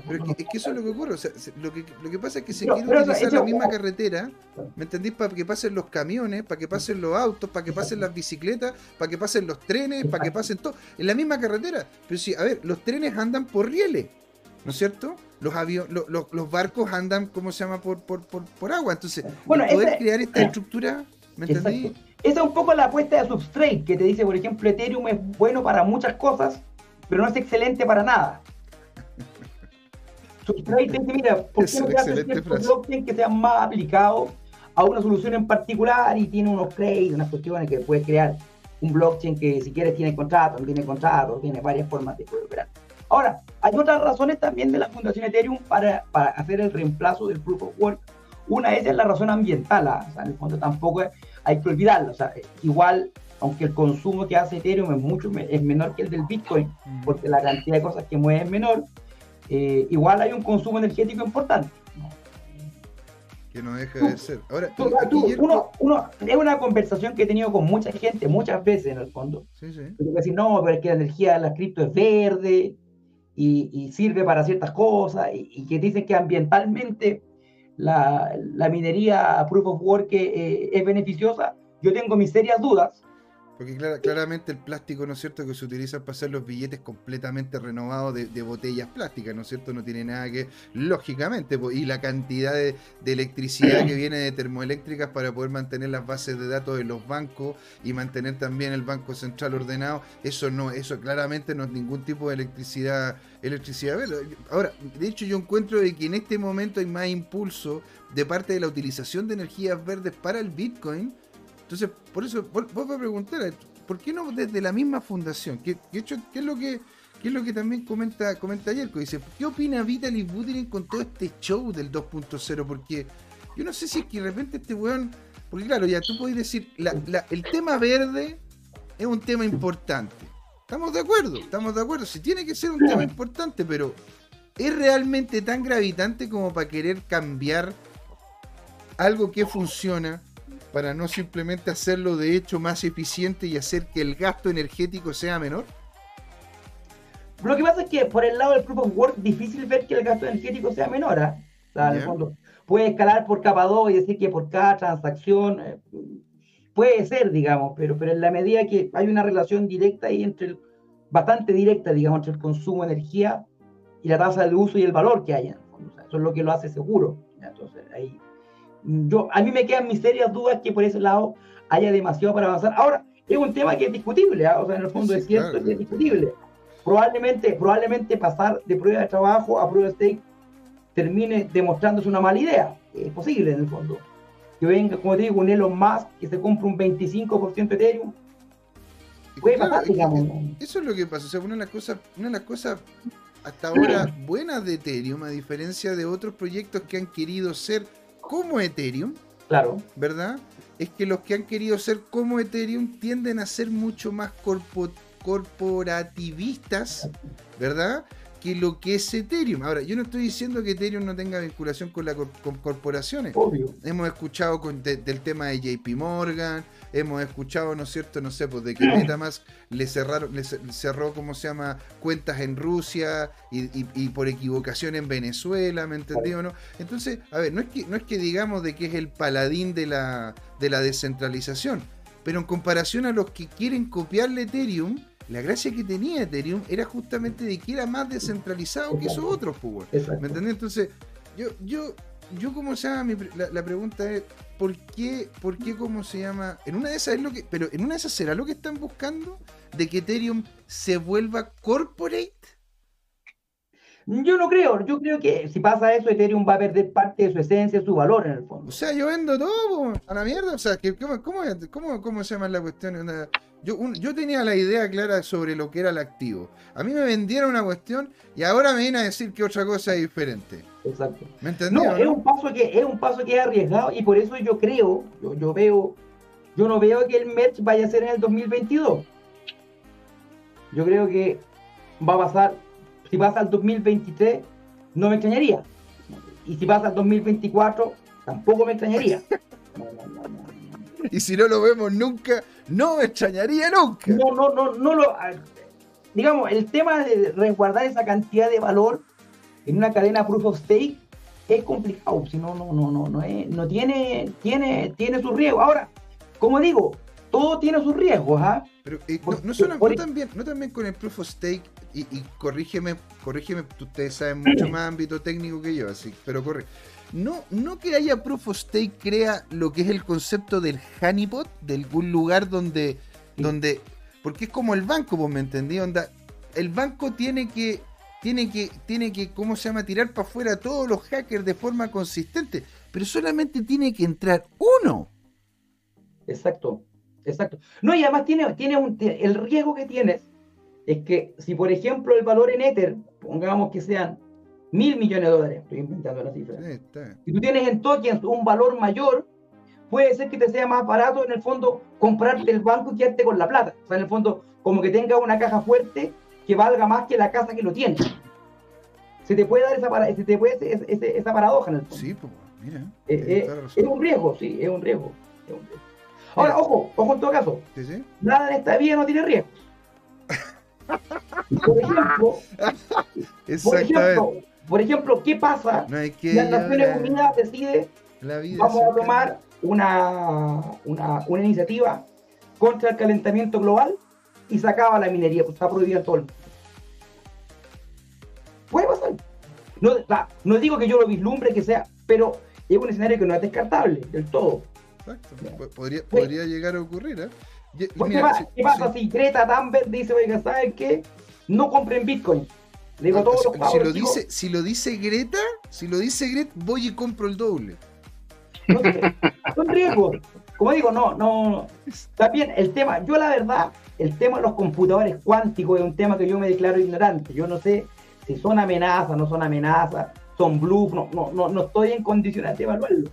Pero es que, eso es lo que ocurre. O sea, lo, que, lo que pasa es que se quiere utilizar la misma carretera, ¿me entendís? Para que pasen los camiones, para que pasen los autos, para que pasen las bicicletas, para que pasen los trenes, para que pasen todo. En la misma carretera. Pero sí, a ver, los trenes andan por rieles. ¿no es cierto? Los, los, barcos andan, ¿cómo se llama?, por, por, por, agua. Entonces, bueno, poder crear esta estructura, ¿me entendí? Esa es un poco la apuesta de Substrate, que te dice, por ejemplo, Ethereum es bueno para muchas cosas, pero no es excelente para nada. Substrate dice, mira, ¿por qué no te blockchain que sea más aplicado a una solución en particular y tiene unos créditos, unas cuestiones que puedes crear un blockchain que si quieres tiene contrato, no tiene contrato, tiene varias formas de poder operar. Ahora, hay otras razones también de la Fundación Ethereum para, para hacer el reemplazo del Proof of Work. Una es la razón ambiental, ¿ah? o sea, en el fondo tampoco hay que olvidarlo. O sea, igual, aunque el consumo que hace Ethereum es, mucho, es menor que el del Bitcoin, mm. porque la cantidad de cosas que mueve es menor, eh, igual hay un consumo energético importante. Que no deja de ser. Ahora, uno, uno, es una conversación que he tenido con mucha gente muchas veces en el fondo. Sí, sí. decir, no, pero es que la energía de la cripto es verde, y, sirve para ciertas cosas y, que dicen que ambientalmente la, la minería proof of work eh, es beneficiosa, yo tengo mis serias dudas. Porque claramente el plástico, ¿no es cierto?, que se utiliza para hacer los billetes completamente renovados de, botellas plásticas, ¿no es cierto?, no tiene nada que, lógicamente, y la cantidad de, electricidad que viene de termoeléctricas para poder mantener las bases de datos de los bancos y mantener también el Banco Central ordenado, eso no, eso claramente no es ningún tipo de electricidad, electricidad. Ahora, de hecho yo encuentro de que en este momento hay más impulso de parte de la utilización de energías verdes para el Bitcoin, entonces, por eso, vos a preguntar, ¿por qué no desde la misma fundación? ¿Qué, hecho, qué es lo que es lo que también comenta, comenta Yerko? Dice, ¿qué opina Vitaly Buterin con todo este show del 2.0? Porque yo no sé si es que de repente este weón. Porque claro, ya tú podés decir, el tema verde es un tema importante. Estamos de acuerdo, estamos de acuerdo. Si tiene que ser un tema importante, pero ¿es realmente tan gravitante como para querer cambiar algo que funciona? Para no simplemente hacerlo de hecho más eficiente y hacer que el gasto energético sea menor? Lo que pasa es que por el lado del Proof of Work, difícil ver que el gasto energético sea menor. ¿ah? en el fondo, puede escalar por capa 2 y decir que por cada transacción eh, puede ser, digamos, pero, pero en la medida que hay una relación directa ahí entre el, bastante directa, digamos, entre el consumo de energía y la tasa de uso y el valor que hay en el fondo. eso es lo que lo hace seguro. Entonces, ahí yo, a mí me quedan mis serias dudas que por ese lado haya demasiado para avanzar. Ahora, es un tema que es discutible, ¿ah? o sea, en el fondo es cierto que es discutible. Probablemente, probablemente pasar de prueba de trabajo a prueba de stake termine demostrándose una mala idea. Es posible, en el fondo. Que venga, como te digo, un Elon Musk que se compre un 25% de Ethereum. Puede pasar, digamos. Eso es lo que pasa. O sea, una de las cosas, una de las cosas hasta ahora buenas de Ethereum, a diferencia de otros proyectos que han querido ser como Ethereum, claro, ¿verdad? Es que los que han querido ser como Ethereum tienden a ser mucho más corporativistas, ¿verdad? que lo que es Ethereum. Ahora, yo no estoy diciendo que Ethereum no tenga vinculación con las corporaciones. Obvio. Hemos escuchado del tema de JP Morgan, hemos escuchado, ¿no es cierto? No sé, pues de que MetaMask le cerraron, le cerró, ¿cómo se llama? Cuentas en Rusia y, por equivocación en Venezuela, ¿me entendió no? Entonces, a ver, no es que, no es que digamos de que es el paladín de la, de la descentralización, pero en comparación a los que quieren copiarle Ethereum, la gracia que tenía Ethereum era justamente de que era más descentralizado que esos otros, pues, ¿Me entendés? Entonces, yo, yo, yo como se llama, la, pregunta es, ¿por qué, ¿por qué cómo se llama? En una de esas es lo que, pero en una de esas será lo que están buscando, de que Ethereum se vuelva corporate. Yo no creo, yo creo que si pasa eso, Ethereum va a perder parte de su esencia, su valor en el fondo. O sea, yo vendo todo a la mierda, o sea, ¿cómo, cómo, cómo se llama la cuestión? Yo, tenía la idea clara sobre lo que era el activo. A mí me vendieron una cuestión y ahora me vienen a decir que otra cosa es diferente. Exacto. ¿Me entendés? No, es un paso que es un paso que es arriesgado y por eso yo creo, yo, veo, yo no veo que el merch vaya a ser en el 2022. Yo creo que va a pasar, si pasa al 2023, no me extrañaría. Y si pasa al 2024, tampoco me extrañaría. y si no lo vemos nunca, no me extrañaría nunca. No, no, no, no lo. Digamos, el tema de resguardar esa cantidad de valor en una cadena proof of stake es complicado. Si no, no, no, no, no, no tiene, tiene, tiene su riesgo. Ahora, como digo, todo tiene sus riesgos, ¿ah? Pero eh, no, solo, no, también, no también con el proof of stake, y, y corrígeme, corrígeme, ustedes saben mucho más ámbito técnico que yo, así, pero corre no, no que haya Proof of Stake crea lo que es el concepto del honeypot, de algún lugar donde, donde, porque es como el banco, vos me entendí, onda, el banco tiene que, tiene que, tiene que, ¿cómo se llama? Tirar para afuera a todos los hackers de forma consistente, pero solamente tiene que entrar uno. Exacto, exacto. No, y además tiene, tiene un, el riesgo que tienes es que si, por ejemplo, el valor en Ether, pongamos que sean mil millones de dólares, estoy inventando la cifra. Si tú tienes en tokens un valor mayor, puede ser que te sea más barato en el fondo comprarte el banco y quedarte con la plata. O sea, en el fondo, como que tenga una caja fuerte que valga más que la casa que lo tiene. Se te puede dar esa, se te puede, esa, paradoja en el fondo. Sí, pues, mira. Eh, eh, es un riesgo, sí, es un riesgo. Ahora, ojo, ojo en todo caso. Nada en esta vida no tiene riesgo. Por ejemplo, por ejemplo, por ejemplo, ¿qué pasa si las Naciones Unidas decide, vamos a tomar una, una, una, iniciativa contra el calentamiento global y sacaba la minería, pues está prohibida todo el mundo. Puede pasar. No, no digo que yo lo vislumbre que sea, pero es un escenario que no es descartable del todo. Exacto. Podría, podría llegar a ocurrir, ¿eh? ¿Qué, pasa si Greta Thunberg dice, oiga, ¿saben qué? No compren Bitcoin. Todos los si, lo dice, si lo dice Greta, si lo dice Greta, voy y compro el doble. No sé, son riesgos. Como digo, no, no. También el tema, yo la verdad, el tema de los computadores cuánticos es un tema que yo me declaro ignorante. Yo no sé si son amenazas, no son amenazas, son bluff, no, no, no, no estoy en condiciones de evaluarlo.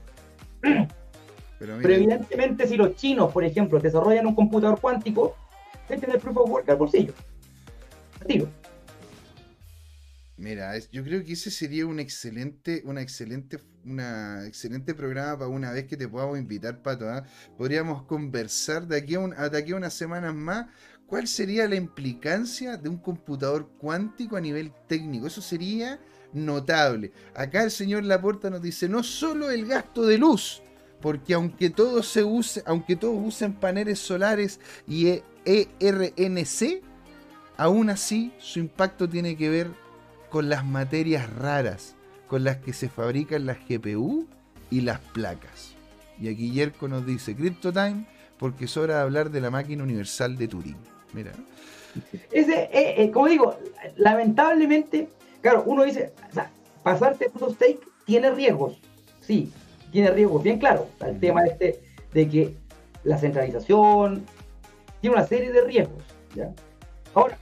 Pero, evidentemente si los chinos, por ejemplo, desarrollan un computador cuántico, tienen el proof of work al bolsillo. Mira, yo creo que ese sería un excelente, una excelente, una excelente programa para una vez que te podamos invitar, Pato. ¿ah? Podríamos conversar de aquí, a un, de aquí a unas semanas más cuál sería la implicancia de un computador cuántico a nivel técnico. Eso sería notable. Acá el señor Laporta nos dice, no solo el gasto de luz, porque aunque todos se use, aunque todos usen paneles solares y ERNC, aún así su impacto tiene que ver con las materias raras con las que se fabrican las GPU y las placas. Y aquí Yerko nos dice CryptoTime porque es hora de hablar de la máquina universal de Turing. Mira. Ese, eh, eh, como digo, lamentablemente, claro, uno dice, o sea, pasarte proof stake tiene riesgos. Sí, tiene riesgos, bien claro. El tema este de que la centralización tiene una serie de riesgos. ¿ya? Ahora,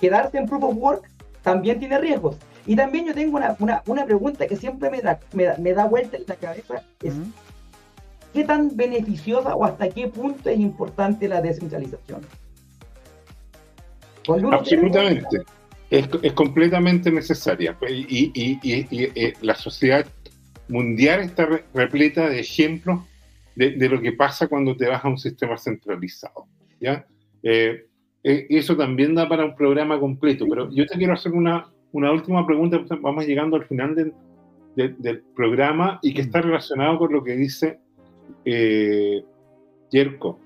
quedarse en proof of work también tiene riesgos. Y también yo tengo una, una, pregunta que siempre me da, me da, vuelta en la cabeza, es ¿qué tan beneficiosa o hasta qué punto es importante la descentralización? Absolutamente. Es, es, completamente necesaria. Y, y, y, la sociedad mundial está repleta de ejemplos de, de, lo que pasa cuando te vas a un sistema centralizado. ¿ya? Eh, eh, eso también da para un programa completo, pero yo te quiero hacer una, una última pregunta, vamos llegando al final del, del, programa y que está relacionado con lo que dice eh, Yerko.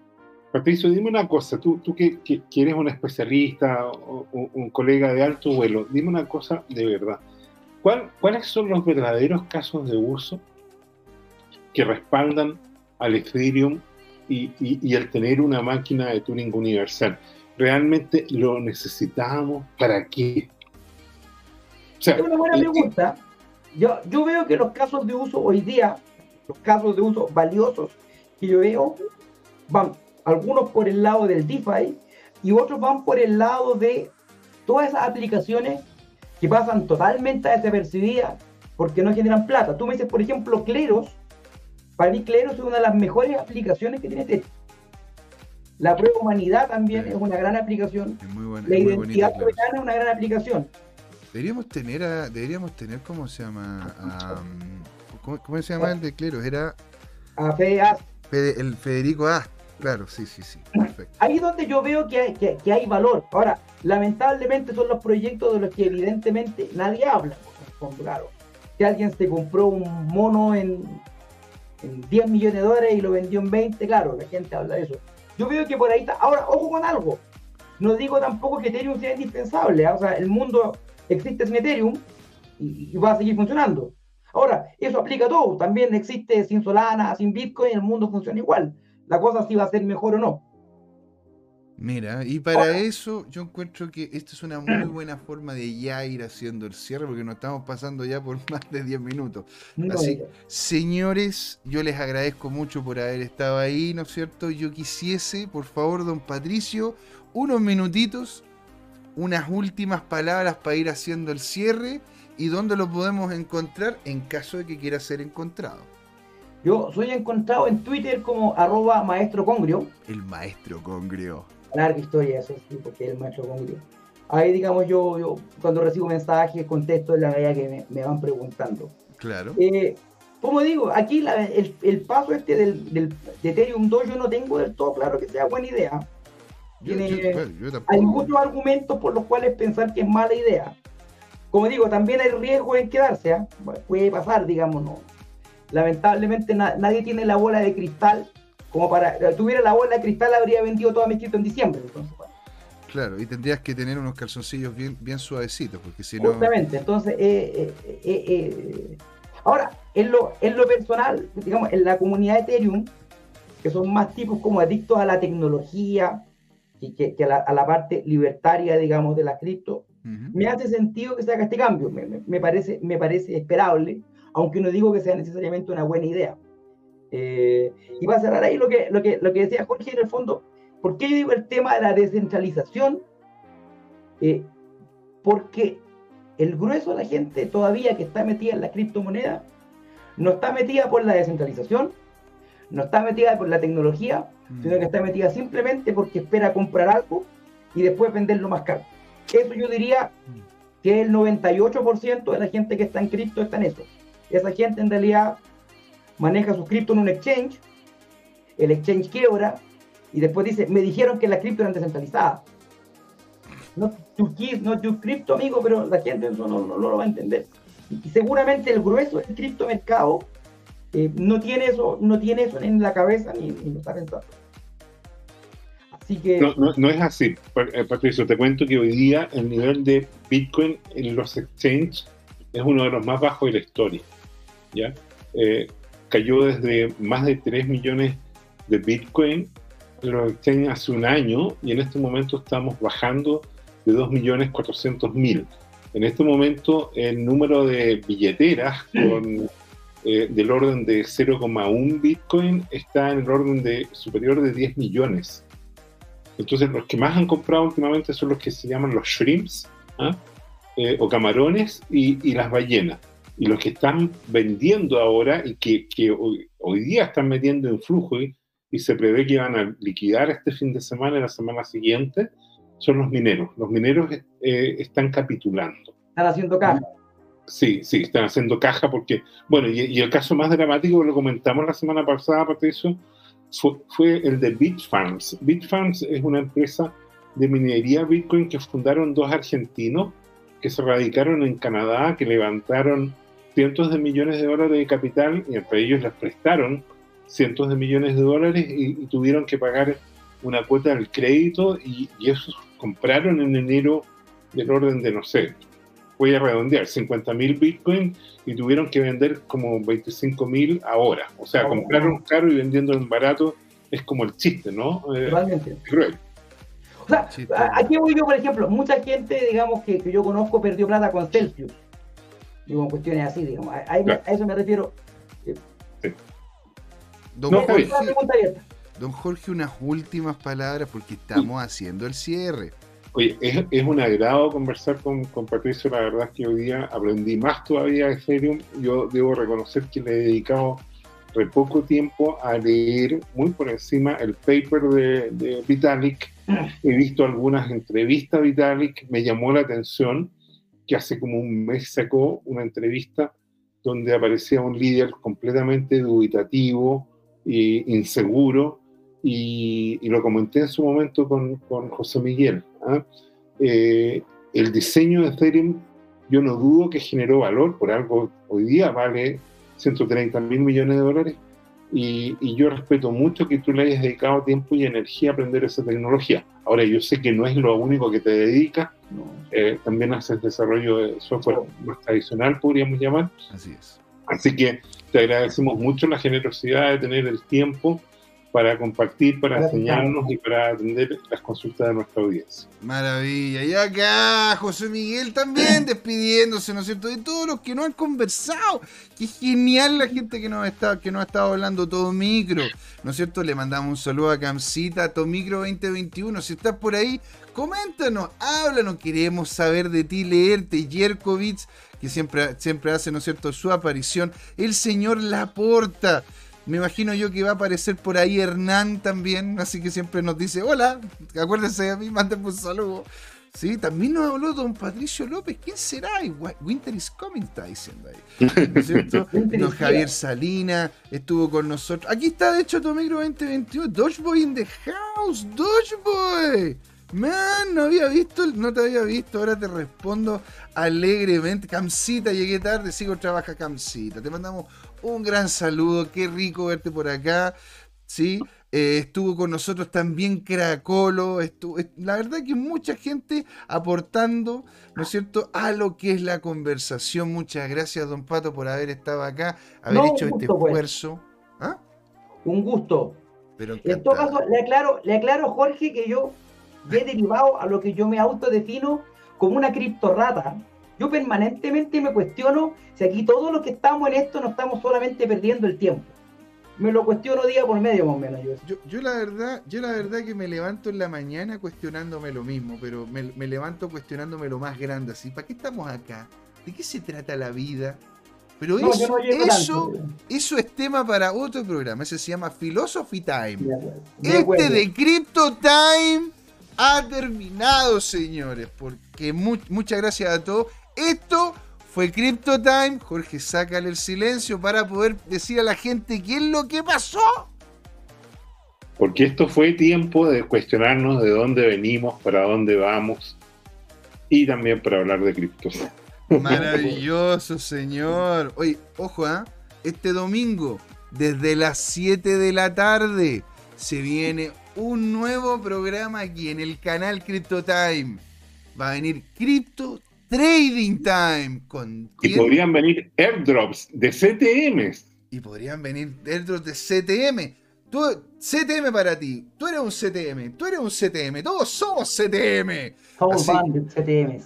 Patricio, dime una cosa, tú, tú que, que, eres un especialista o, un colega de alto vuelo, dime una cosa de verdad. ¿Cuál, ¿Cuáles son los verdaderos casos de uso que respaldan al Ethereum y, y, y el tener una máquina de Turing universal? ¿Realmente lo necesitamos? ¿Para qué? es una buena pregunta. Yo, yo veo que los casos de uso hoy día, los casos de uso valiosos que yo veo, van algunos por el lado del DeFi y otros van por el lado de todas esas aplicaciones que pasan totalmente desapercibidas porque no generan plata. Tú me dices, por ejemplo, Cleros. Para mí, Cleros es una de las mejores aplicaciones que tiene este la prueba humanidad también es una gran aplicación. Es muy buena, la identidad soberana es una gran aplicación. Deberíamos tener, a, deberíamos tener, ¿cómo se llama? ¿cómo, se llama el de Cleros? Era... A Fede Ast. el Federico Ast. Claro, sí, sí, sí. Perfecto. Ahí es donde yo veo que hay, que, hay valor. Ahora, lamentablemente son los proyectos de los que evidentemente nadie habla. Claro. Si alguien se compró un mono en, en 10 millones de dólares y lo vendió en 20, claro, la gente habla de eso. Yo veo que por ahí está. Ahora, ojo con algo. No digo tampoco que Ethereum sea indispensable. ¿ah? O sea, el mundo existe sin Ethereum y, va a seguir funcionando. Ahora, eso aplica a todo. También existe sin Solana, sin Bitcoin, el mundo funciona igual. La cosa sí va a ser mejor o no. Mira, y para eso yo encuentro que esta es una muy buena forma de ya ir haciendo el cierre, porque nos estamos pasando ya por más de 10 minutos. Así, señores, yo les agradezco mucho por haber estado ahí, ¿no es cierto? Yo quisiese, por favor, don Patricio, unos minutitos, unas últimas palabras para ir haciendo el cierre y dónde lo podemos encontrar en caso de que quiera ser encontrado. Yo soy encontrado en Twitter como arroba maestro congrio. El maestro congrio larga historia eso sí, porque el maestro congrio. Ahí, digamos, yo, yo cuando recibo mensajes, contesto en la medida que me, van preguntando. Claro. Eh, como digo, aquí el, el, paso este del, del, de Ethereum 2 yo no tengo del todo claro que sea buena idea. hay muchos argumentos por los cuales pensar que es mala idea. Como digo, también hay riesgo en quedarse, ¿eh? puede pasar, digamos, no. Lamentablemente nadie tiene la bola de cristal como para, tuviera la bola de cristal, habría vendido toda mi cripto en diciembre. Entonces, bueno. Claro, y tendrías que tener unos calzoncillos bien, bien suavecitos, porque si no. Justamente, entonces, eh, eh, eh, ahora, en lo, en lo personal, digamos, en la comunidad de Ethereum, que son más tipos como adictos a la tecnología y que, a, la, parte libertaria, digamos, de la cripto, me hace sentido que se haga este cambio. Me, parece, me parece esperable, aunque no digo que sea necesariamente una buena idea. Y va a cerrar ahí lo que, lo, que, lo que decía Jorge en el fondo ¿Por qué yo digo el tema de la descentralización? Eh, porque el grueso de la gente todavía que está metida en la criptomoneda no está metida por la descentralización, no está metida por la tecnología, mm. sino que está metida simplemente porque espera comprar algo y después venderlo más caro. Eso yo diría que el 98% de la gente que está en cripto está en eso. Esa gente en realidad maneja su cripto en un exchange, el exchange quiebra, y después dice, me dijeron que la cripto era descentralizada. No tu no tu cripto, amigo, pero la gente eso no, lo va a entender. Y seguramente el grueso del criptomercado eh, no tiene eso, no tiene eso en la cabeza ni, lo está pensando. Así que... No, no, es así, eh, Patricio. Te cuento que hoy día el nivel de Bitcoin en los exchanges es uno de los más bajos de la historia. ¿ya? Eh, cayó desde más de 3 millones de Bitcoin lo exchange hace un año y en este momento estamos bajando de 2.400.000. En este momento el número de billeteras con, eh, del orden de 0,1 Bitcoin está en el orden de superior de 10 millones. Entonces los que más han comprado últimamente son los que se llaman los shrimps ¿ah? eh, o camarones y, las ballenas. Y los que están vendiendo ahora y que, que hoy, hoy, día están metiendo en flujo y se prevé que van a liquidar este fin de semana y la semana siguiente, son los mineros. Los mineros eh, están capitulando. Están haciendo caja. Sí, sí, están haciendo caja porque, bueno, y, el caso más dramático, lo comentamos la semana pasada, Patricio, fue, fue el de Bitfarms. Bitfarms es una empresa de minería Bitcoin que fundaron dos argentinos que se radicaron en Canadá, que levantaron cientos de millones de dólares de capital y entre ellos les prestaron cientos de millones de dólares y, tuvieron que pagar una cuota del crédito y, esos compraron en enero del orden de, no sé, voy a redondear, 50 mil Bitcoin y tuvieron que vender como 25 mil ahora. O sea, oh, compraron caro y vendiendo en barato es como el chiste, ¿no? Eh, Totalmente. O sea, aquí voy yo, por ejemplo, mucha gente, digamos, que, yo conozco perdió plata con Celsius. Digo, cuestiones así, digamos. A, a eso me refiero. Sí. Don, Jorge, don Jorge, unas últimas palabras porque estamos haciendo el cierre. Oye, es, un agrado conversar con, con, Patricio. La verdad es que hoy día aprendí más todavía de Ethereum. Yo debo reconocer que le he dedicado re poco tiempo a leer muy por encima el paper de, Vitalik. He visto algunas entrevistas a Vitalik. Me llamó la atención que hace como un mes sacó una entrevista donde aparecía un líder completamente dubitativo, inseguro, y, lo comenté en su momento con, con José Miguel. ¿ah? Eh, el diseño de Ethereum, yo no dudo que generó valor, por algo hoy día vale 130 mil millones de dólares, y, y, yo respeto mucho que tú le hayas dedicado tiempo y energía a aprender esa tecnología. Ahora, yo sé que no es lo único que te dedicas, eh, también haces desarrollo de software más tradicional, podríamos llamar. Así es. Así que te agradecemos mucho la generosidad de tener el tiempo para compartir, para enseñarnos y para atender las consultas de nuestra audiencia. Maravilla. Y acá José Miguel también despidiéndose, ¿no es cierto? De todos los que no han conversado. Qué genial la gente que nos está, que nos ha estado hablando todo micro. ¿No es cierto? Le mandamos un saludo a Camcita, a Tomicro 2021. Si estás por ahí, coméntanos, háblanos. Queremos saber de ti, leerte. Jerkovich, que siempre, siempre hace, ¿no es cierto?, su aparición. El señor Laporta. Me imagino yo que va a aparecer por ahí Hernán también, así que siempre nos dice, hola, acuérdense a mí, mándenme un saludo. Sí, también nos habló don Patricio López. ¿Quién será? Winter is coming, está diciendo ahí. ¿No es cierto? don Javier Salina estuvo con nosotros. Aquí está, de hecho, tu micro 2021. Dodgeboy in the house. Dodgeboy. Man, no había visto, no te había visto, ahora te respondo alegremente. Camcita, llegué tarde, sigo trabaja Camcita. Te mandamos un gran saludo, qué rico verte por acá. ¿sí? Eh, estuvo con nosotros también Cracolo. Estuvo, la verdad que mucha gente aportando, ¿no es cierto?, a lo que es la conversación. Muchas gracias, don Pato, por haber estado acá, haber hecho este pues. esfuerzo. ¿Ah? Un gusto. Pero en todo caso, le aclaro, le aclaro, Jorge, que yo he derivado a lo que yo me autodefino como una criptorrata. Yo permanentemente me cuestiono si aquí todos los que estamos en esto no estamos solamente perdiendo el tiempo me lo cuestiono día por medio más o menos. Yo. Yo, la verdad, yo la verdad que me levanto en la mañana cuestionándome lo mismo, pero me, levanto cuestionándome lo más grande, así, ¿para qué estamos acá? ¿De qué se trata la vida? Pero eso, eso, eso es tema para otro programa, ese se llama Philosophy Time. este de Crypto Time ha terminado, señores, porque muchas gracias a todos. Esto fue Crypto Time. Jorge, sácale el silencio para poder decir a la gente qué es lo que pasó. Porque esto fue tiempo de cuestionarnos de dónde venimos, para dónde vamos y también para hablar de criptos. Maravilloso, señor. Oye, ojo, ¿ah? Este domingo, desde las 7 de la tarde, se viene un nuevo programa aquí en el canal Crypto Time. Va a venir Crypto Trading Time. ¿Con y podrían venir airdrops de CTM. Y podrían venir airdrops de CTM. Tú, CTM para ti. Tú eres un CTM. Tú eres un CTM. Todos somos CTM. Todos mandan CTM.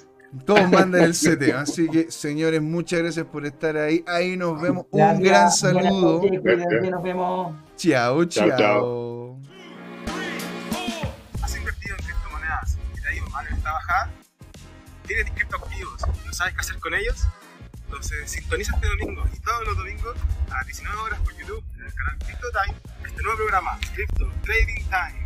Todos mandan el CTM. Así que, señores, muchas gracias por estar ahí. Ahí nos vemos. un gran saludo. nos vemos. Chao, chao. chao. ¿Has invertido en criptomonedas y te ha ido mal en esta bajada? ¿Tienes no sabes qué hacer con ellos? Entonces sintoniza este domingo y todos los domingos a las 19 horas por YouTube en el canal Crypto Time este nuevo programa, Crypto Trading Time.